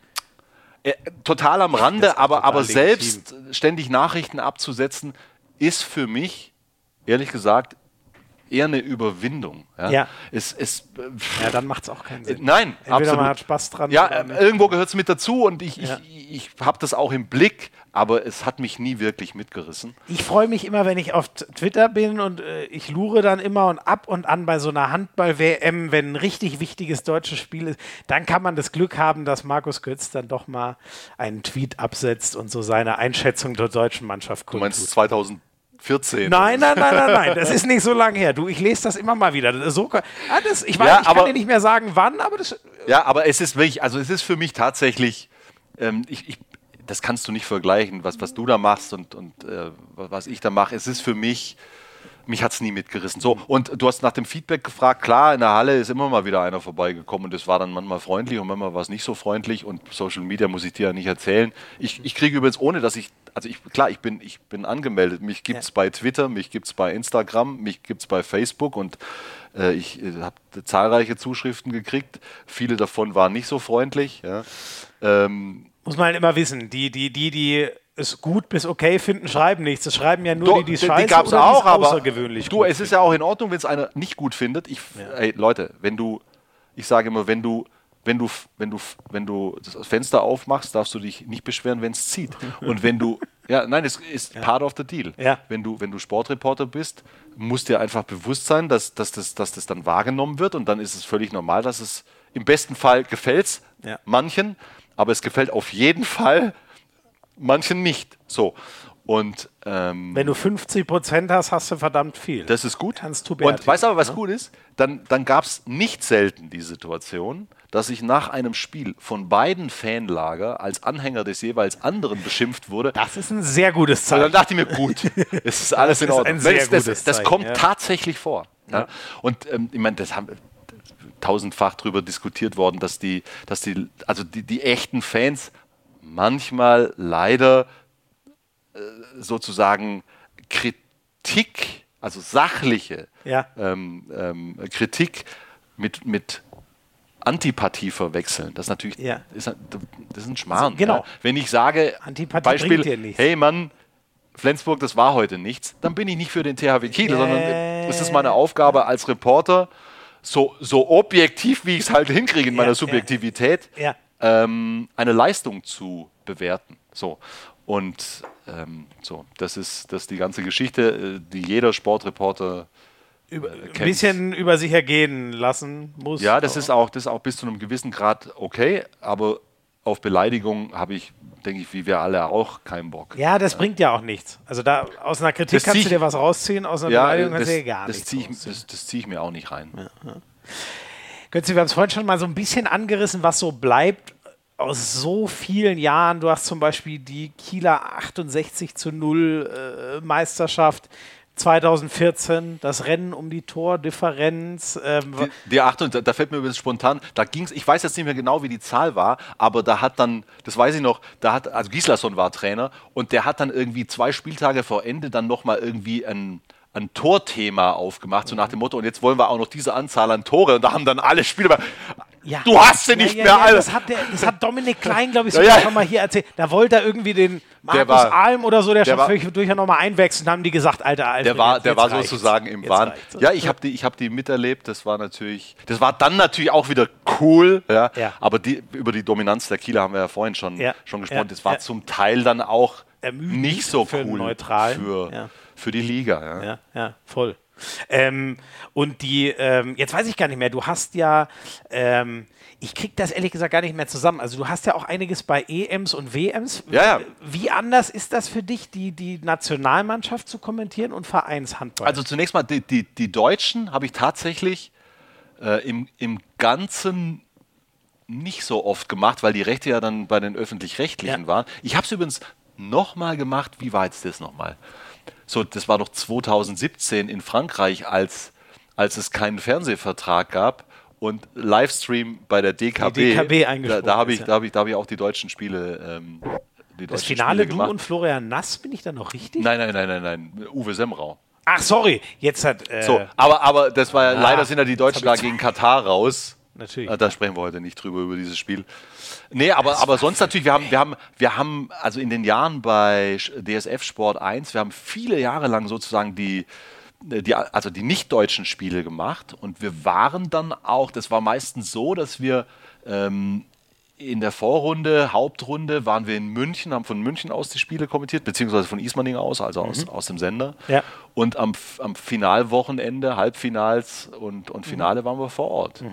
Äh, total am Das Rande, aber, aber legitim. selbst ständig Nachrichten abzusetzen, ist für mich, ehrlich gesagt, eher eine Überwindung. Ja, ja. Es, es, ja dann macht es auch keinen Sinn. Nein, Entweder absolut. man hat Spaß dran. Ja, irgendwo gehört es mit dazu und ich, ja. ich, ich habe das auch im Blick, aber es hat mich nie wirklich mitgerissen. Ich freue mich immer, wenn ich auf Twitter bin und äh, ich lure dann immer und ab und an bei so einer Handball-WM, wenn ein richtig wichtiges deutsches Spiel ist, dann kann man das Glück haben, dass Markus Götz dann doch mal einen Tweet absetzt und so seine Einschätzung der deutschen Mannschaft kundtut. Du meinst 2000 14. Nein, nein, nein, nein, nein. Das ist nicht so lange her. Du, ich lese das immer mal wieder. So, ah, ich weiß, ja, ich kann dir nicht mehr sagen, wann, aber das. Ja, aber es ist wirklich, also es ist für mich tatsächlich, ähm, ich, ich, das kannst du nicht vergleichen, was, was du da machst und, und äh, was ich da mache. Es ist für mich mich hat es nie mitgerissen. So, und du hast nach dem Feedback gefragt, klar, in der Halle ist immer mal wieder einer vorbeigekommen und es war dann manchmal freundlich und manchmal war es nicht so freundlich und Social Media muss ich dir ja nicht erzählen. Ich, ich kriege übrigens ohne, dass ich, also ich, klar, ich bin, ich bin angemeldet. Mich gibt es Ja. bei Twitter, mich gibt es bei Instagram, mich gibt es bei Facebook und äh, ich äh, habe zahlreiche Zuschriften gekriegt. Viele davon waren nicht so freundlich. Ja. Ähm, Muss man halt immer wissen. Die, die, die, die es gut bis okay finden, schreiben nichts. Das schreiben ja nur Do, die, die es scheiße die gab es oder auch, aber außergewöhnlich du, es ist ja auch in Ordnung, wenn es einer nicht gut findet. Ich, ey, Leute, wenn du, ich sage immer, wenn du, wenn du, wenn du, wenn du das Fenster aufmachst, darfst du dich nicht beschweren, wenn es zieht. Und wenn du, ja, nein, es ist part of the deal. Ja. Wenn du, wenn du Sportreporter bist, musst dir einfach bewusst sein, dass, dass, das, dass das dann wahrgenommen wird und dann ist es völlig normal, dass es im besten Fall gefällt Ja. manchen, aber es gefällt auf jeden Fall manchen nicht. So. Und ähm, Wenn du 50 Prozent hast, hast du verdammt viel. das ist gut. Kannst du Und weißt du aber, was ne? gut ist? Dann, dann gab es nicht selten die Situation, dass ich nach einem Spiel von beiden Fanlager als Anhänger des jeweils anderen beschimpft wurde. das ist ein sehr gutes Und Zeichen. dann dachte ich mir, gut, es ist alles in ist Ordnung. ein sehr das, das, das Zeichen, kommt ja. tatsächlich vor. Ja. Und ähm, ich meine, das haben tausendfach darüber diskutiert worden, dass die, dass die, also die, die echten Fans manchmal leider äh, sozusagen Kritik, also sachliche Ja. ähm, ähm, Kritik mit, mit Antipathie verwechseln. Das ist natürlich Ja. ist, ein- das ist ein Schmarrn. genau. Ja. Wenn ich sage, Antipathie Beispiel, hey Mann, Flensburg, das war heute nichts, dann bin ich nicht für den THW Kiel, Ja. sondern es ist meine Aufgabe als Reporter, so, so objektiv, wie ich es halt hinkriege in meiner ja. Subjektivität, Ja. ähm, eine Leistung zu bewerten. So. Und ähm, so, das ist, das ist die ganze Geschichte, äh, die jeder Sportreporter Über, ein bisschen über sich ergehen lassen muss. Ja, das ist auch, das ist auch bis zu einem gewissen Grad okay, aber auf Beleidigung habe ich, denke ich, wie wir alle auch keinen Bock. Ja, das bringt ja auch nichts. Also da aus einer Kritik Das kannst du ich- dir was rausziehen, aus einer Ja, Beleidigung kannst du dir gar das nichts ziehe ich, das, das zieh ich mir auch nicht rein. Götze, wir haben es vorhin schon mal so ein bisschen angerissen, was so bleibt aus so vielen Jahren. Du hast zum Beispiel die Kieler 68 zu 0 äh, Meisterschaft 2014, das Rennen um die Tordifferenz. Ähm, Die, die Achtung, da, da fällt mir übrigens spontan, da ging es, ich weiß jetzt nicht mehr genau, wie die Zahl war, aber da hat dann, das weiß ich noch, da hat, also Gislason war Trainer und der hat dann irgendwie zwei Spieltage vor Ende dann nochmal irgendwie ein, ein Torthema aufgemacht, so nach dem Motto, und jetzt wollen wir auch noch diese Anzahl an Tore und da haben dann alle Spieler, ja. du hast sie Ja, nicht ja, mehr ja, alle. Das hat, der, das hat Dominik Klein, glaube ich, sogar ja. mal hier erzählt. Da wollte er irgendwie den Markus war- Alm oder so, der, der schon durch nochmal einwechseln, haben die gesagt, alter Alfred, Der war, jetzt- der jetzt war reicht's. sozusagen im Jetzt Wahn. reicht's. Ja, ich habe die, ich hab die miterlebt. Das war natürlich, das war dann natürlich auch wieder cool. Ja. Aber die, über die Dominanz der Kieler haben wir ja vorhin schon, schon gesprochen. Das war zum Teil dann auch Ermüdend nicht so cool Neutralen. für. Für die Liga. Ja. Ja, ja, voll. Ähm, und die, ähm, jetzt weiß ich gar nicht mehr, du hast ja, ähm, ich krieg das ehrlich gesagt gar nicht mehr zusammen. Also du hast ja auch einiges bei EMs und WMs. Ja, ja. Wie anders ist das für dich, die, die Nationalmannschaft zu kommentieren und Vereinshandball? Also zunächst mal, die, die, die Deutschen habe ich tatsächlich äh, im, im Ganzen nicht so oft gemacht, weil die Rechte ja dann bei den Öffentlich-Rechtlichen Ja. waren. Ich habe es übrigens nochmal gemacht. Wie war jetzt das nochmal? So, das war doch 2017 in Frankreich, als, als es keinen Fernsehvertrag gab und Livestream bei der DKB. Die DKB da, da habe ich, ja. da habe ich, da habe ich auch die deutschen Spiele. Ähm, die das Finale Spiele du gemacht. und Florian Nass, bin ich da noch richtig? Nein, nein, nein, nein, nein. Uwe Semrau. Ach, sorry, jetzt hat. Äh, So, aber, aber das war ja, Ah, leider sind ja die Deutschen da hab gegen Katar raus. Natürlich. Äh, Da sprechen wir heute nicht drüber, über dieses Spiel. Nee, aber, aber sonst natürlich, wir haben, wir, haben, wir haben, also in den Jahren bei DSF Sport 1, wir haben viele Jahre lang sozusagen die, die, also die nicht-deutschen Spiele gemacht und wir waren dann auch, das war meistens so, dass wir ähm, in der Vorrunde, Hauptrunde, waren wir in München, haben von München aus die Spiele kommentiert, beziehungsweise von Ismaning aus, also aus, aus dem Sender. Ja. Und am, am Finalwochenende, Halbfinals und, und Finale waren wir vor Ort.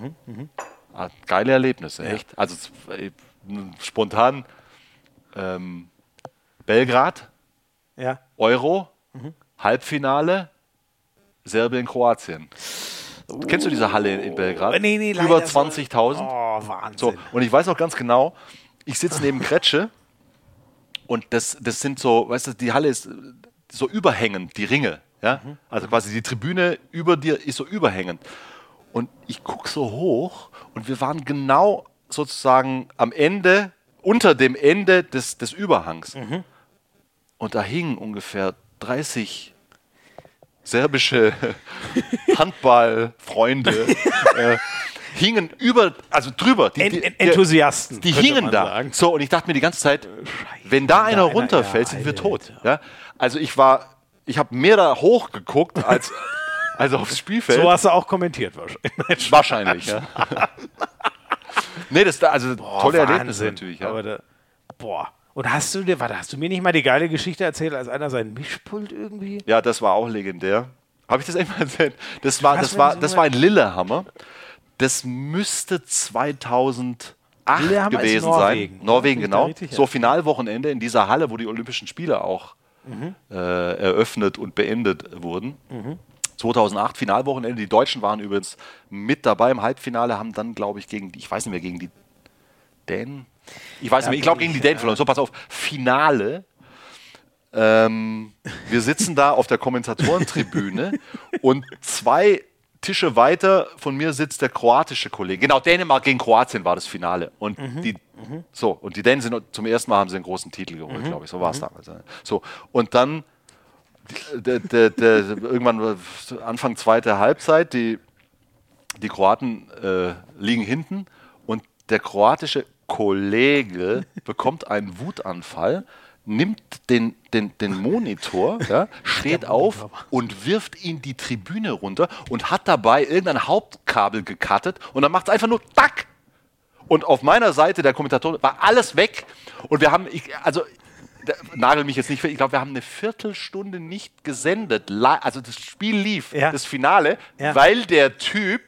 Ah, geile Erlebnisse, echt. Also äh, spontan ähm, Belgrad, ja. Euro, Halbfinale, Serbien, Kroatien. Kennst du diese Halle in, in Belgrad? Oh, nee, nee, Über so- 20.000. Oh, Wahnsinn. So, und ich weiß auch ganz genau, ich sitze neben Kretsche und das, das sind so, weißt du, die Halle ist so überhängend, die Ringe. Ja? Also quasi die Tribüne über dir ist so überhängend. Und ich gucke so hoch und wir waren genau sozusagen am Ende, unter dem Ende des, des Überhangs. Und da hingen ungefähr 30 serbische Handballfreunde äh, hingen über, also drüber. Die, die, en- Enthusiasten, Die hingen da. sagen. So, und ich dachte mir die ganze Zeit, wenn da einer einer- runterfällt, ja, sind wir tot. Ja? Also ich war, ich habe mehr da hochgeguckt als, als aufs Spielfeld. So hast du auch kommentiert wahrscheinlich. Wahrscheinlich, ja. nee, das da, also tolle Erlebnisse Wahnsinn. natürlich. Ja. Aber da, boah. Und hast du dir, warte, hast du mir nicht mal die geile Geschichte erzählt, als einer sein Mischpult irgendwie? Ja, das war auch legendär. Habe ich das einmal erzählt? Das war, das war, das war ein Lillehammer. Das müsste 2008 Lillehammer gewesen Norwegen. sein. Norwegen, genau. richtig? Ja. So Finalwochenende in dieser Halle, wo die Olympischen Spiele auch Mhm. äh, eröffnet und beendet wurden. 2008 Finalwochenende. Die Deutschen waren übrigens mit dabei im Halbfinale, haben dann, glaube ich, gegen die, ich weiß nicht mehr, gegen die Dänen. Ich weiß nicht mehr, ich glaube gegen die Dänen verloren. So, pass auf, Finale. Ähm, wir sitzen da auf der Kommentatorentribüne und zwei Tische weiter von mir sitzt der kroatische Kollege. Genau, Dänemark gegen Kroatien war das Finale. Und die, so, und die Dänen sind zum ersten Mal haben sie einen großen Titel geholt, glaube ich. So war es damals. So, und dann der, der, der, irgendwann Anfang zweiter Halbzeit, die, die Kroaten äh, liegen hinten und der kroatische Kollege bekommt einen Wutanfall, nimmt den, den, den Monitor, ja, steht auf und wirft ihn die Tribüne runter und hat dabei irgendein Hauptkabel gekattet und dann macht es einfach nur Tack. Und auf meiner Seite der Kommentatoren war alles weg und wir haben, ich, also da- nagel mich jetzt nicht, fest, ich glaube, wir haben eine Viertelstunde nicht gesendet. Also das Spiel lief, Ja. das Finale, Ja. weil der Typ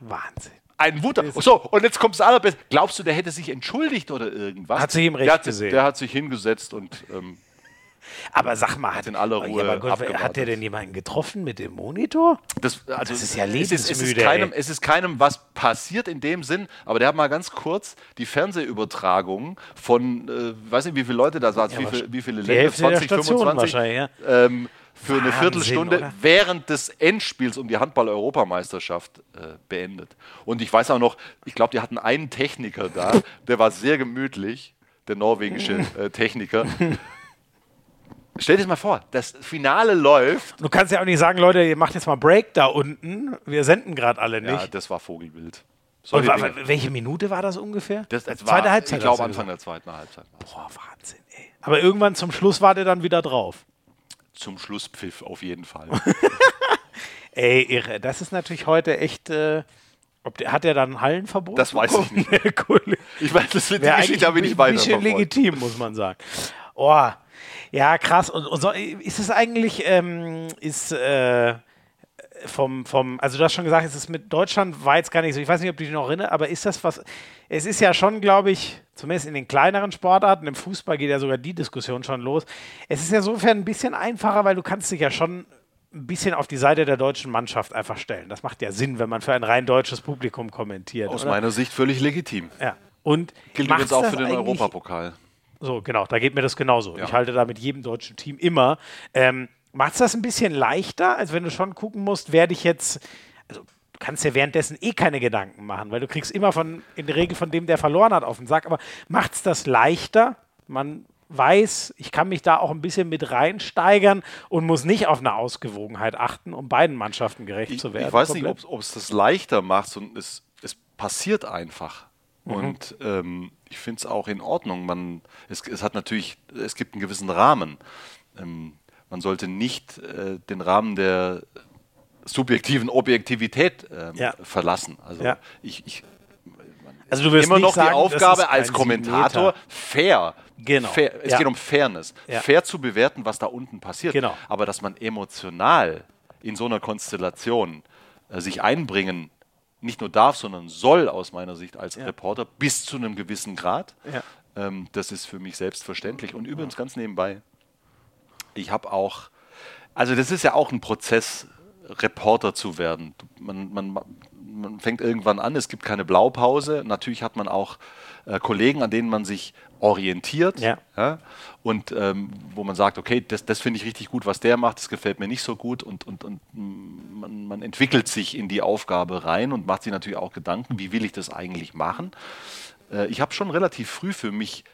Wahnsinn. Einen Wunder. So, und jetzt kommt das allerbeste. Glaubst du, der hätte sich entschuldigt oder irgendwas? Hat sich ihm recht der hat, gesehen. Der hat sich hingesetzt und ähm, Aber sag mal, hat, in aller Ruhe aber Gott, hat der denn jemanden getroffen mit dem Monitor? das, also Das ist ja es ist, es, ist lebensmüde, keinem, es ist keinem was passiert in dem Sinn, aber der hat mal ganz kurz die Fernsehübertragung von, äh, weiß nicht, wie viele Leute da saßen, wie, viel, wie viele die Hälfte der Station wahrscheinlich, ja. ähm, für eine Wahnsinn, Viertelstunde oder? während des Endspiels um die Handball-Europameisterschaft äh, beendet. Und ich weiß auch noch, ich glaube, die hatten einen Techniker da, der war sehr gemütlich, der norwegische äh, Techniker. Stell dir das mal vor, das Finale läuft. Du kannst ja auch nicht sagen, Leute, ihr macht jetzt mal Break da unten. Wir senden gerade alle Ja, nicht. das war Vogelwild. Und Solche wa- Dinge. wa- welche Minute war das ungefähr? Das, das war, Zweite Halbzeit. Ich glaube, Anfang gesagt. der zweiten Halbzeit. Boah, Wahnsinn, ey. Aber irgendwann zum Schluss war der dann wieder drauf. Zum Schlusspfiff auf jeden Fall. Ey, irre. Das ist natürlich heute echt. Äh, ob der, hat er dann ein Hallenverbot? Das weiß ich nicht. cool. Ich weiß, das wird die Geschichte habe ich nicht ein weiter bisschen verfolgt. legitim, muss man sagen. Oh, ja, krass. Und, und so, ist es eigentlich, ähm, ist äh, vom, vom, also du hast schon gesagt, es ist mit Deutschland war jetzt gar nicht so, ich weiß nicht, ob du dich noch erinnerst, aber ist das was, es ist ja schon, glaube ich, zumindest in den kleineren Sportarten, im Fußball geht ja sogar die Diskussion schon los. Es ist ja insofern ein bisschen einfacher, weil du kannst dich ja schon ein bisschen auf die Seite der deutschen Mannschaft einfach stellen. Das macht ja Sinn, wenn man für ein rein deutsches Publikum kommentiert. Aus oder? meiner Sicht völlig legitim. Ja. Und Gilt übrigens auch für den Europapokal. So, genau, da geht mir das genauso. Ja. Ich halte da mit jedem deutschen Team immer. Ähm, Macht es das ein bisschen leichter, als wenn du schon gucken musst, werde ich jetzt. Also, du kannst ja währenddessen eh keine Gedanken machen, weil du kriegst immer von, in der Regel von dem, der verloren hat, auf den Sack. Aber macht es das leichter? Man weiß, ich kann mich da auch ein bisschen mit reinsteigern und muss nicht auf eine Ausgewogenheit achten, um beiden Mannschaften gerecht Ich, zu werden. ich weiß nicht, komplett. ob es das leichter macht, sondern es, es passiert einfach. Mhm. Und ähm, ich finde es auch in Ordnung. Man, es, es hat natürlich, es gibt einen gewissen Rahmen. Ähm, man sollte nicht äh, den Rahmen der subjektiven Objektivität ähm, Ja. verlassen. Also Ja. ich, ich Also du wirst immer nicht noch sagen, die Aufgabe als Kommentator fair. Genau. Fair, es Ja. geht um Fairness. Ja. Fair zu bewerten, was da unten passiert. Genau. Aber dass man emotional in so einer Konstellation äh, sich einbringen nicht nur darf, sondern soll aus meiner Sicht als Reporter bis zu einem gewissen Grad. Ja. Ähm, das ist für mich selbstverständlich. Und übrigens ganz nebenbei, ich habe auch, also das ist ja auch ein Prozess, Reporter zu werden. Man, man, man fängt irgendwann an, es gibt keine Blaupause. Natürlich hat man auch äh, Kollegen, an denen man sich orientiert. Ja. und ähm, wo man sagt, okay, das, das finde ich richtig gut, was der macht, das gefällt mir nicht so gut. Und, und, und man, man entwickelt sich in die Aufgabe rein und macht sich natürlich auch Gedanken, wie will ich das eigentlich machen. Äh, ich habe schon relativ früh für mich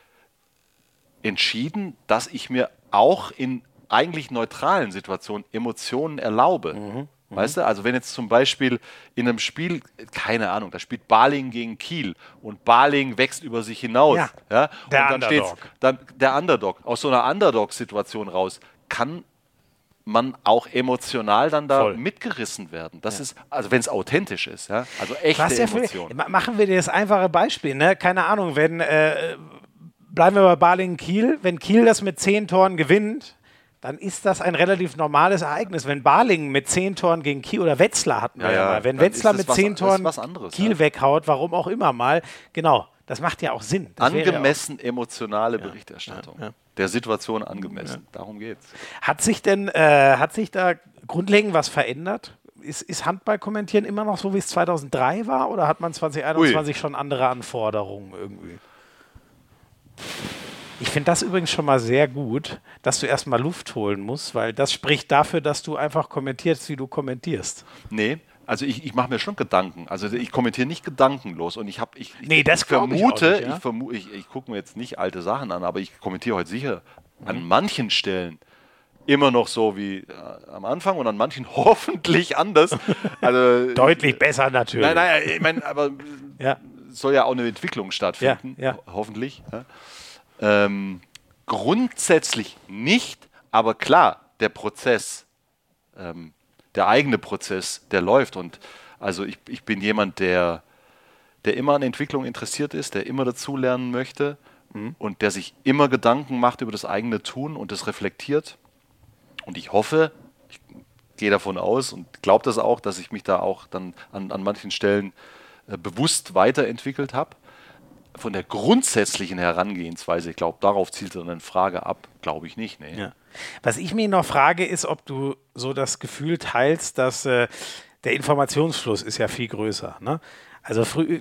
entschieden, dass ich mir auch in eigentlich neutralen Situationen Emotionen erlaube. Mhm. Weißt du, also wenn jetzt zum Beispiel in einem Spiel, keine Ahnung, da spielt Baling gegen Kiel und Baling wächst über sich hinaus. Ja, ja der und dann Underdog. Dann der Underdog. Aus so einer Underdog-Situation raus kann man auch emotional dann da Voll. mitgerissen werden. Das ja. ist, also wenn es authentisch ist, ja, also echte Was Emotionen. machen wir dir das einfache Beispiel, ne? Keine Ahnung, wenn äh, bleiben wir bei Baling Kiel, wenn Kiel das mit zehn Toren gewinnt, dann ist das ein relativ normales Ereignis. Wenn Balingen mit zehn Toren gegen Kiel oder Wetzlar hatten wir ja, ja mal, wenn Wetzlar mit zehn Toren anderes, Kiel ja. weghaut, warum auch immer mal, genau, das macht ja auch Sinn. Das Angemessen auch emotionale Berichterstattung. Der Situation angemessen. Darum geht's. Hat sich denn, äh, hat sich da grundlegend was verändert? Ist, ist Handball kommentieren immer noch so, wie es 2003 war? Oder hat man 2021 Ui. schon andere Anforderungen irgendwie? Ich finde das übrigens schon mal sehr gut, dass du erstmal Luft holen musst, weil das spricht dafür, dass du einfach kommentierst, wie du kommentierst. Nee, also ich, ich mache mir schon Gedanken. Also ich kommentiere nicht gedankenlos und ich habe ich, nee, das ich vermute, ich, nicht, ja? ich, vermu ich, ich gucke mir jetzt nicht alte Sachen an, aber ich kommentiere heute sicher mhm. an manchen Stellen immer noch so wie äh, am Anfang und an manchen hoffentlich anders. Also deutlich besser natürlich. Nein, nein, ich meine, aber ja. soll ja auch eine Entwicklung stattfinden, ja. hoffentlich. Ähm, grundsätzlich nicht, aber klar, der Prozess, ähm, der eigene Prozess, der läuft. Und also ich, ich bin jemand, der, der immer an Entwicklung interessiert ist, der immer dazulernen möchte mhm. und der sich immer Gedanken macht über das eigene Tun und das reflektiert. Und ich hoffe, ich gehe davon aus und glaube das auch, dass ich mich da auch dann an, an manchen Stellen äh, bewusst weiterentwickelt habe von der grundsätzlichen Herangehensweise, ich glaube, darauf zielt dann eine Frage ab, glaube ich nicht. Nee. Ja. Was ich mir noch frage, ist, ob du so das Gefühl teilst, dass äh, der Informationsfluss ist ja viel größer. Ne? Also, früh,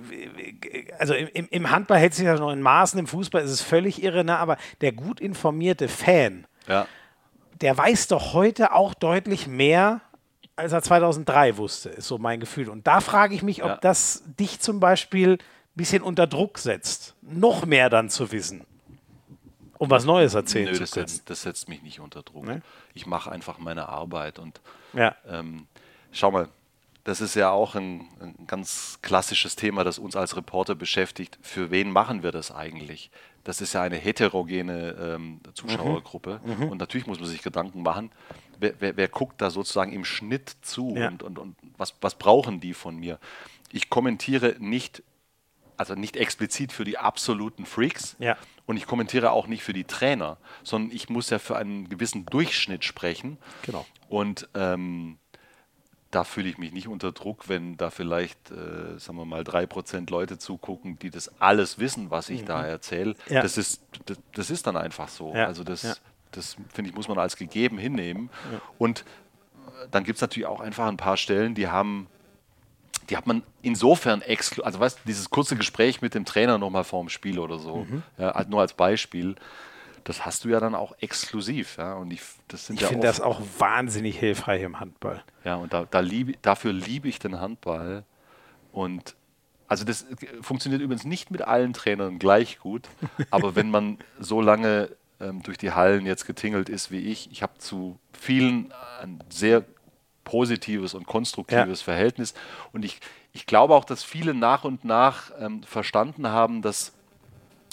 also im, im, Handball hält sich das noch in Maßen, im Fußball ist es völlig irre, ne? aber der gut informierte Fan, ja. der weiß doch heute auch deutlich mehr, als er 2003 wusste, ist so mein Gefühl. Und da frage ich mich, ob ja. das dich zum Beispiel bisschen unter Druck setzt, noch mehr dann zu wissen, um was Neues erzählen Nö, zu können. Das setzt, das setzt mich nicht unter Druck. Nee? Ich mache einfach meine Arbeit und ja. ähm, schau mal, das ist ja auch ein, ein, ganz klassisches Thema, das uns als Reporter beschäftigt. Für wen machen wir das eigentlich? Das ist ja eine heterogene ähm, Zuschauergruppe mhm. mhm. und natürlich muss man sich Gedanken machen, wer, wer, wer guckt da sozusagen im Schnitt zu ja. und, und, und was, was brauchen die von mir? Ich kommentiere nicht also nicht explizit für die absoluten Freaks. Ja. Und ich kommentiere auch nicht für die Trainer, sondern ich muss ja für einen gewissen Durchschnitt sprechen. Genau. Und ähm, da fühle ich mich nicht unter Druck, wenn da vielleicht, äh, sagen wir mal, drei Prozent Leute zugucken, die das alles wissen, was ich mhm. da erzähle. Ja. Das, ist, das, das, ist dann einfach so. Ja. Also das, ja. das finde ich, muss man als gegeben hinnehmen. Und dann gibt es natürlich auch einfach ein paar Stellen, die haben die hat man insofern exklusiv, also weißt dieses kurze Gespräch mit dem Trainer nochmal vorm Spiel oder so, mhm. ja, halt nur als Beispiel, das hast du ja dann auch exklusiv. Ja, und ich, das ich ja finde das auch wahnsinnig hilfreich im Handball. Ja, und da, da lieb, dafür liebe ich den Handball. Und also das funktioniert übrigens nicht mit allen Trainern gleich gut, aber wenn man so lange ähm, durch die Hallen jetzt getingelt ist wie ich, ich habe zu vielen ein sehr positives und konstruktives ja. Verhältnis. Und ich, ich glaube auch, dass viele nach und nach ähm, verstanden haben, dass,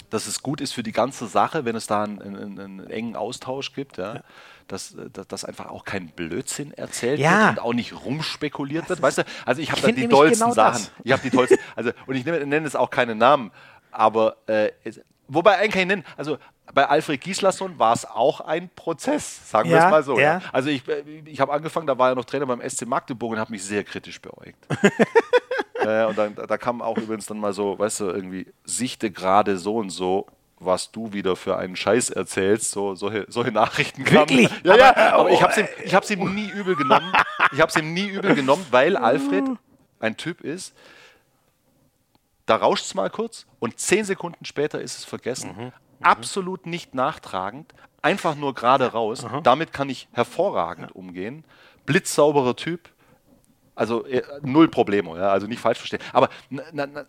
dass es gut ist für die ganze Sache, wenn es da einen, einen, einen engen Austausch gibt. Ja? ja. Dass, äh, dass, dass, einfach auch kein Blödsinn erzählt ja. wird und auch nicht rumspekuliert wird. Weißt du, also ich habe da die tollsten genau Sachen. Das. Ich habe die tollsten, also und ich nenne, nenne es auch keine Namen, aber äh, es, wobei einen kann ich nennen, also bei Alfred Gislason war es auch ein Prozess, sagen wir es mal so. Ja. Also ich, äh, ich habe angefangen, da war er noch Trainer beim SC Magdeburg und habe mich sehr kritisch beäugt. äh, und dann, da kam auch übrigens dann mal so, weißt du, irgendwie, sichte gerade so und so, was du wieder für einen Scheiß erzählst, so, solche, solche Nachrichten kamen. Wirklich? Ja, aber, ja, aber ich habe es ihm, ich hab's ihm nie übel genommen. Ich habe es ihm nie übel genommen, weil Alfred ein Typ ist, da rauscht es mal kurz und zehn Sekunden später ist es vergessen. Mhm. Mhm. absolut nicht nachtragend, einfach nur gerade raus. Aha. Damit kann ich hervorragend ja. umgehen. Blitzsauberer Typ, Also äh, null Probleme, ja? also nicht falsch verstehen. Aber na, na,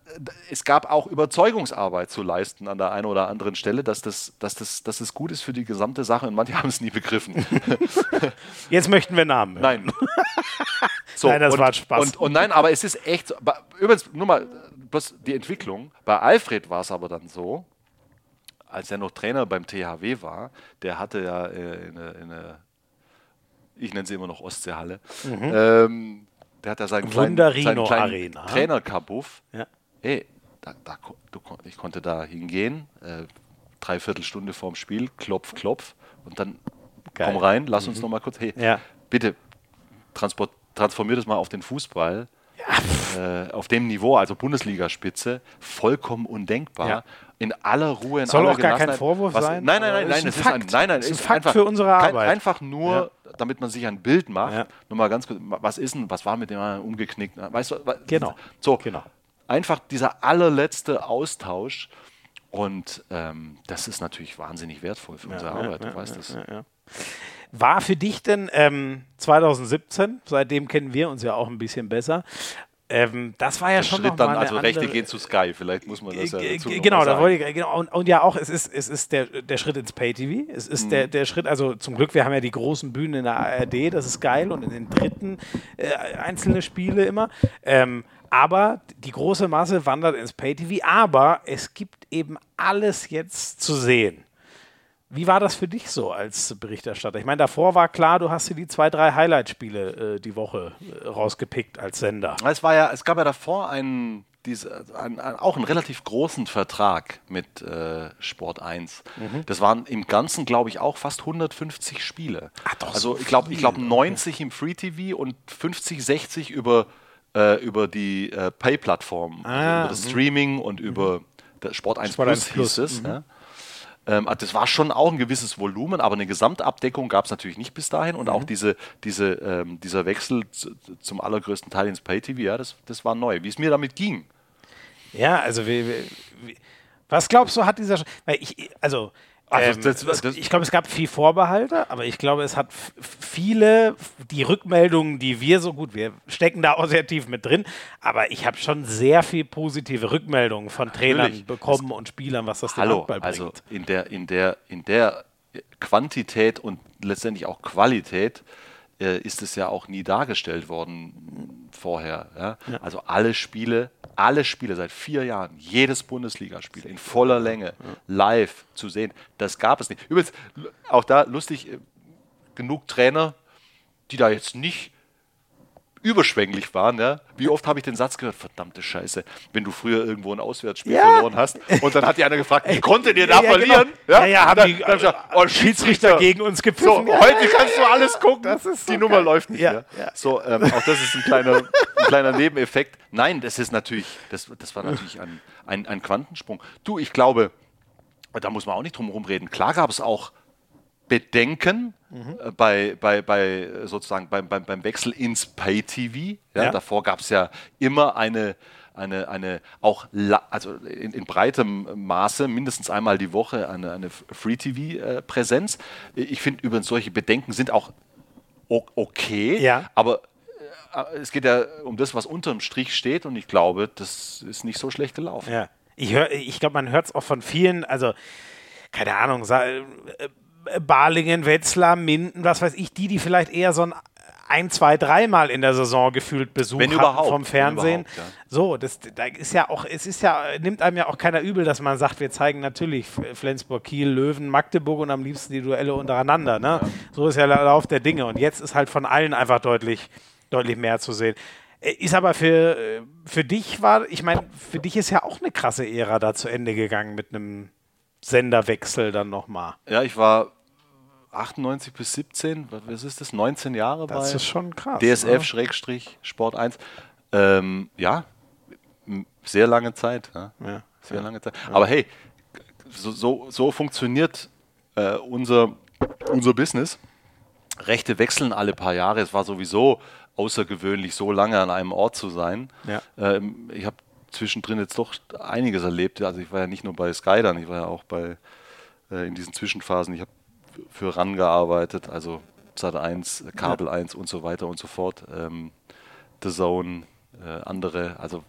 es gab auch Überzeugungsarbeit zu leisten an der einen oder anderen Stelle, dass das, dass das, dass das gut ist für die gesamte Sache und manche haben es nie begriffen. Jetzt möchten wir Namen. Nein. so, nein, das und, war Spaß. Und, und, nein, aber es ist echt, übrigens, nur mal bloß die Entwicklung. Bei Alfred war es aber dann so, als er noch Trainer beim THW war, der hatte ja äh, eine, eine ich nenne sie immer noch Ostseehalle, mhm. ähm, der hat ja seinen kleinen, seinen kleinen Trainer-Kabuff. Ja. Ey, da, da, du, ich konnte da hingehen, äh, dreiviertel Stunde vorm Spiel, klopf, klopf und dann Geil. komm rein, lass uns mhm. noch mal kurz, hey, ja. bitte transport, transformier das mal auf den Fußball. Ja. Äh, auf dem Niveau, also Bundesligaspitze, vollkommen undenkbar. Ja. In aller Ruhe, in Soll aller auch gar kein Vorwurf was, sein? Nein, nein, nein, nein, es ist ein, nein, nein, ist ein Fakt einfach, für unsere Arbeit. Einfach nur, damit man sich ein Bild macht. Ja. Nur mal ganz kurz, was ist denn, was war mit dem umgeknickt? Weißt du, genau. So, genau. einfach dieser allerletzte Austausch. Und ähm, das ist natürlich wahnsinnig wertvoll für unsere Arbeit, du weißt das. War für dich denn ähm, 2017, seitdem kennen wir uns ja auch ein bisschen besser, ähm, das war ja der schon Schritt noch dann, mal also Rechte gehen zu Sky, vielleicht muss man das ja dazu Genau, da wollte ich, genau und, und, ja auch, es ist, es ist der, der Schritt ins Pay-TV, es ist mhm. der, der Schritt, also zum Glück, wir haben ja die großen Bühnen in der ARD, das ist geil und in den dritten äh, einzelne Spiele immer, ähm, aber die große Masse wandert ins Pay-TV, aber es gibt eben alles jetzt zu sehen. Wie war das für dich so als Berichterstatter? Ich meine, davor war klar, du hast dir die zwei, drei Highlight-Spiele äh, die Woche äh, rausgepickt als Sender. Es, war ja, es gab ja davor einen, diese, ein, ein, auch einen relativ großen Vertrag mit äh, Sport 1. Mhm. Das waren im Ganzen, glaube ich, auch fast 150 Spiele. Ach, doch, also so ich glaube glaub 90 okay. im Free TV und 50, 60 über, äh, über die äh, Pay-Plattform, ah, also über das mhm. Streaming und über mhm. Sport 1 Sport Plus, 1 Plus hieß es. Mhm. Ja? Ähm, das war schon auch ein gewisses Volumen, aber eine Gesamtabdeckung gab es natürlich nicht bis dahin. Und mhm. auch diese, diese, ähm, dieser Wechsel zum allergrößten Teil ins Pay-TV, ja, das, das war neu. Wie es mir damit ging. Ja, also wie, wie, was glaubst du, hat dieser. Weil ich, also also ähm, das, das, das, ich glaube, es gab viel Vorbehalte, aber ich glaube, es hat viele, die Rückmeldungen, die wir so gut, wir stecken da auch sehr tief mit drin, aber ich habe schon sehr viel positive Rückmeldungen von Trainern Natürlich. bekommen und Spielern, was das Hallo, Handball bringt. Also in der, in der, in der Quantität und letztendlich auch Qualität äh, ist es ja auch nie dargestellt worden vorher. Ja? Ja. Also alle Spiele alle Spiele seit vier Jahren, jedes Bundesligaspiel in voller Länge live zu sehen, das gab es nicht. Übrigens, auch da lustig, äh, genug Trainer, die da jetzt nicht überschwänglich waren. Ja? Wie oft habe ich den Satz gehört, verdammte Scheiße, wenn du früher irgendwo ein Auswärtsspiel ja. verloren hast und dann hat die einer gefragt, wie konntet ihr da ja, verlieren? Genau. Ja, ja, haben dann, die dann gesagt, oh, Schiedsrichter gegen uns gepfiffen. So, heute kannst du alles gucken, so die Nummer geil. läuft nicht mehr. So, ähm, auch das ist ein kleiner, ein kleiner Nebeneffekt. Nein, das ist natürlich, das, das war natürlich ein, ein, ein Quantensprung. Du, ich glaube, da muss man auch nicht drum herum reden. Klar gab es auch Bedenken mhm. äh, bei, bei, bei sozusagen beim, beim, beim Wechsel ins Pay-TV. Ja, ja. Davor gab es ja immer eine, eine, eine auch also in, in, breitem Maße, mindestens einmal die Woche, eine, eine Free-TV-Präsenz. Äh, ich finde übrigens, solche Bedenken sind auch okay, ja. aber äh, es geht ja um das, was unterm Strich steht und ich glaube, das ist nicht so schlecht gelaufen. Ja. Ich, ich glaube, man hört es auch von vielen, also keine Ahnung, Balingen, Wetzlar, Minden, was weiß ich, die, die vielleicht eher so ein ein, zwei, dreimal in der Saison gefühlt Besuch Wenn vom Fernsehen. Ja. So, das da ist ja auch, es ist ja, nimmt einem ja auch keiner übel, dass man sagt, wir zeigen natürlich Flensburg, Kiel, Löwen, Magdeburg und am liebsten die Duelle untereinander. Ne? Ja. So ist ja der Lauf der Dinge. Und jetzt ist halt von allen einfach deutlich, deutlich mehr zu sehen. Äh, ist aber für, äh, für dich war, ich meine, für dich ist ja auch eine krasse Ära da zu Ende gegangen mit einem Senderwechsel dann nochmal. Ja, ich war 98 bis 17, was ist das, 19 Jahre das bei ist schon krass, DSF-Sport 1. Ähm, ja, sehr lange Zeit. Ja? Ja, sehr ja. lange Zeit. Aber hey, so, so, so funktioniert äh, unser, unser Business. Rechte wechseln alle paar Jahre. Es war sowieso außergewöhnlich, so lange an einem Ort zu sein. Ähm, ich habe zwischendrin jetzt doch einiges erlebt. Also ich war ja nicht nur bei Sky dann, ich war ja auch bei äh, in diesen Zwischenphasen. Ich habe für RAN gearbeitet, also Sat 1, Kabel ja. 1 und so weiter und so fort. Ähm, The Zone, äh, andere, also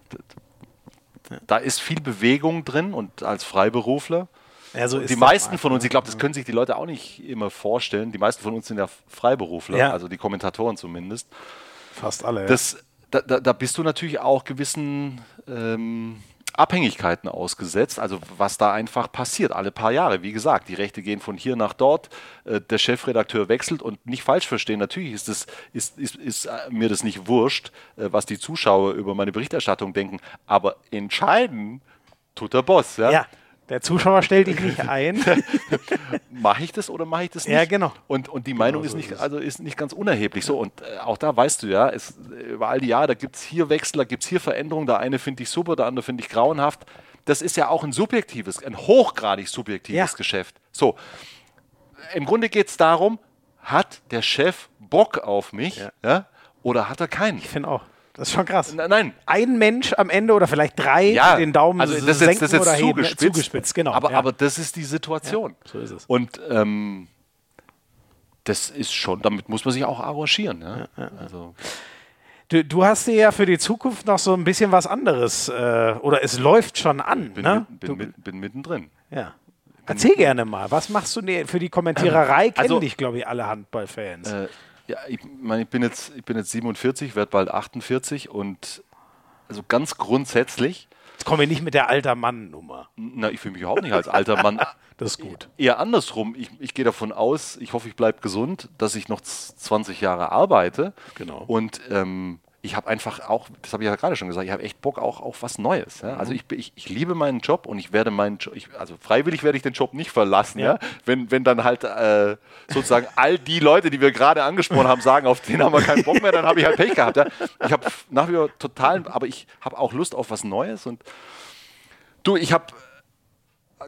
da ist viel Bewegung drin und als Freiberufler. Ja, so die meisten mal. von uns, ich glaube, das können sich die Leute auch nicht immer vorstellen. Die meisten von uns sind ja Freiberufler, Ja. also die Kommentatoren zumindest. Fast alle. ja. Das, da, da, da bist du natürlich auch gewissen ähm, Abhängigkeiten ausgesetzt, also was da einfach passiert, alle paar Jahre. Wie gesagt, die Rechte gehen von hier nach dort, äh, der Chefredakteur wechselt und nicht falsch verstehen, natürlich ist, das, ist, ist, ist äh, mir das nicht wurscht, äh, was die Zuschauer über meine Berichterstattung denken, aber entscheiden tut der Boss. Ja? ja, der Zuschauer stellt dich nicht ein. mache ich das oder mache ich das nicht? Ja, genau. Und, und die Meinung ist, nicht, also ist nicht ganz unerheblich. So, und äh, auch da weißt du ja, es, über all die Jahre, da gibt es hier Wechsel, da gibt es hier Veränderungen. Der eine finde ich super, der andere finde ich grauenhaft. Das ist ja auch ein subjektives, ein hochgradig subjektives Ja. Geschäft. So, im Grunde geht es darum, hat der Chef Bock auf mich Ja. ja. oder hat er keinen? Ich finde auch. Das ist schon krass. N- Nein, Ein Mensch am Ende oder vielleicht drei ja, den Daumen also das ist senken jetzt, das ist oder jetzt heben. zugespitzt, zugespitzt, genau. Aber, ja. aber das ist die Situation. Ja, so ist es. Und ähm, das ist schon, damit muss man sich auch arrangieren. Ja? Also, du, du hast dir ja für die Zukunft noch so ein bisschen was anderes äh, oder es läuft schon an. bin, ne? mit, bin, du, mit, bin mittendrin. ja. Erzähl gerne mal, was machst du für die Kommentiererei? Kennen Also- dich, glaube ich, alle Handballfans. Äh, ja, ich meine, ich bin jetzt, ich bin jetzt 47, werde bald 48 und also ganz grundsätzlich, Jetzt kommen wir nicht mit der alter Mann-Nummer. na, ich fühle mich überhaupt nicht als alter Mann. Das ist gut. Eher andersrum. Ich, ich gehe davon aus, ich hoffe, ich bleibe gesund, dass ich noch z- 20 Jahre arbeite. Genau. Und ähm, ich habe einfach auch, das habe ich ja gerade schon gesagt, ich habe echt Bock auch auf was Neues. Ja? Mhm. Also ich, bin- ich, ich liebe meinen Job und ich werde meinen Job, ich, also freiwillig werde ich den Job nicht verlassen, ja? Ja. Wenn, wenn dann halt äh, sozusagen all die Leute, die wir gerade angesprochen haben, sagen, auf den haben wir keinen Bock mehr, dann habe ich halt Pech gehabt. Ich habe nach wie vor total, aber ich habe auch Lust auf was Neues und du, ich habe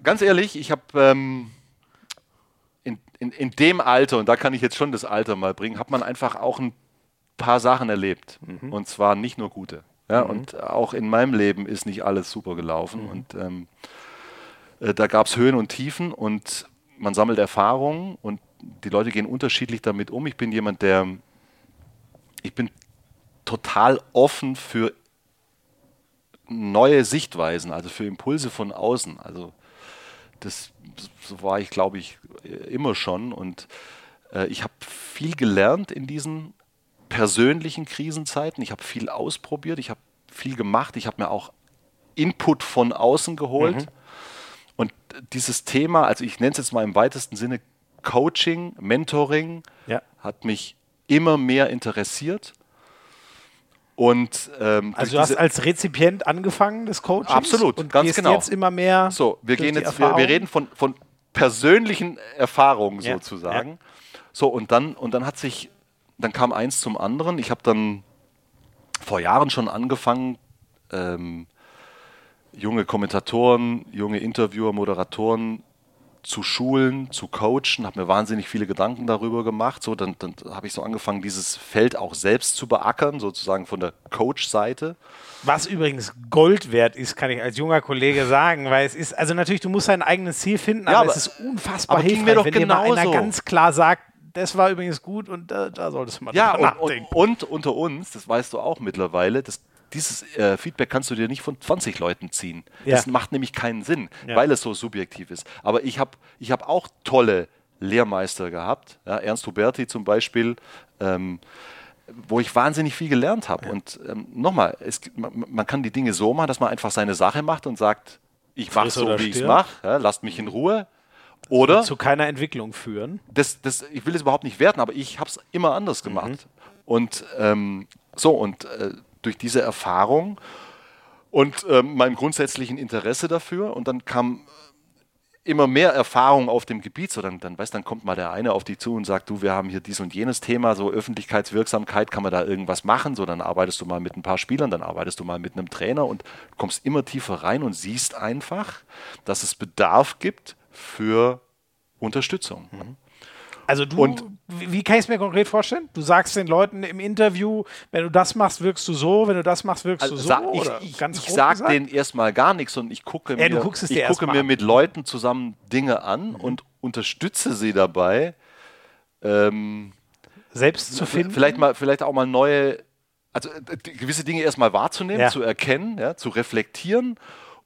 ganz ehrlich, ich habe ähm, in, in, in dem Alter, und da kann ich jetzt schon das Alter mal bringen, hat man einfach auch ein paar Sachen erlebt. Und zwar nicht nur gute. Ja, Und auch in meinem Leben ist nicht alles super gelaufen. Und ähm, äh, da gab es Höhen und Tiefen und man sammelt Erfahrungen und die Leute gehen unterschiedlich damit um. Ich bin jemand, der, ich bin total offen für neue Sichtweisen, also für Impulse von außen. Also das so war ich, glaube ich, immer schon. Und äh, ich habe viel gelernt in diesen persönlichen Krisenzeiten. Ich habe viel ausprobiert, ich habe viel gemacht, ich habe mir auch Input von außen geholt. Und dieses Thema, also ich nenne es jetzt mal im weitesten Sinne Coaching, Mentoring, Ja. hat mich immer mehr interessiert. Und ähm, Also du hast als Rezipient angefangen des Coachings Absolut, und ganz genau. jetzt immer mehr So, wir gehen jetzt, wir, wir reden von, von persönlichen Erfahrungen Ja, sozusagen. So, und dann, und dann hat sich, dann kam eins zum anderen. Ich habe dann vor Jahren schon angefangen, ähm, junge Kommentatoren, junge Interviewer, Moderatoren zu schulen, zu coachen, habe mir wahnsinnig viele Gedanken darüber gemacht. So, dann, dann habe ich so angefangen, dieses Feld auch selbst zu beackern, sozusagen von der Coach-Seite. Was übrigens Gold wert ist, kann ich als junger Kollege sagen, weil es ist, also natürlich, du musst dein eigenes Ziel finden, aber, Ja, aber- es ist unfassbar aber hilfreich, mir doch wenn dir mal einer genauso. ganz klar sagt, das war übrigens gut und äh, da solltest du mal Ja, und, und, nachdenken. und unter uns, das weißt du auch mittlerweile, das, dieses äh, Feedback kannst du dir nicht von 20 Leuten ziehen. Ja. Das macht nämlich keinen Sinn, Ja. weil es so subjektiv ist. Aber ich habe ich hab auch tolle Lehrmeister gehabt. Ja, Ernst Huberti zum Beispiel. Ähm, wo ich wahnsinnig viel gelernt habe. Und ähm, nochmal, man, man kann die Dinge so machen, dass man einfach seine Sache macht und sagt, ich mache so, wie ich es mache, ja, lasst mich in Ruhe. Oder zu keiner Entwicklung führen. das, das, ich will es überhaupt nicht werten, aber ich habe es immer anders gemacht. Und ähm, so, und äh, durch diese Erfahrung und ähm, meinem grundsätzlichen Interesse dafür, und dann kam immer mehr Erfahrung auf dem Gebiet, so dann, dann weißt dann kommt mal der eine auf dich zu und sagt, du, wir haben hier dies und jenes Thema, so Öffentlichkeitswirksamkeit, kann man da irgendwas machen? So, dann arbeitest du mal mit ein paar Spielern, dann arbeitest du mal mit einem Trainer und kommst immer tiefer rein und siehst einfach, dass es Bedarf gibt für Unterstützung. Also du, Und- wie, kann ich es mir konkret vorstellen? Du sagst den Leuten im Interview, wenn du das machst, wirkst du so, wenn du das machst, wirkst Also du so. ich oder ich, ganz ich gesagt? denen erstmal gar nichts und ich gucke Ja, mir, ich gucke mir an. mit Leuten zusammen Dinge an und unterstütze sie dabei, ähm, selbst zu finden. vielleicht, mal, vielleicht auch mal neue also äh, gewisse Dinge erstmal wahrzunehmen, Ja. zu erkennen, ja, zu reflektieren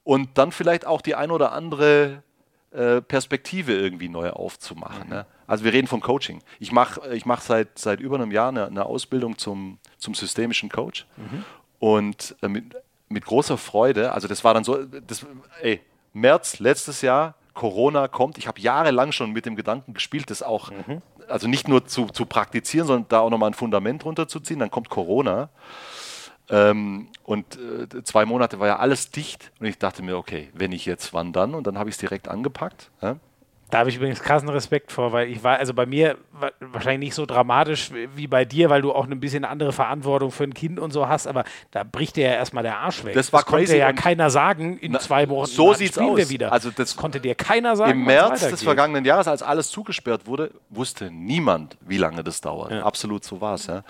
und dann vielleicht auch die ein oder andere äh, Perspektive irgendwie neu aufzumachen. Ne? Also wir reden von Coaching. Ich mache ich mach seit, seit über einem Jahr eine, eine Ausbildung zum, zum systemischen Coach und äh, mit, mit großer Freude, also das war dann so, das, ey, März letztes Jahr, Corona kommt. Ich habe jahrelang schon mit dem Gedanken gespielt, das auch, also nicht nur zu, zu praktizieren, sondern da auch nochmal ein Fundament runterzuziehen. Dann kommt Corona. Ähm, und äh, zwei Monate war ja alles dicht. Und ich dachte mir, okay, wenn ich jetzt, wann dann? Und dann habe ich es direkt angepackt. Ja? Da habe ich übrigens krassen Respekt vor, weil ich war, also bei mir wa- wahrscheinlich nicht so dramatisch wie bei dir, weil du auch ein bisschen andere Verantwortung für ein Kind und so hast, aber da bricht dir ja erstmal der Arsch weg. Das war konnte crazy ja und- keiner sagen, in Na, zwei Wochen so sieht's spielen wir aus. wieder. Also das- konnte dir keiner sagen. Im März des vergangenen Jahres, als alles zugesperrt wurde, wusste niemand, wie lange das dauert. Absolut so war es. Ja.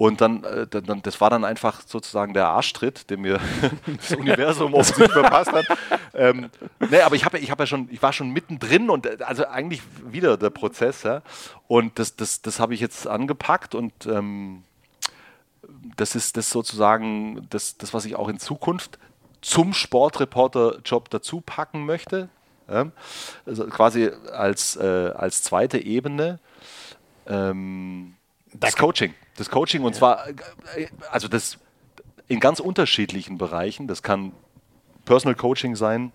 Und dann, äh, dann, dann, das war dann einfach sozusagen der Arschtritt, den mir das Universum offensichtlich verpasst hat. Ähm, nee, aber ich, hab, ja- ich, hab ja schon, ich war schon mittendrin und äh, also eigentlich wieder der Prozess. Ja. Und das, das, das habe ich jetzt angepackt und ähm, das ist das sozusagen das, das, was ich auch in Zukunft zum Sportreporter-Job dazu packen möchte. Ja? Also quasi als, äh, als zweite Ebene. Ähm, das Coaching. Das Coaching und zwar, also das in ganz unterschiedlichen Bereichen. Das kann Personal Coaching sein.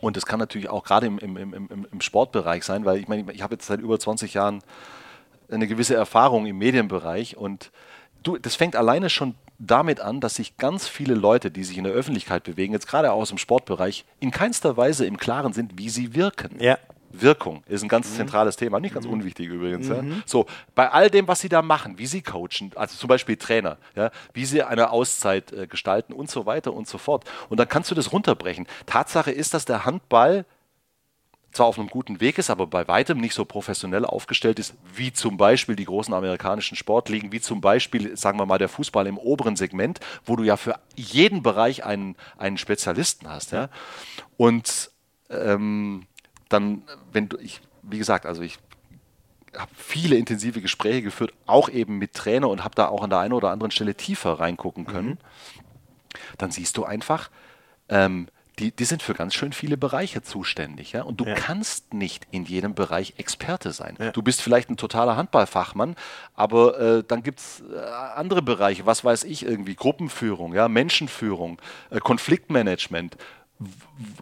Und das kann natürlich auch gerade im, im, im, im Sportbereich sein, weil ich meine, ich habe jetzt seit über 20 Jahren eine gewisse Erfahrung im Medienbereich und du, das fängt alleine schon damit an, dass sich ganz viele Leute, die sich in der Öffentlichkeit bewegen, jetzt gerade auch aus dem Sportbereich, in keinster Weise im Klaren sind, wie sie wirken. Ja. Wirkung ist ein ganz zentrales Thema, nicht ganz unwichtig übrigens. Ja. So, bei all dem, was sie da machen, wie sie coachen, also zum Beispiel Trainer, ja, wie sie eine Auszeit äh, gestalten und so weiter und so fort. Und dann kannst du das runterbrechen. Tatsache ist, dass der Handball zwar auf einem guten Weg ist, aber bei weitem nicht so professionell aufgestellt ist, wie zum Beispiel die großen amerikanischen Sportligen, wie zum Beispiel, sagen wir mal, der Fußball im oberen Segment, wo du ja für jeden Bereich einen, einen Spezialisten hast. Ja? Und ähm, dann, wenn du, ich, wie gesagt, also ich habe viele intensive Gespräche geführt, auch eben mit Trainer und habe da auch an der einen oder anderen Stelle tiefer reingucken können. Dann siehst du einfach, ähm, die, die sind für ganz schön viele Bereiche zuständig. Ja? Und du Ja. kannst nicht in jedem Bereich Experte sein. Du bist vielleicht ein totaler Handballfachmann, aber äh, dann gibt es äh, andere Bereiche, was weiß ich, irgendwie Gruppenführung, ja? Menschenführung, äh, Konfliktmanagement.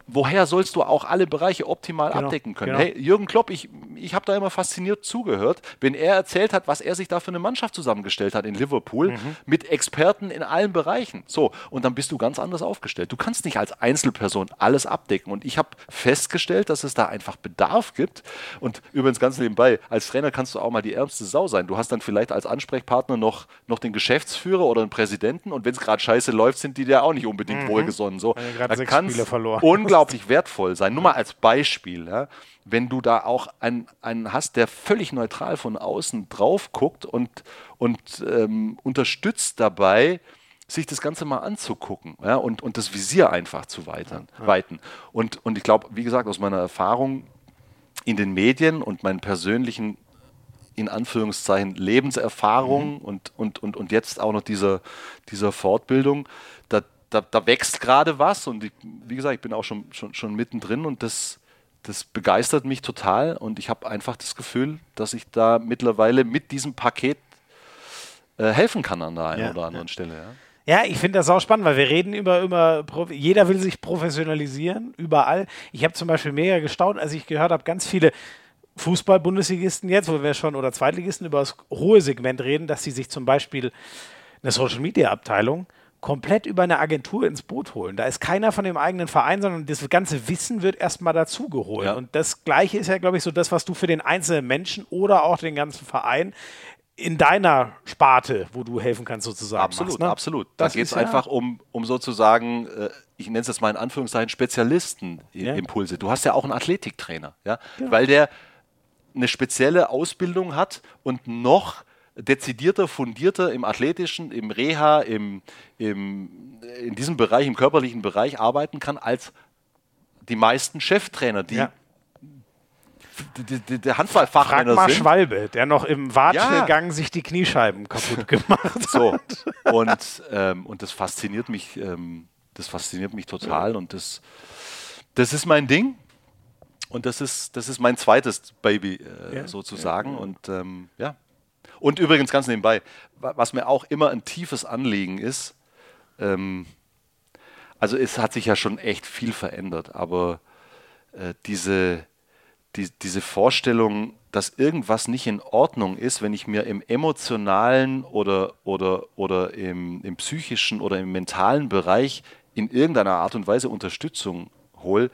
Woher sollst du auch alle Bereiche optimal Genau, abdecken können? genau. Hey, Jürgen Klopp, ich, ich habe da immer fasziniert zugehört, wenn er erzählt hat, was er sich da für eine Mannschaft zusammengestellt hat in Liverpool Mhm. mit Experten in allen Bereichen. So, und dann bist du ganz anders aufgestellt. Du kannst nicht als Einzelperson alles abdecken. Und ich habe festgestellt, dass es da einfach Bedarf gibt. Und übrigens ganz nebenbei, als Trainer kannst du auch mal die ärmste Sau sein. Du hast dann vielleicht als Ansprechpartner noch, noch den Geschäftsführer oder den Präsidenten und wenn es gerade scheiße läuft, sind die dir auch nicht unbedingt wohlgesonnen. So, ja da sechs kann's Spiele verloren. unglaublich wertvoll sein. Nur mal als Beispiel, ja, wenn du da auch einen, einen hast, der völlig neutral von außen drauf guckt und, und ähm, unterstützt dabei, sich das Ganze mal anzugucken ja, und, und das Visier einfach zu weitern, weiten. Und, und ich glaube, wie gesagt, aus meiner Erfahrung in den Medien und meinen persönlichen in Anführungszeichen Lebenserfahrung und, und, und, und jetzt auch noch dieser, dieser Fortbildung, da, da, wächst gerade was und ich, wie gesagt, ich bin auch schon, schon, schon mittendrin und das, das begeistert mich total und ich habe einfach das Gefühl, dass ich da mittlerweile mit diesem Paket äh, helfen kann an der einen Ja, oder anderen Stelle. Ja. Ja, ich finde das auch spannend, weil wir reden über, über jeder will sich professionalisieren, überall. Ich habe zum Beispiel mega gestaunt, als ich gehört habe, ganz viele Fußball-Bundesligisten jetzt, wo wir schon oder Zweitligisten über das hohe Segment reden, dass sie sich zum Beispiel eine Social-Media-Abteilung komplett über eine Agentur ins Boot holen. Da ist keiner von dem eigenen Verein, sondern das ganze Wissen wird erstmal dazugeholt. Ja. Und das Gleiche ist ja, glaube ich, so das, was du für den einzelnen Menschen oder auch den ganzen Verein in deiner Sparte, wo du helfen kannst, sozusagen. Absolut, machst, ne? absolut. Da geht es ja- einfach um, um sozusagen, äh, ich nenne es jetzt mal in Anführungszeichen, Spezialisten-Impulse. Du hast ja auch einen Athletiktrainer, ja? weil der eine spezielle Ausbildung hat und noch dezidierter, fundierter im athletischen, im Reha, im, im, in diesem Bereich, im körperlichen Bereich arbeiten kann als die meisten Cheftrainer, die Ja. der Handballfachmänner Frag mal sind. Schwalbe, der noch im Watschelgang Ja. sich die Kniescheiben kaputt gemacht hat. So. Und, ähm, und das fasziniert mich, ähm, das fasziniert mich total und das, das ist mein Ding. Und das ist, das ist mein zweites Baby äh, Ja, sozusagen. Und ähm, ja. Und übrigens ganz nebenbei, wa- was mir auch immer ein tiefes Anliegen ist, ähm, also es hat sich ja schon echt viel verändert, aber äh, diese, die, diese Vorstellung, dass irgendwas nicht in Ordnung ist, wenn ich mir im emotionalen oder, oder, oder im, im psychischen oder im mentalen Bereich in irgendeiner Art und Weise Unterstützung hole,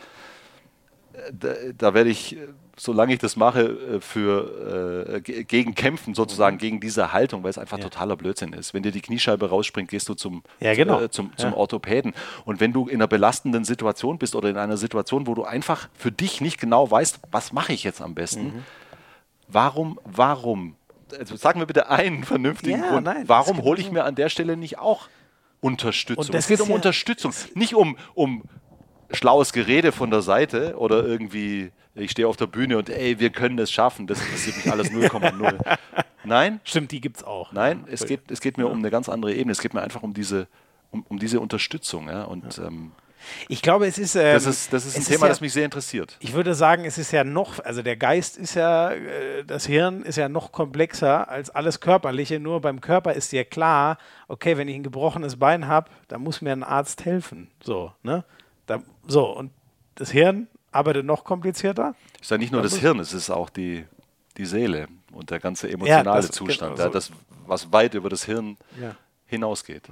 äh, da, da werde ich, äh, solange ich das mache, äh, für äh, ge- gegen kämpfen, sozusagen gegen diese Haltung, weil es einfach totaler Blödsinn ist. Wenn dir die Kniescheibe rausspringt, gehst du zum, Ja, genau. äh, zum, zum Ja. Orthopäden. Und wenn du in einer belastenden Situation bist oder in einer Situation, wo du einfach für dich nicht genau weißt, was mache ich jetzt am besten, Mhm. warum, warum, also sagen wir bitte einen vernünftigen Ja, Grund, nein, warum hole ich mir an der Stelle nicht auch Unterstützung? Es geht um ja- Unterstützung, nicht um, um schlaues Gerede von der Seite oder irgendwie, ich stehe auf der Bühne und ey, wir können es schaffen, das interessiert mich alles 0,0. Nein, Stimmt, die gibt's auch. Nein, es geht, es geht mir um eine ganz andere Ebene. Es geht mir einfach um diese, um, um diese Unterstützung. Ja? Und ähm, Ich glaube, es ist. Ähm, das ist, das ist ein es Thema, ja, das mich sehr interessiert. Ich würde sagen, es ist ja noch, also der Geist ist ja, äh, das Hirn ist ja noch komplexer als alles Körperliche. Nur beim Körper ist dir klar, okay, wenn ich ein gebrochenes Bein habe, dann muss mir ein Arzt helfen. So, ne? Da, so, und das Hirn arbeitet noch komplizierter. Es ist ja nicht nur das Hirn, es ist auch die, die Seele und der ganze emotionale das- Zustand. genau ja, so. das, was weit über das Hirn Ja. hinausgeht.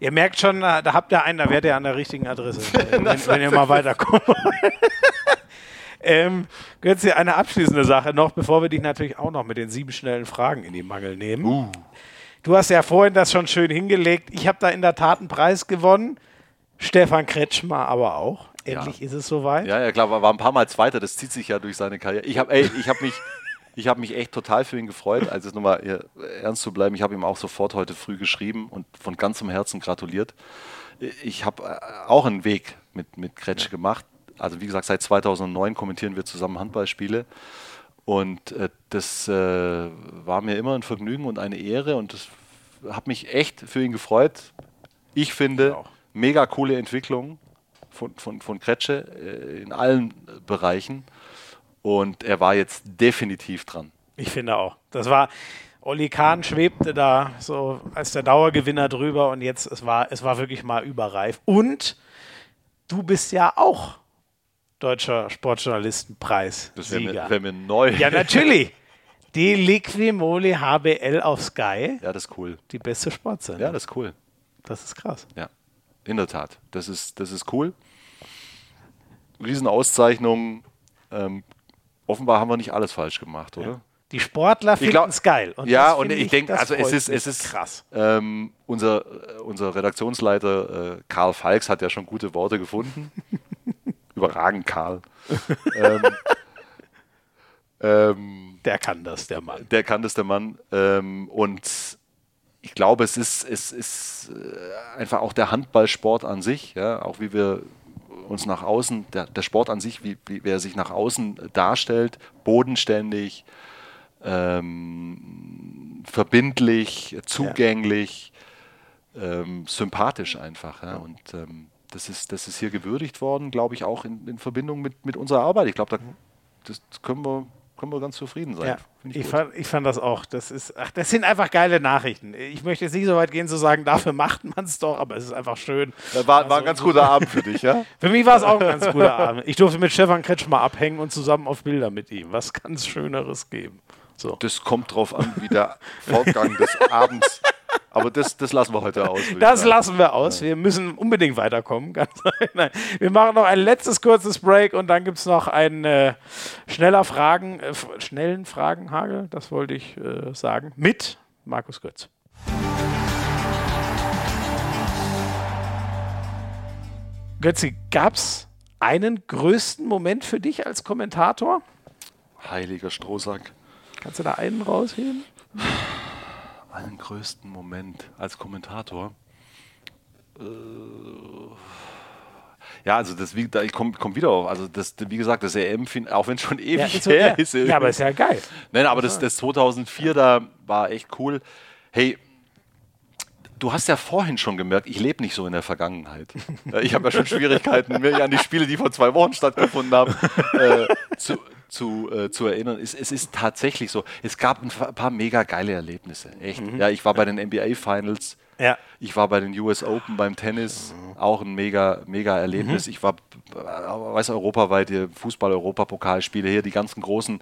Ihr merkt schon, da da habt ihr einen, da werdet ihr an der richtigen Adresse, wenn, wenn ihr mal weiterkommt. ähm, Götzi, eine abschließende Sache noch, bevor wir dich natürlich auch noch mit den sieben schnellen Fragen in die Mangel nehmen. Uh. Du hast ja vorhin das schon schön hingelegt. Ich habe da in der Tat einen Preis gewonnen. Stefan Kretschmer aber auch. Endlich ist es soweit. Ja, ja, klar, war war ein paar Mal Zweiter, das zieht sich ja durch seine Karriere. Ich habe hab mich, ich mich echt total für ihn gefreut, also jetzt nochmal ernst zu bleiben. Ich habe ihm auch sofort heute früh geschrieben und von ganzem Herzen gratuliert. Ich habe äh, auch einen Weg mit, mit Kretsch gemacht. Also wie gesagt, seit 2009 kommentieren wir zusammen Handballspiele. Und äh, das äh, war mir immer ein Vergnügen und eine Ehre und das hat mich echt für ihn gefreut. Ich finde, auch. mega coole Entwicklung von, von, von Kretsche äh, in allen Bereichen. Und er war jetzt definitiv dran. Ich finde auch. Das war, Olli Kahn schwebte da so als der Dauergewinner drüber und jetzt, es war, es war wirklich mal überreif. Und du bist ja auch deutscher Sportjournalistenpreis. Das wäre mir, wär mir neu. Ja, natürlich. Die Liquimoli HBL auf Sky, Ja, das ist cool. die beste Sportsendung. Ja, das ist cool. das ist krass. Ja, in der Tat. Das ist, das ist cool. Riesenauszeichnung. Ähm, offenbar haben wir nicht alles falsch gemacht, oder? Die Sportler finden es geil. Und ja, und finde ich denke, also es ist, es ist krass. Ähm, unser, äh, unser Redaktionsleiter äh, Karl Falks hat ja schon gute Worte gefunden. Überragend, Karl. ähm, ähm, Der kann das, der Mann. der kann das, der Mann. Ähm, und ich glaube, es ist, es ist äh, einfach auch der Handballsport an sich, ja, auch wie wir uns nach außen, der, der Sport an sich, wie, wie er sich nach außen darstellt, bodenständig, ähm, verbindlich, zugänglich, ähm, sympathisch einfach. Ja. Und ähm, das, ist, das ist hier gewürdigt worden, glaube ich, auch in, in Verbindung mit, mit unserer Arbeit. Ich glaube, da das können wir, können wir ganz zufrieden sein. Ja, ich, gut. fand, ich fand das auch. Das, ist, ach, das sind einfach geile Nachrichten. Ich möchte jetzt nicht so weit gehen zu sagen, dafür macht man es doch, aber es ist einfach schön. War, war ein ganz guter Abend für dich, ja? Für mich war es auch ein ganz guter Abend. Ich durfte mit Stefan Kretschmer abhängen und zusammen auf Bilder mit ihm. Was kann es Schöneres geben? So. Das kommt drauf an, wie der Fortgang des Abends. Aber das, das lassen wir heute aus. Das sagen. lassen wir aus. Wir müssen unbedingt weiterkommen. Nein. Wir machen noch ein letztes kurzes Break und dann gibt es noch einen äh, schneller Fragen, äh, schnellen Fragenhagel, das wollte ich äh, sagen, mit Markus Götz. Götzi, gab es einen größten Moment für dich als Kommentator? Heiliger Strohsack. Kannst du da einen rausheben? Größten Moment als Kommentator. Äh, Ja, also das, wie, da, ich komme komm wieder auf. Also das, wie gesagt, das EM, auch wenn es schon ewig Ja, ist her ja. ist. Ja, aber ist ja geil. Nein, aber das, das 2004 da war echt cool. Hey, du hast ja vorhin schon gemerkt, ich lebe nicht so in der Vergangenheit. Ja, Ich habe ja schon Schwierigkeiten, mich an die Spiele, die vor zwei Wochen stattgefunden haben, äh, zu, zu, äh, zu erinnern. Es, es ist tatsächlich so. Es gab ein paar mega geile Erlebnisse. Echt. Ja, ich war bei den NBA Finals. Ja. Ich war bei den US Open beim Tennis, auch ein mega, mega Erlebnis. Ich war, äh, weiß europaweit, Fußball-Europapokalspiele hier, die ganzen großen,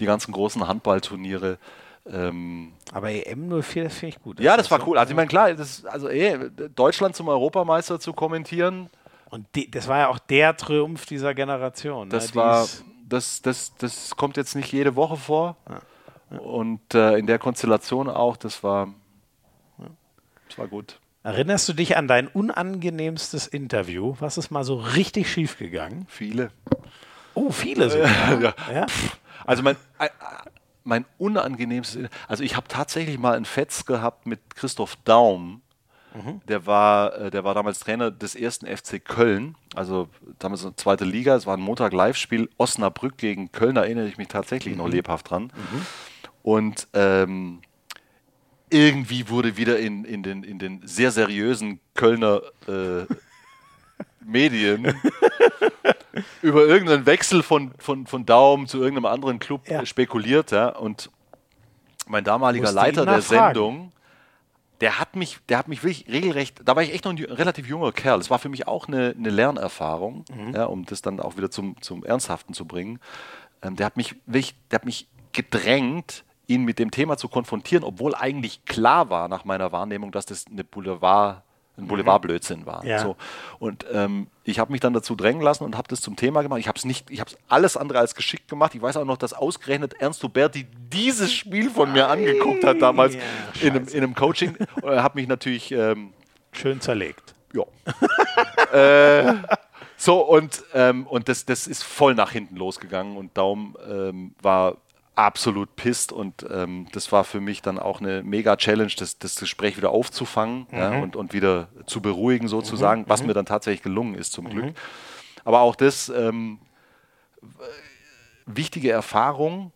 die ganzen großen Handballturniere. Ähm, Aber EM 04, das finde ich gut. ja, das war cool. Also ich meine, klar, das, also eh, Deutschland zum Europameister zu kommentieren, Und die, das war ja auch der Triumph dieser Generation. das ne? war, Dies- das, das, das kommt jetzt nicht jede Woche vor. Und äh, in der Konstellation auch, das war, das war gut. Erinnerst du dich an dein unangenehmstes Interview? Was ist mal so richtig schief gegangen? Viele. Oh, viele sogar. Ja. ja. Also mein, äh, mein unangenehmstes, also ich habe tatsächlich mal einen Fetz gehabt mit Christoph Daum. Der war, äh, der war damals Trainer des ersten FC Köln, also damals eine zweite Liga. Es war ein Montag-Live-Spiel, Osnabrück gegen Köln, da erinnere ich mich tatsächlich noch lebhaft dran. Und ähm, irgendwie wurde wieder in, in, den, in den sehr seriösen Kölner äh, Medien über irgendeinen Wechsel von, von, von Daum zu irgendeinem anderen Club Ja. spekuliert. Ja, und mein damaliger Leiter der. Sendung, der hat mich, der hat mich wirklich regelrecht, da war ich echt noch ein relativ junger Kerl. Es war für mich auch eine, eine Lernerfahrung, Mhm. ja, um das dann auch wieder zum, zum Ernsthaften zu bringen. Ähm, der hat mich wirklich, der hat mich gedrängt, ihn mit dem Thema zu konfrontieren, obwohl eigentlich klar war nach meiner Wahrnehmung, dass das eine Boulevard, ein Boulevardblödsinn war. Mhm. Ja. So. Und ähm, ich habe mich dann dazu drängen lassen und habe das zum Thema gemacht. Ich habe es nicht, ich habe es alles andere als geschickt gemacht. Ich weiß auch noch, dass ausgerechnet Ernst Huberti dieses Spiel von mir angeguckt hat damals Ja, in, einem, in einem Coaching. Und er hat mich natürlich ähm, Schön zerlegt. ja. äh, so, und, ähm, und das, das ist voll nach hinten losgegangen und Daum ähm, war absolut pisst und ähm, das war für mich dann auch eine mega Challenge, das, das Gespräch wieder aufzufangen ja, und, und wieder zu beruhigen sozusagen, was mir dann tatsächlich gelungen ist zum Glück. Aber auch das, ähm, wichtige Erfahrung,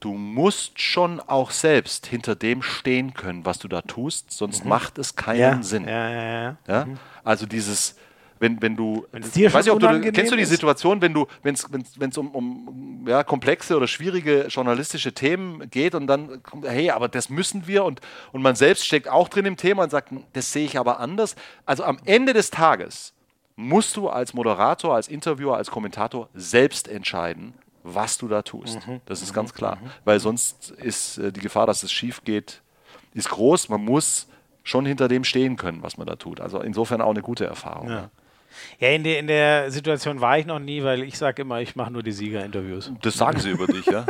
du musst schon auch selbst hinter dem stehen können, was du da tust, sonst macht es keinen Ja, Sinn. ja, ja, ja. Ja? Also dieses, wenn, wenn du, dir weiß nicht, ob du kennst du die? Situation, wenn du, wenn es um, um ja, komplexe oder schwierige journalistische Themen geht und dann kommt, hey, aber das müssen wir und, und man selbst steckt auch drin im Thema und sagt, das sehe ich aber anders. Also am Ende des Tages musst du als Moderator, als Interviewer, als Kommentator selbst entscheiden, was du da tust. Mhm. Das ist ganz klar, weil sonst ist äh, die Gefahr, dass es schief geht, ist groß. Man muss schon hinter dem stehen können, was man da tut. Also insofern auch eine gute Erfahrung. Ja. Ja, in der, in der Situation war ich noch nie, weil ich sage immer, ich mache nur die Siegerinterviews. Das sagen sie über dich, ja?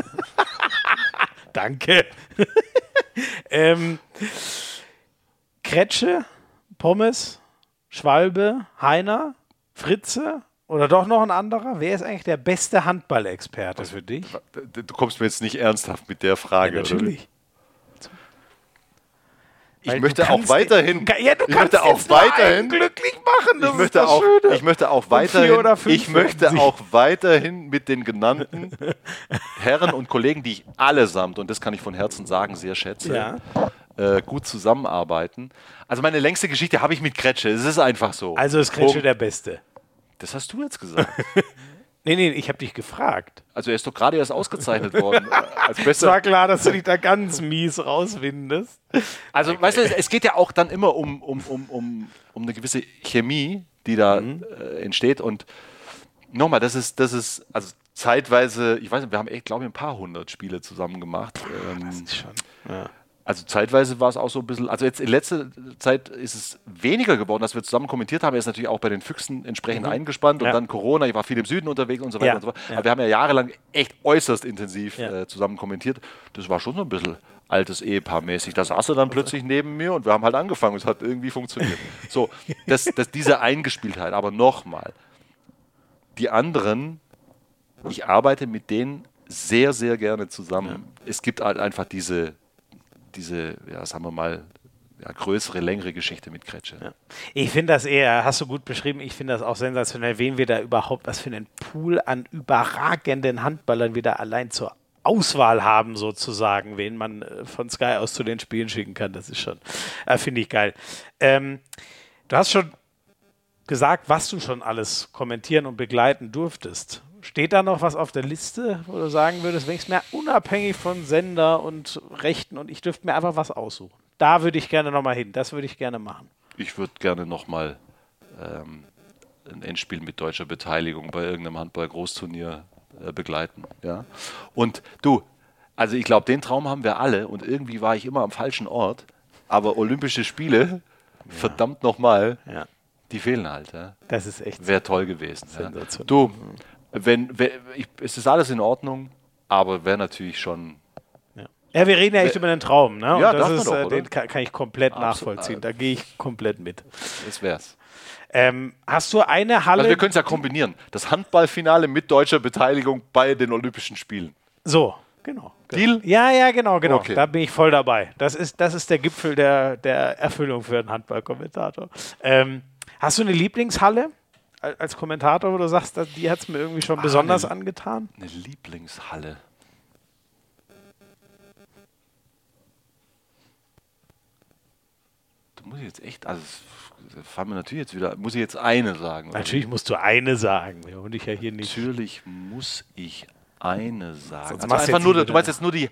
Danke. ähm, Kretsche, Pommes, Schwalbe, Heiner, Fritze oder doch noch ein anderer? Wer ist eigentlich der beste Handballexperte für dich? Du kommst mir jetzt nicht ernsthaft mit der Frage. Oder? Ich Weil möchte auch weiterhin. Ja, du ich kannst möchte auch weiterhin. glücklich machen. Das Ich ist möchte, auch, Schöne. ich möchte auch weiterhin, ich möchte auch weiterhin mit den genannten Herren und Kollegen, die ich allesamt, und das kann ich von Herzen sagen, sehr schätze, Ja. äh, gut zusammenarbeiten. Also meine längste Geschichte habe ich mit Kretsche. Es ist einfach so. Also ist Kretsche der Beste. Das hast du jetzt gesagt. Nee, nee, ich habe dich gefragt. Also er ist doch gerade erst ausgezeichnet worden äh, als Es bester war klar, dass du dich da ganz mies rauswindest. Also, weißt du, es geht ja auch dann immer um, um, um, um, um eine gewisse Chemie, die da äh, entsteht. Und nochmal, das ist, das ist, also zeitweise, ich weiß nicht, wir haben echt, glaube ich, ein paar hundert Spiele zusammen gemacht. Ähm, Schon. Ja. Also zeitweise war es auch so ein bisschen, also jetzt in letzter Zeit ist es weniger geworden, dass wir zusammen kommentiert haben. Er ist natürlich auch bei den Füchsen entsprechend eingespannt und Ja. dann Corona, ich war viel im Süden unterwegs und so weiter Ja. und so fort. Ja. Aber wir haben ja jahrelang echt äußerst intensiv Ja. äh, zusammen kommentiert. Das war schon so ein bisschen altes Ehepaar mäßig. Da saß er dann plötzlich neben mir und wir haben halt angefangen. Es hat irgendwie funktioniert. So, das, das, diese Eingespieltheit. Aber nochmal, die anderen, ich arbeite mit denen sehr, sehr gerne zusammen. Es gibt halt einfach diese, diese, ja, sagen wir mal, ja, größere, längere Geschichte mit Kretsche. Ja. Ich finde das eher, hast du gut beschrieben, ich finde das auch sensationell, wen wir da überhaupt, was für einen Pool an überragenden Handballern wieder allein zur Auswahl haben, sozusagen, wen man äh, von Sky aus zu den Spielen schicken kann. Das ist schon, äh, finde ich geil. Ähm, du hast schon gesagt, was du schon alles kommentieren und begleiten durftest. Steht da noch was auf der Liste, wo du sagen würdest, wenn ich es mir unabhängig von Sender und Rechten und ich dürfte mir einfach was aussuchen? Da würde ich gerne nochmal hin. Das würde ich gerne machen. Ich würde gerne nochmal ähm, ein Endspiel mit deutscher Beteiligung bei irgendeinem Handball-Großturnier äh, begleiten. Ja? Und du, also ich glaube, den Traum haben wir alle und irgendwie war ich immer am falschen Ort. Aber Olympische Spiele, ja. verdammt nochmal, ja. die fehlen halt. Ja? Das ist echt. Wäre toll gewesen. Ja. Du, wenn, wenn ich, es ist alles in Ordnung, aber wäre natürlich schon ja, wir reden ja echt über einen Traum, ne? Ja, das ist, doch, äh, den kann, kann, ich komplett Absolut. nachvollziehen. Da gehe ich komplett mit. Das wär's. Ähm, hast du eine Halle? Also wir können es ja kombinieren. Das Handballfinale mit deutscher Beteiligung bei den Olympischen Spielen. So, genau. Deal? Ja, ja, genau, genau. Okay. Da bin ich voll dabei. Das ist, das ist der Gipfel der, der Erfüllung für einen Handballkommentator. Ähm, hast du eine Lieblingshalle als Kommentator, wo du sagst, die hat es mir irgendwie schon ah, besonders eine, angetan? Eine Lieblingshalle. muss ich jetzt echt, also fallen mir natürlich jetzt wieder, muss ich jetzt eine sagen? Natürlich oder? musst du eine sagen, wir wollen dich ja hier nicht. Natürlich muss ich eine sagen. Also einfach nur, du meinst jetzt nur die,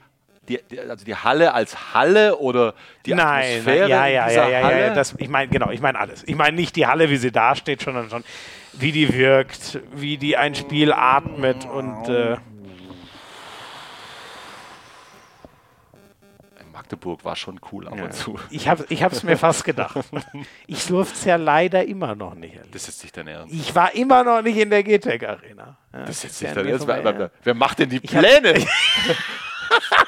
die, also die Halle als Halle oder die Nein, Atmosphäre ja, ja, ja, ja, Halle? ja, das, ich meine, genau, ich meine alles. Ich meine nicht die Halle, wie sie dasteht, sondern schon, wie die wirkt, wie die ein Spiel atmet und äh, Magdeburg war schon cool ab ja. und zu. Ich habe es mir fast gedacht. Ich durfte es ja leider immer noch nicht. Erleben. Das ist nicht dein Ernst. Ich war immer noch nicht in der GTEC Arena. Ja, das ist jetzt nicht dein Ernst. Wer, wer, macht denn die Pläne?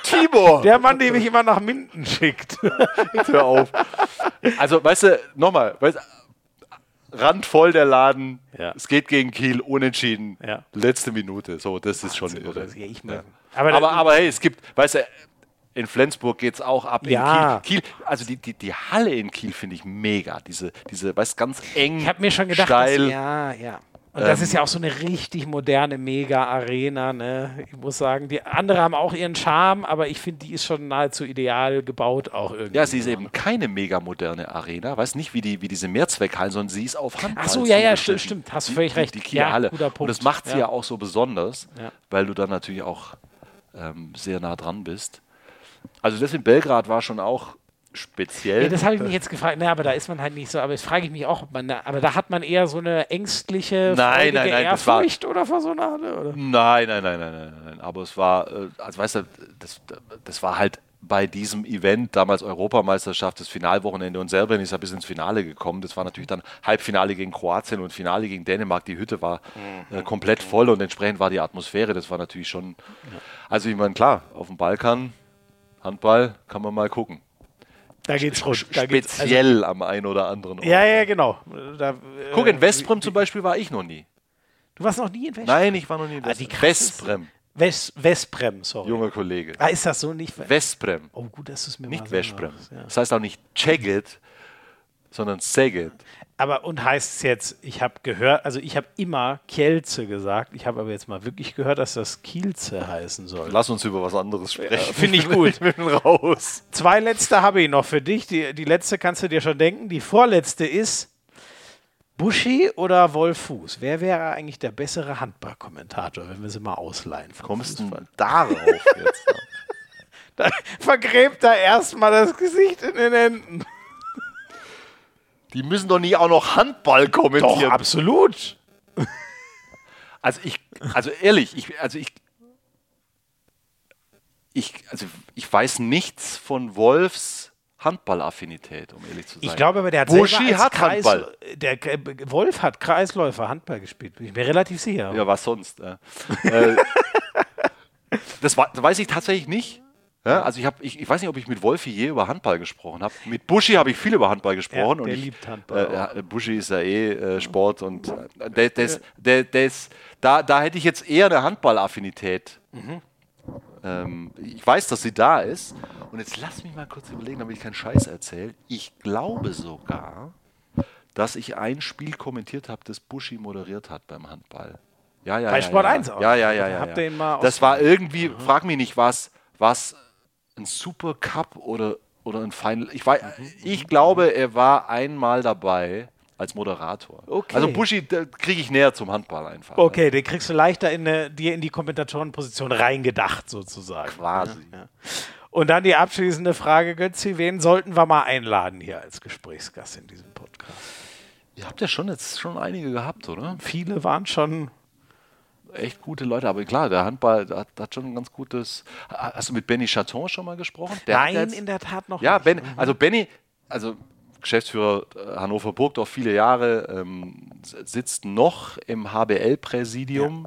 Tibor! Der Mann, der mich immer nach Minden schickt. Jetzt hör auf. Also, weißt du, nochmal, weißt, randvoll der Laden. Ja. Es geht gegen Kiel, unentschieden. Ja. Letzte Minute. So, das ist schon irre. Ja, ja. Aber, aber, aber, hey, es gibt, weißt du, in Flensburg geht es auch ab. Ja. Kiel, Kiel, also die, die, die Halle in Kiel finde ich mega. Diese, diese, weißt ganz eng. Ich habe mir schon gedacht, steil, dass, ja, ja. Und das ähm, ist ja auch so eine richtig moderne Mega-Arena. Ne? Ich muss sagen, die anderen haben auch ihren Charme, aber ich finde, die ist schon nahezu ideal gebaut auch irgendwie. Ja, sie ist eben keine mega moderne Arena, weißt nicht wie, die, wie diese Mehrzweckhallen, sondern sie ist auf Handball. Ach so, ja, ja, stimmt, stimmt, hast du völlig recht. Die, die Kieler ja, Halle. Und das macht sie ja. ja auch so besonders, ja. weil du dann natürlich auch ähm, sehr nah dran bist. Also das in Belgrad war schon auch speziell. Ja, das habe ich mich jetzt gefragt. Ne, aber da ist man halt nicht so. Aber jetzt frage ich mich auch, ob man da, aber da hat man eher so eine ängstliche, nein, nein, nein, Ehrfurcht war, oder vor so einer? Oder? Nein, nein, nein, nein, nein, nein. Aber es war, äh, also weißt du, das, das war halt bei diesem Event, damals Europameisterschaft, das Finalwochenende und selber ist er bis ins Finale gekommen. Das war natürlich dann Halbfinale gegen Kroatien und Finale gegen Dänemark. Die Hütte war äh, komplett voll und entsprechend war die Atmosphäre. Das war natürlich schon. Also, ich meine, klar, auf dem Balkan Handball kann man mal gucken. Da geht's rund. Da Speziell also, am einen oder anderen Ort. Ja, ja, genau. Da, äh, Guck, in Westbrem zum Beispiel war ich noch nie. Du warst noch nie in Westbrem? Nein, ich war noch nie in Westbrem. Ah, Westbrem. West, Westbrem, sorry. Junge Kollege. Ah, ist das so nicht? Westbrem. Oh, gut, dass du es mir Nicht Westbrem. Ja. Das heißt auch nicht Cheget, sondern Seget. Aber und heißt es jetzt, ich habe gehört, also ich habe immer Kielze gesagt, ich habe aber jetzt mal wirklich gehört, dass das Kielze heißen soll. Lass uns über was anderes sprechen. Ja, Finde ich gut. ich bin raus. Zwei letzte habe ich noch für dich. Die, die letzte kannst du dir schon denken. Die vorletzte ist Buschi oder Wolf Fuß? Wer wäre eigentlich der bessere Handballkommentator, wenn wir sie mal ausleihen? Kommst du darauf jetzt? da vergräbt er erstmal das Gesicht in den Händen. Die müssen doch nie auch noch Handball kommentieren. Doch, absolut. Also ich, also ehrlich, ich, also ich, ich, also ich weiß nichts von Wolfs Handballaffinität, um ehrlich zu sein. Ich glaube aber, der hat Buschi hat Kreis, Handball. Der Wolf hat Kreisläufer Handball gespielt. Bin ich mir relativ sicher. Ja, was sonst? Äh, das, das weiß ich tatsächlich nicht. Ja, also ich, hab, ich, ich weiß nicht, ob ich mit Wolfi je über Handball gesprochen habe. Mit Buschi habe ich viel über Handball gesprochen. Ja, der und ich, liebt Handball. Äh, Buschi ist ja eh äh, Sport und äh, der, des, der, des, da, da hätte ich jetzt eher eine Handballaffinität. Mhm. Ähm, ich weiß, dass sie da ist Und jetzt lass mich mal kurz überlegen, damit ich keinen Scheiß erzähle. Ich glaube sogar, dass ich ein Spiel kommentiert habe, das Buschi moderiert hat beim Handball. Ja, ja, Bei ja, Sport ja. 1 auch. Ja, ja, ja, ja. Ja. das war irgendwie, frag mich nicht, was, was ein Super Cup oder, oder ein Final. Ich, weiß, ich glaube, er war einmal dabei als Moderator. Okay. Also Buschi kriege ich näher zum Handball einfach. Okay, den kriegst du leichter in eine, dir in die Kommentatorenposition reingedacht, sozusagen. Quasi. Und dann die abschließende Frage, Götzi, wen sollten wir mal einladen hier als Gesprächsgast in diesem Podcast? Ihr habt ja schon jetzt schon einige gehabt, oder? Viele waren schon. Echt gute Leute, aber klar, der Handball der hat, hat schon ein ganz gutes. Hast du mit Benny Chaton schon mal gesprochen? Der Nein, jetzt- in der Tat noch Ja, nicht. ben, also Benny, also Geschäftsführer äh, Hannover Burgdorf viele Jahre, ähm, sitzt noch im HBL-Präsidium.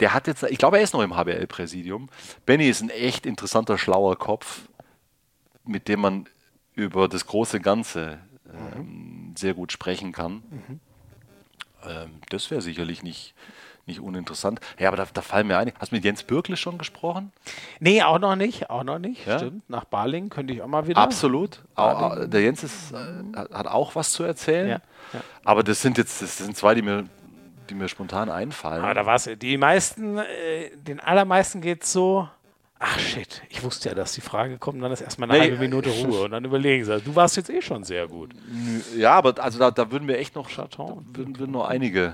Der hat jetzt, ich glaube, er ist noch im HBL-Präsidium. Benny ist ein echt interessanter, schlauer Kopf, mit dem man über das große Ganze ähm, sehr gut sprechen kann. Ähm, das wäre sicherlich nicht, nicht uninteressant. Ja, aber da, da fallen mir ein. Hast du mit Jens Birkle schon gesprochen? Nee, auch noch nicht, auch noch nicht. Ja? Stimmt. Nach Balingen könnte ich auch mal wieder. Absolut. Au- Der Jens ist, äh, hat hat auch was zu erzählen. Ja, ja. Aber das sind jetzt das sind zwei, die mir, die mir spontan einfallen. Aber da war es. Die meisten, äh, den allermeisten geht es so. Ach shit, ich wusste ja, dass die Frage kommt, dann ist erstmal eine Nee, halbe Minute Ruhe und dann überlegen sie. Du warst jetzt eh schon sehr gut. ja, aber also da, da würden wir echt noch, Chaton. würden, würden noch einige.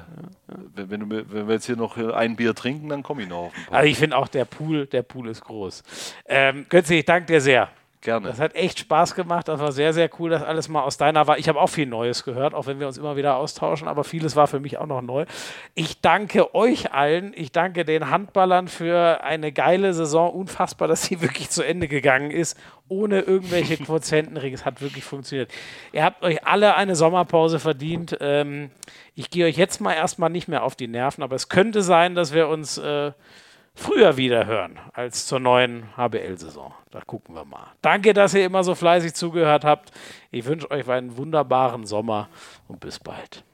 Wenn, wenn, du, wenn wir jetzt hier noch ein Bier trinken, dann komme ich noch auf. Also ich finde auch der Pool, der Pool ist groß. Ähm, Götze, ich danke dir sehr. Gerne. Das hat echt Spaß gemacht. Das war sehr, sehr cool, das alles mal aus deiner war. Ich habe auch viel Neues gehört, auch wenn wir uns immer wieder austauschen, aber vieles war für mich auch noch neu. Ich danke euch allen. Ich danke den Handballern für eine geile Saison. Unfassbar, dass sie wirklich zu Ende gegangen ist, ohne irgendwelche Quotienten. Es hat wirklich funktioniert. Ihr habt euch alle eine Sommerpause verdient. Ähm, ich gehe euch jetzt mal erstmal nicht mehr auf die Nerven, aber es könnte sein, dass wir uns. Äh, früher wieder hören als zur neuen HBL-Saison. Da gucken wir mal. Danke, dass ihr immer so fleißig zugehört habt. Ich wünsche euch einen wunderbaren Sommer und bis bald.